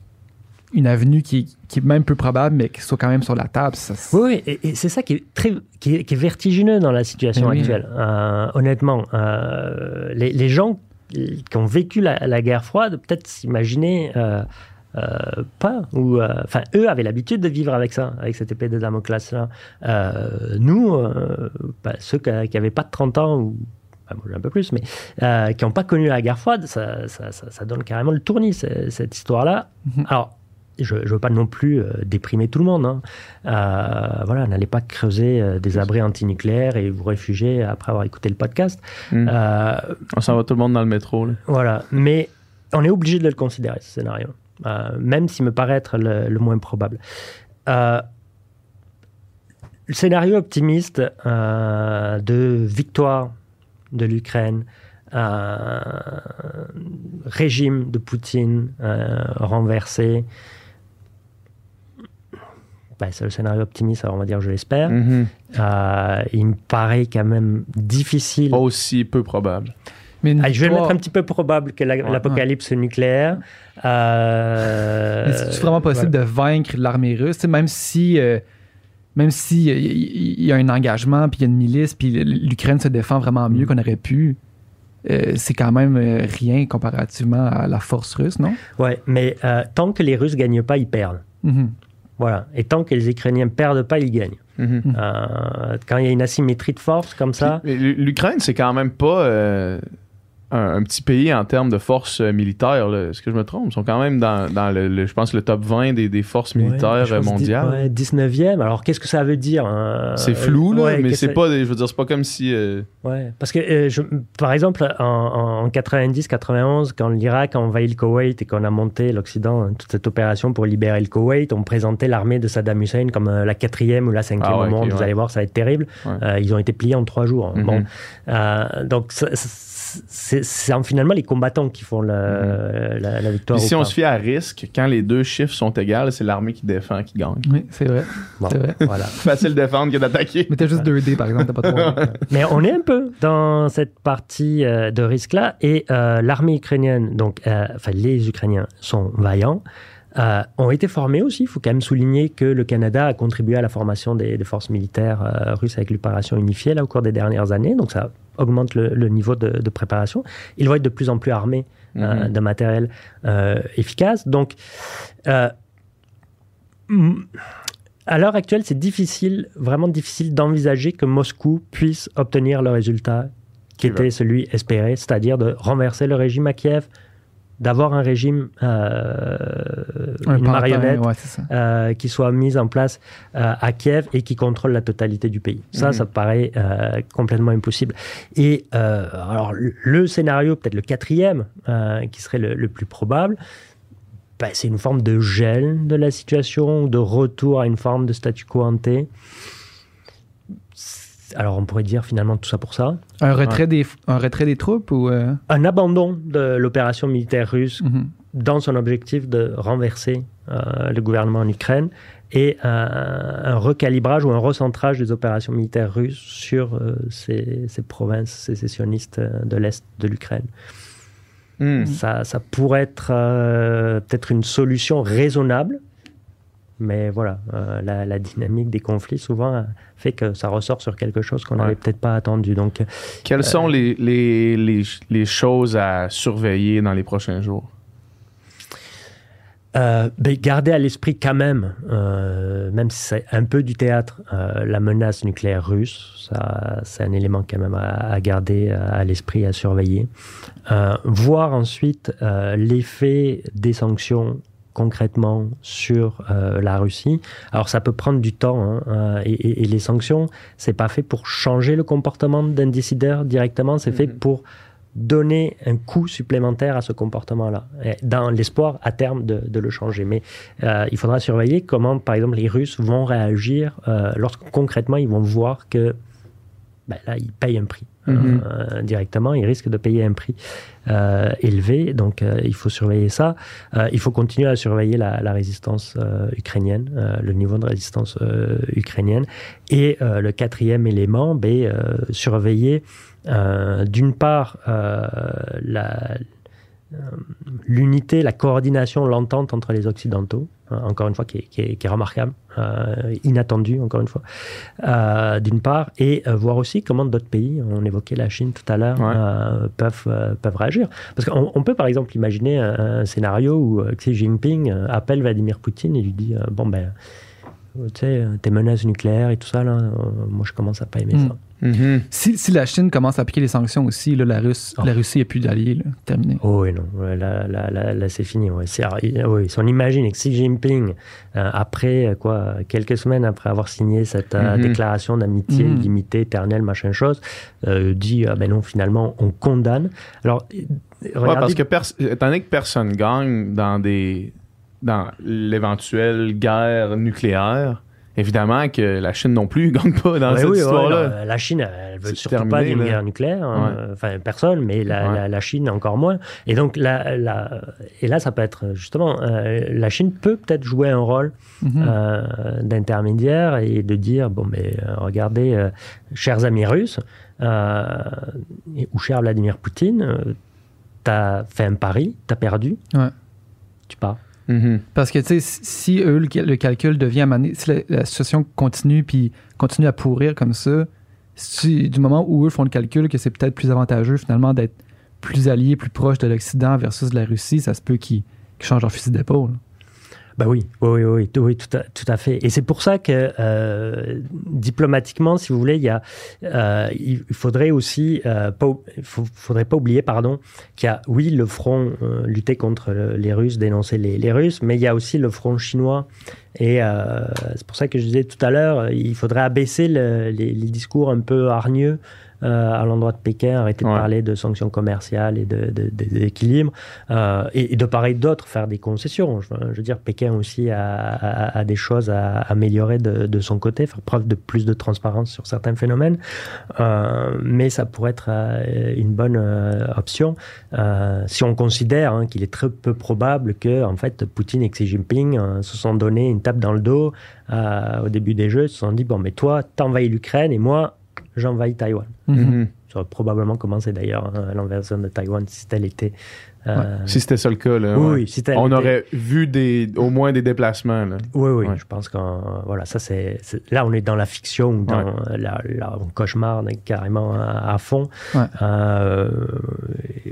Speaker 3: une avenue qui, qui est même peu probable, mais qui soit quand même sur la table. Ça,
Speaker 4: Oui, oui, et, et c'est ça qui est, très, qui, est, qui est vertigineux dans la situation
Speaker 3: oui.
Speaker 4: actuelle. Euh, honnêtement, euh, les, les gens qui ont vécu la, la guerre froide, peut-être s'imaginer euh, euh, pas, ou euh, enfin, eux avaient l'habitude de vivre avec ça, avec cette épée de Damoclès-là. Euh, nous, bah, ceux qui n'avaient pas de 30 ans, ou enfin, j'ai un peu plus, mais qui n'ont pas connu la guerre froide, ça, ça, ça- ça donne carrément le tournis, ce- cette histoire-là.
Speaker 3: Mhm.
Speaker 4: Alors, je ne veux pas non plus euh, déprimer tout le monde. hein. Euh, voilà, n'allez pas creuser euh, des abris antinucléaires et vous réfugier après avoir écouté le podcast.
Speaker 2: Hmm.
Speaker 4: Euh,
Speaker 2: On s'en va tout le monde dans le métro. Là.
Speaker 4: voilà, mais on est obligé de le considérer, ce scénario, Euh, même s'il me paraît être le, le moins probable. Le scénario optimiste de victoire de l'Ukraine, euh, régime de Poutine euh, renversé, ben, c'est le scénario optimiste, alors on va dire je l'espère.
Speaker 2: Mhm.
Speaker 4: Euh, il me paraît quand même difficile.
Speaker 2: Pas aussi peu probable.
Speaker 3: Mais
Speaker 4: Ah, je vais le
Speaker 3: victoire-
Speaker 4: mettre un petit peu probable que la- l'apocalypse nucléaire. Euh,
Speaker 3: Mais c'est vraiment possible de vaincre l'armée russe, même si euh, même si il y, y a un engagement, puis il y a une milice, puis l'Ukraine se défend vraiment
Speaker 4: Mm.
Speaker 3: mieux qu'on aurait pu. euh, c'est quand même euh, rien comparativement à la force russe, non?
Speaker 4: Ouais, mais euh, tant que les Russes gagnent pas, ils perdent.
Speaker 3: Mhm.
Speaker 4: Voilà. Et tant que les Ukrainiens perdent pas, ils gagnent.
Speaker 2: Mhm.
Speaker 4: Euh, quand il y a une asymétrie de force comme ça,
Speaker 2: L'Ukraine, c'est quand même pas euh, un, un petit pays en termes de forces euh, militaires. là. Est-ce que je me trompe? Ils sont quand même dans, dans le, le- je pense, le top 20 des, des forces militaires euh, mondiales.
Speaker 4: dix- ouais, 19e. Alors qu'est-ce que ça veut dire hein?
Speaker 2: C'est flou, là,
Speaker 4: Ouais,
Speaker 2: mais c'est pas, des- je veux dire, c'est pas comme si... euh,
Speaker 4: Ouais, parce que, euh, je- par exemple, en, en 90-91, quand l'Irak a envahi le Koweït et qu'on a monté l'Occident, hein, toute cette opération pour libérer le Koweït, on présentait l'armée de Saddam Hussein comme euh, la quatrième ou la cinquième
Speaker 2: Ah ouais,
Speaker 4: au monde. Vous
Speaker 2: ouais.
Speaker 4: allez voir, ça va être terrible.
Speaker 2: Ouais.
Speaker 4: Euh, ils ont été pliés en trois jours. hein.
Speaker 2: Mhm.
Speaker 4: Bon, Euh, donc, ça- c'est finalement les combattants qui font le- la, la victoire.
Speaker 2: Puis si on se fie à risque, quand les deux chiffres sont égaux, c'est l'armée qui défend qui gagne.
Speaker 3: Oui, c'est vrai.
Speaker 4: Bon,
Speaker 3: C'est vrai.
Speaker 4: voilà.
Speaker 2: Facile de défendre que d'attaquer.
Speaker 3: Mais t'as juste 2D, par exemple, t'as pas 3D.
Speaker 4: Mais on est un peu dans cette partie euh, de risque-là. Et euh, l'armée ukrainienne, donc, euh, enfin, les Ukrainiens sont vaillants, euh, ont été formés aussi. Il faut quand même souligner que le Canada a contribué à la formation des, des forces militaires euh, russes avec l'opération unifiée là, au cours des dernières années. Donc, ça augmente le, le niveau de, de préparation. Ils vont être de plus en plus armés euh,
Speaker 2: Mhm.
Speaker 4: de matériel euh, efficace. Donc, euh, à l'heure actuelle, c'est difficile, vraiment difficile d'envisager que Moscou puisse obtenir le résultat qui était celui espéré, c'est-à-dire de renverser le régime à Kiev, d'avoir un régime, euh,
Speaker 3: Un
Speaker 4: une
Speaker 3: pantin,
Speaker 4: marionnette
Speaker 3: Ouais,
Speaker 4: euh, qui soit mise en place euh, à Kiev et qui contrôle la totalité du pays. Ça,
Speaker 2: Mhm.
Speaker 4: ça paraît euh, complètement impossible. Et alors, le, scénario, peut-être le quatrième, qui serait le, le plus probable, ben, c'est une forme de gel de la situation, de retour à une forme de statu quo ante. Alors, on pourrait dire finalement tout ça pour ça.
Speaker 3: Un retrait, des, un retrait des troupes ou. euh,
Speaker 4: Un abandon de l'opération militaire russe
Speaker 3: mhm.
Speaker 4: dans son objectif de renverser euh, le gouvernement en Ukraine et un, un recalibrage ou un recentrage des opérations militaires russes sur euh, ces, ces provinces sécessionnistes euh, de l'Est de l'Ukraine.
Speaker 2: Hmm.
Speaker 4: Ça, ça pourrait être euh, peut-être une solution raisonnable, mais voilà, euh, la, la dynamique des conflits souvent euh, fait que ça ressort sur quelque chose qu'on n'avait
Speaker 2: Ouais.
Speaker 4: peut-être pas attendu. Donc,
Speaker 2: Quelles sont les, les, les, les choses à surveiller dans les prochains jours?
Speaker 4: Euh, ben, garder à l'esprit quand même, euh, même si c'est un peu du théâtre, euh, la menace nucléaire russe, ça, c'est un élément quand même à, à garder euh, à l'esprit, à surveiller. Euh, voir ensuite euh, l'effet des sanctions concrètement sur la Russie. Alors ça peut prendre du temps hein, et, les sanctions, c'est pas fait pour changer le comportement d'un décideur directement, c'est fait mhm. pour donner un coût supplémentaire à ce comportement-là, dans l'espoir à terme de, le changer. Mais euh, il faudra surveiller comment, par exemple, les Russes vont réagir euh, lorsque concrètement ils vont voir que ben, là, ils payent un prix. Mhm. Euh, directement, ils risquent de payer un prix élevé. Donc, il faut surveiller ça. il faut continuer à surveiller la, la résistance ukrainienne, le niveau de résistance ukrainienne. Et le quatrième élément, ben, surveiller euh, d'une part, euh, euh, l'unité, la, coordination, l'entente entre les Occidentaux, hein, encore une fois, qui est, remarquable, inattendue, encore une fois, d'une part, et voir aussi comment d'autres pays, on évoquait la Chine tout à l'heure, peuvent, peuvent réagir. Parce qu'on peut, par exemple, imaginer un, scénario où Xi Jinping appelle Vladimir Poutine et lui dit Bon, ben, tu sais, tes menaces nucléaires et tout ça, là, moi, je commence à pas aimer hmm. ça.
Speaker 3: Mm-hmm. si, la Chine commence à appliquer les sanctions aussi, là, la, Russe, la Russie n'a plus d'alliés, terminé.
Speaker 4: Oh oui, non, là, là, c'est fini. oui, si on imagine que Xi Jinping, euh, après euh, quoi, quelques semaines après avoir signé cette euh, mm-hmm. déclaration d'amitié mm-hmm. limitée, éternelle, machin chose, dit ah ben non, finalement, on condamne. Alors,
Speaker 2: parce que étant donné que personne gagne dans des dans l'éventuelle guerre nucléaire, évidemment que la Chine non plus ne gagne pas dans cette histoire-là.
Speaker 4: la Chine, elle veut surtout pas d'une guerre nucléaire. Hein. Enfin, personne, mais la, Chine encore moins. Et donc, la, et là, ça peut être justement, euh, la Chine peut peut-être jouer un rôle mhm. euh, d'intermédiaire et de dire, bon, mais euh, regardez, chers amis russes, ou cher Vladimir Poutine, tu as fait un pari, tu as perdu, tu pars.
Speaker 3: Mm-hmm. Parce que, tu sais, si eux, le, calcul devient à si la, situation continue puis continue à pourrir comme ça, du moment où eux font le calcul que c'est peut-être plus avantageux finalement d'être plus alliés, plus proches de l'Occident versus de la Russie, ça se peut qu'ils changent leur fusil d'épaule.
Speaker 4: Bah oui, oui, oui, oui, tout, à, tout à fait. Et c'est pour ça que euh, diplomatiquement, si vous voulez, il y a, euh, il faudrait aussi, euh, pas, faudrait pas oublier, pardon, qu'il y a, oui, le front lutter contre les Russes, dénoncer les, les, Russes, mais il y a aussi le front chinois. Et c'est pour ça que je disais tout à l'heure, il faudrait abaisser les, discours un peu hargneux euh, à l'endroit de Pékin, arrêter de parler de sanctions commerciales et d'équilibre, de, euh, et, de pareil d'autres, faire des concessions. Je, veux dire, Pékin aussi a, des choses à améliorer de, son côté, faire preuve de plus de transparence sur certains phénomènes, euh, mais ça pourrait être une bonne option si on considère hein, qu'il est très peu probable que, en fait, Poutine et Xi Jinping se sont donné une tape dans le dos au début des Jeux, se sont dit bon, mais toi, t'envahis l'Ukraine et moi, j'envahis Taïwan. Mhm. Ça aurait probablement commencé d'ailleurs hein, l'inversion de Taïwan si tel était.
Speaker 2: Euh, si c'était ça le cas, là, oui, on aurait vu des, au moins des déplacements. Là.
Speaker 4: Oui, oui, je pense que voilà, ça c'est, là on est dans la fiction ou dans la, la, cauchemar carrément à, fond, euh,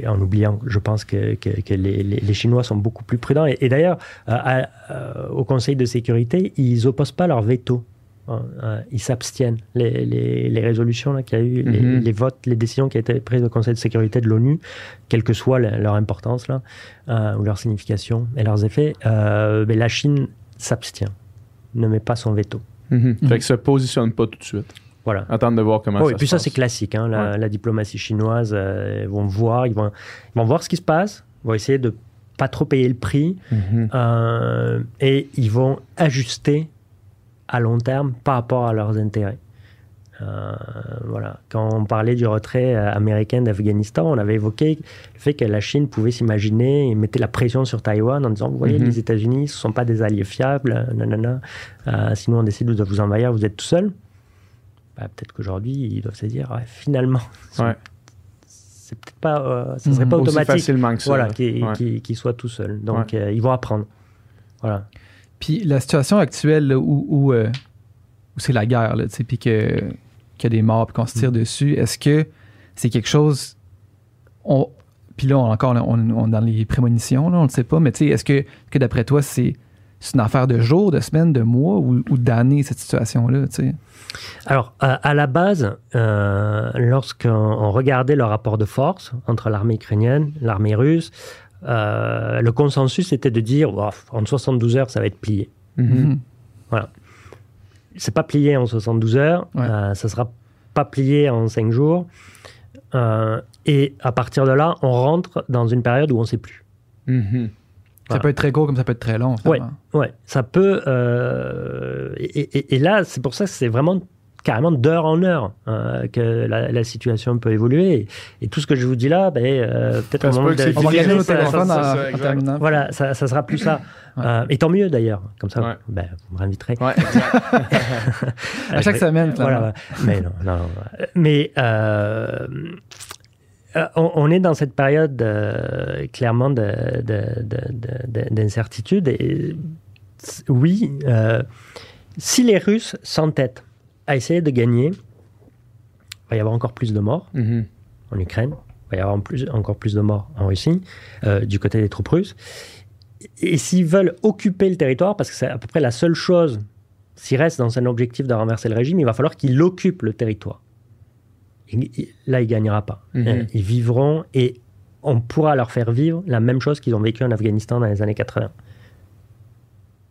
Speaker 4: en oubliant, je pense que, que, les, les, Chinois sont beaucoup plus prudents. Et, d'ailleurs, euh, au Conseil de sécurité, ils opposent pas leur veto euh, ils s'abstiennent. Les, les, résolutions qu'il y a eu, mhm. les, votes, les décisions qui ont été prises au Conseil de sécurité de l'ONU, quelle que soit leur importance là, euh, ou leur signification et leurs effets, euh, mais la Chine s'abstient, ne met pas son veto.
Speaker 2: Mhm. Fait que se positionne pas tout de suite.
Speaker 4: Voilà.
Speaker 2: Attendre de voir comment
Speaker 4: ça
Speaker 2: se
Speaker 4: Et puis ça, c'est classique. Hein, la, diplomatie chinoise, ils vont voir, ils vont, ils vont voir ce qui se passe, ils vont essayer de pas trop payer le prix mhm. et ils vont ajuster à long terme par rapport à leurs intérêts. Euh, voilà. Quand on parlait du retrait euh, américain d'Afghanistan, on avait évoqué le fait que la Chine pouvait s'imaginer et mettait la pression sur Taïwan en disant Vous voyez, mhm. les États-Unis, ce ne sont pas des alliés fiables, nanana. Euh, sinon, on décide de vous envahir, vous êtes tout seul. Bah, peut-être qu'aujourd'hui, ils doivent se dire Finalement, c'est peut-être pas, ça serait mhm. pas automatique voilà, qu'ils soient tout seuls. Donc, ils vont apprendre. Voilà.
Speaker 3: Puis la situation actuelle où, euh, où, c'est la guerre, puis qu'il y a des morts, puis qu'on se tire mm. dessus, est-ce que c'est quelque chose. On, puis là, encore, on, est dans les prémonitions, on ne sait pas, mais est-ce que, que d'après toi, c'est une affaire de jours, de semaines, de mois ou, d'années, cette situation-là?
Speaker 4: Alors, à, la base, euh, lorsqu'on regardait le rapport de force entre l'armée ukrainienne, l'armée russe, euh, le consensus était de dire en 72 heures, ça va être plié.
Speaker 3: Mhm.
Speaker 4: C'est pas plié en 72 heures,
Speaker 3: Ouais.
Speaker 4: euh, ça sera pas plié en 5 jours. Euh, et à partir de là, on rentre dans une période où on ne sait plus.
Speaker 2: Mhm.
Speaker 3: Ça
Speaker 4: Voilà.
Speaker 3: peut être très court comme ça peut être très long. finalement.
Speaker 4: Ouais, ça peut. euh, et, et- et là, c'est pour ça que c'est vraiment carrément d'heure en heure euh, que la, la situation peut évoluer. Et, et tout ce que je vous dis là, ben, euh, peut-être
Speaker 2: se
Speaker 4: moment de-
Speaker 3: On va
Speaker 2: fini,
Speaker 3: regarder nos
Speaker 2: ça, ça,
Speaker 3: terminant.
Speaker 4: Voilà, ça, ça sera plus ça.
Speaker 3: Ouais.
Speaker 4: Euh, et tant mieux d'ailleurs. Comme ça,
Speaker 2: Ouais.
Speaker 4: ben, vous me réinviterez.
Speaker 2: Ouais.
Speaker 3: À chaque semaine.
Speaker 4: Voilà, mais non, non. Mais euh, euh, on, on est dans cette période euh, clairement de- de- de- de- de- d'incertitude. Et oui, euh, si les Russes s'entêtent à essayer de gagner, il va y avoir encore plus de morts
Speaker 2: Mhm.
Speaker 4: en Ukraine. Il va y avoir en plus- encore plus de morts en Russie, euh, du côté des troupes russes. Et s'ils veulent occuper le territoire, parce que c'est à peu près la seule chose, s'ils restent dans un objectif de renverser le régime, il va falloir qu'ils occupent le territoire. Et- et là, il ne gagnera pas.
Speaker 2: Mhm.
Speaker 4: Euh, Ils vivront et on pourra leur faire vivre la même chose qu'ils ont vécu en Afghanistan dans les années 80.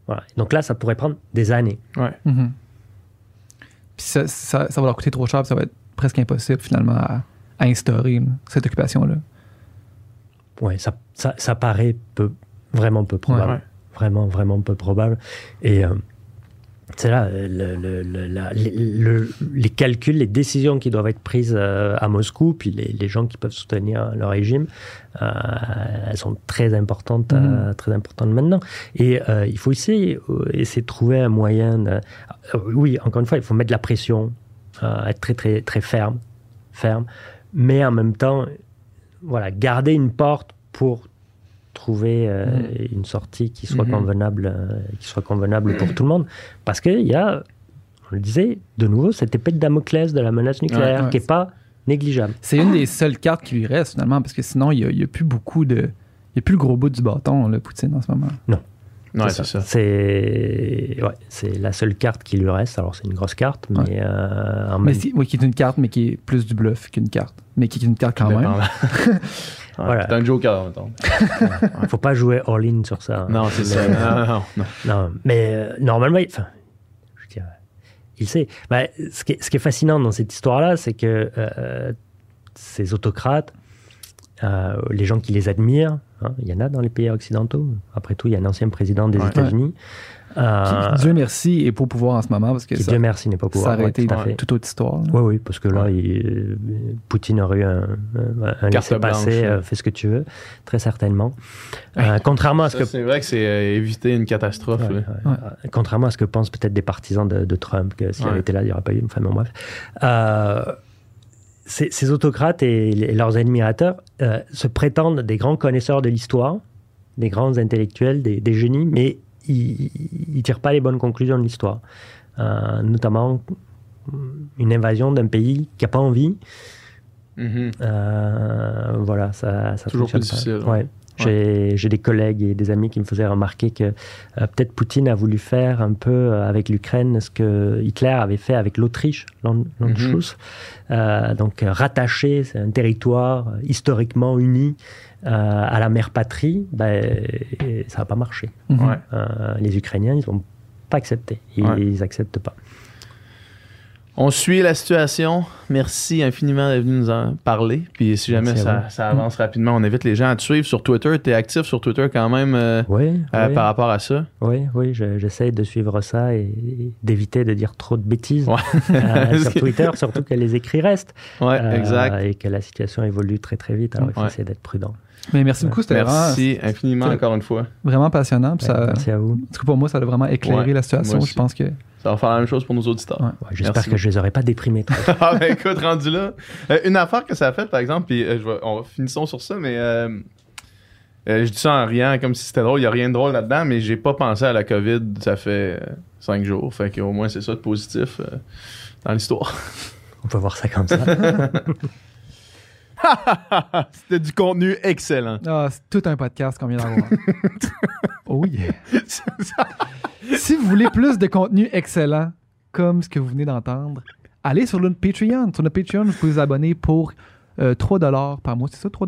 Speaker 4: Voilà. Donc là, ça pourrait prendre des années.
Speaker 2: Ouais.
Speaker 3: Mhm. Puis ça, ça, ça va leur coûter trop cher, puis ça va être presque impossible finalement à, à instaurer là, cette occupation-là.
Speaker 4: Ouais, ça, ça, ça paraît peu, vraiment peu probable.
Speaker 2: Ouais.
Speaker 4: Vraiment, vraiment peu probable. Et euh, c'est là euh, le- le- le- la- les, le- les calculs, les décisions qui doivent être prises euh, à Moscou, puis les, les gens qui peuvent soutenir le régime, euh, elles sont très importantes, euh, très importantes maintenant. Et euh, il faut essayer, essayer de trouver un moyen. de- oui, encore une fois, il faut mettre de la pression, être très, très, très ferme, ferme, mais en même temps, voilà, garder une porte pour trouver euh, une sortie qui soit
Speaker 2: Mhm.
Speaker 4: convenable, euh, qui soit convenable pour tout le monde, parce qu'il y a, on le disait, de nouveau cette épée de Damoclès de la menace nucléaire
Speaker 3: ouais.
Speaker 4: qui est pas négligeable.
Speaker 3: C'est une des seules cartes qui lui reste finalement, parce que sinon, il n'y a, plus beaucoup de. Il n'y a plus le gros bout du bâton, le Poutine, en ce moment.
Speaker 2: Ouais, c'est ça.
Speaker 4: C'est ouais, c'est la seule carte qui lui reste. Alors c'est une grosse carte, mais
Speaker 3: Ouais.
Speaker 4: euh, en même
Speaker 3: oui, qui est une carte, mais qui est plus du bluff qu'une carte. Mais qui est une carte quand même.
Speaker 4: Voilà.
Speaker 2: C'est un joker, mettons.
Speaker 4: faut pas jouer all-in sur ça. hein.
Speaker 2: Non, c'est ça.
Speaker 4: Mais-
Speaker 2: Non, non, non.
Speaker 4: Non, mais euh, normalement, il- enfin, je veux dire, il sait. Bah, ce, qui est, ce qui est fascinant dans cette histoire-là, c'est que euh, ces autocrates, euh, les gens qui les admirent, hein, il y en a dans les pays occidentaux. Après tout, il y a un ancien président des
Speaker 2: Ouais.
Speaker 4: États-Unis. Euh,
Speaker 3: Qui, Dieu merci, est pas au pouvoir en ce moment, parce que ça,
Speaker 4: Dieu merci, n'est pas au
Speaker 3: ça
Speaker 4: pouvoir.
Speaker 3: aurait
Speaker 4: Ouais,
Speaker 3: été
Speaker 4: tout
Speaker 3: toute autre histoire. là.
Speaker 4: Oui, oui, parce que là, il- euh, Poutine aurait eu un,
Speaker 2: blanche,
Speaker 4: euh, fais ce que tu veux, très certainement. Euh, contrairement à ce
Speaker 2: Ça,
Speaker 4: que
Speaker 2: C'est vrai que c'est euh, éviter une catastrophe.
Speaker 4: Ouais,
Speaker 2: là.
Speaker 4: ouais. Contrairement à ce que pensent peut-être des partisans de, de Trump, que s'il
Speaker 2: Ouais.
Speaker 4: avait été là, il n'y aurait pas eu. Enfin, bon, bref. Euh, ces, ces autocrates et, les- leurs admirateurs euh, se prétendent des grands connaisseurs de l'histoire, des grands intellectuels, des, des génies, mais ils ne tirent pas les bonnes conclusions de l'histoire. Euh, notamment une invasion d'un pays qui n'a pas envie.
Speaker 2: Mhm.
Speaker 4: Euh, voilà, ça, ça
Speaker 2: Toujours plus
Speaker 4: pas.
Speaker 2: difficile,
Speaker 4: Ouais.
Speaker 2: ouais.
Speaker 4: J'ai des collègues et des amis qui me faisaient remarquer que euh, peut-être Poutine a voulu faire un peu euh, avec l'Ukraine ce que Hitler avait fait avec l'Autriche, l'An- l'Anschluss. Euh, donc rattacher un territoire historiquement uni à la mère patrie, ben, ça n'a pas marché.
Speaker 3: Mhm.
Speaker 2: Ouais.
Speaker 4: Euh, les Ukrainiens, ils n'ont pas accepté. Ils
Speaker 2: Ouais.
Speaker 4: n'acceptent pas.
Speaker 2: On suit la situation. Merci infiniment d'être venu nous en parler. Puis si jamais ça, avance rapidement, on invite les gens à te suivre sur Twitter. Tu es actif sur Twitter quand même euh,
Speaker 4: Oui,
Speaker 2: euh,
Speaker 4: oui.
Speaker 2: par rapport à ça?
Speaker 4: Oui, oui, je- j'essaie de suivre ça et, et d'éviter de dire trop de bêtises
Speaker 2: Ouais.
Speaker 4: euh, sur Twitter, surtout que les écrits restent
Speaker 2: Ouais,
Speaker 4: euh,
Speaker 2: exact.
Speaker 4: et que la situation évolue très très vite. Alors il faut
Speaker 2: Ouais.
Speaker 4: essayer d'être prudent.
Speaker 3: Mais merci beaucoup, c'était vraiment,
Speaker 2: Merci infiniment encore une fois.
Speaker 3: vraiment passionnant. puis
Speaker 4: Ouais,
Speaker 3: ça,
Speaker 4: Merci à vous.
Speaker 3: en tout cas, pour moi, ça a vraiment éclairé
Speaker 2: Ouais,
Speaker 3: la situation.
Speaker 2: moi
Speaker 3: Je pense que.
Speaker 2: Ça va faire la même chose pour nos auditeurs.
Speaker 3: Ouais.
Speaker 4: Ouais, J'espère que je les aurais pas déprimés. trop.
Speaker 2: ah ben écoute, rendu là. Euh, une affaire que ça a fait, par exemple, puis euh, je vais- on va finissons sur ça, mais euh, euh, je dis ça en riant comme si c'était drôle. Il n'y a rien de drôle là-dedans, mais j'ai pas pensé à la COVID, ça fait euh, cinq jours. Fait qu'au moins c'est ça de positif euh, dans l'histoire.
Speaker 4: On peut voir ça comme ça.
Speaker 2: C'était du contenu excellent.
Speaker 3: Ah, c'est tout un podcast qu'on vient d'avoir. oh yeah. si vous voulez plus de contenu excellent, comme ce que vous venez d'entendre, allez sur notre Patreon. Sur notre Patreon, vous pouvez vous abonner pour euh, 3 par mois. C'est ça, 3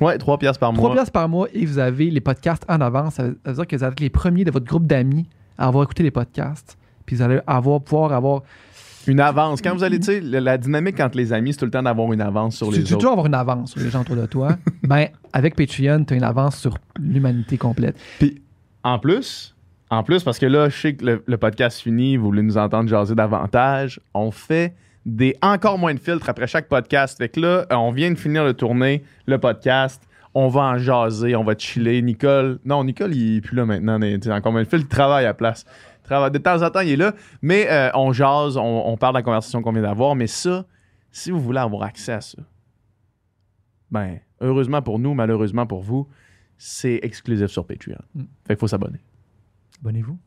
Speaker 2: Ouais, 3 piastres par
Speaker 3: 3
Speaker 2: mois.
Speaker 3: piastres par mois et vous avez les podcasts en avance. Ça veut ça veut dire que vous êtes les premiers de votre groupe d'amis à avoir écouté les podcasts. Puis vous allez avoir, pouvoir avoir.
Speaker 2: Une avance. Quand vous allez, tu sais, la, dynamique entre les amis, c'est tout le temps d'avoir une avance sur
Speaker 3: Tu
Speaker 2: les
Speaker 3: tu veux
Speaker 2: autres.
Speaker 3: toujours avoir une avance sur les gens autour de toi. ben, avec Patreon, tu as une avance sur l'humanité complète.
Speaker 2: Puis, en plus, en plus, parce que là, je sais que le, le podcast fini, vous voulez nous entendre jaser davantage, on fait des encore moins de filtres après chaque podcast. Fait que là, euh, on vient de finir de tourner le podcast. On va en jaser, on va chiller. Nicole, non, Nicole, il est plus là maintenant. tu sais, encore moins de filtres, il travaille à la place. De temps en temps, il est là. Mais euh, on jase, on, on parle de la conversation qu'on vient d'avoir. Mais ça, si vous voulez avoir accès à ça, ben, heureusement pour nous, malheureusement pour vous, c'est exclusif sur Patreon.
Speaker 3: Mm.
Speaker 2: Fait qu'il faut s'abonner.
Speaker 3: Abonnez-vous.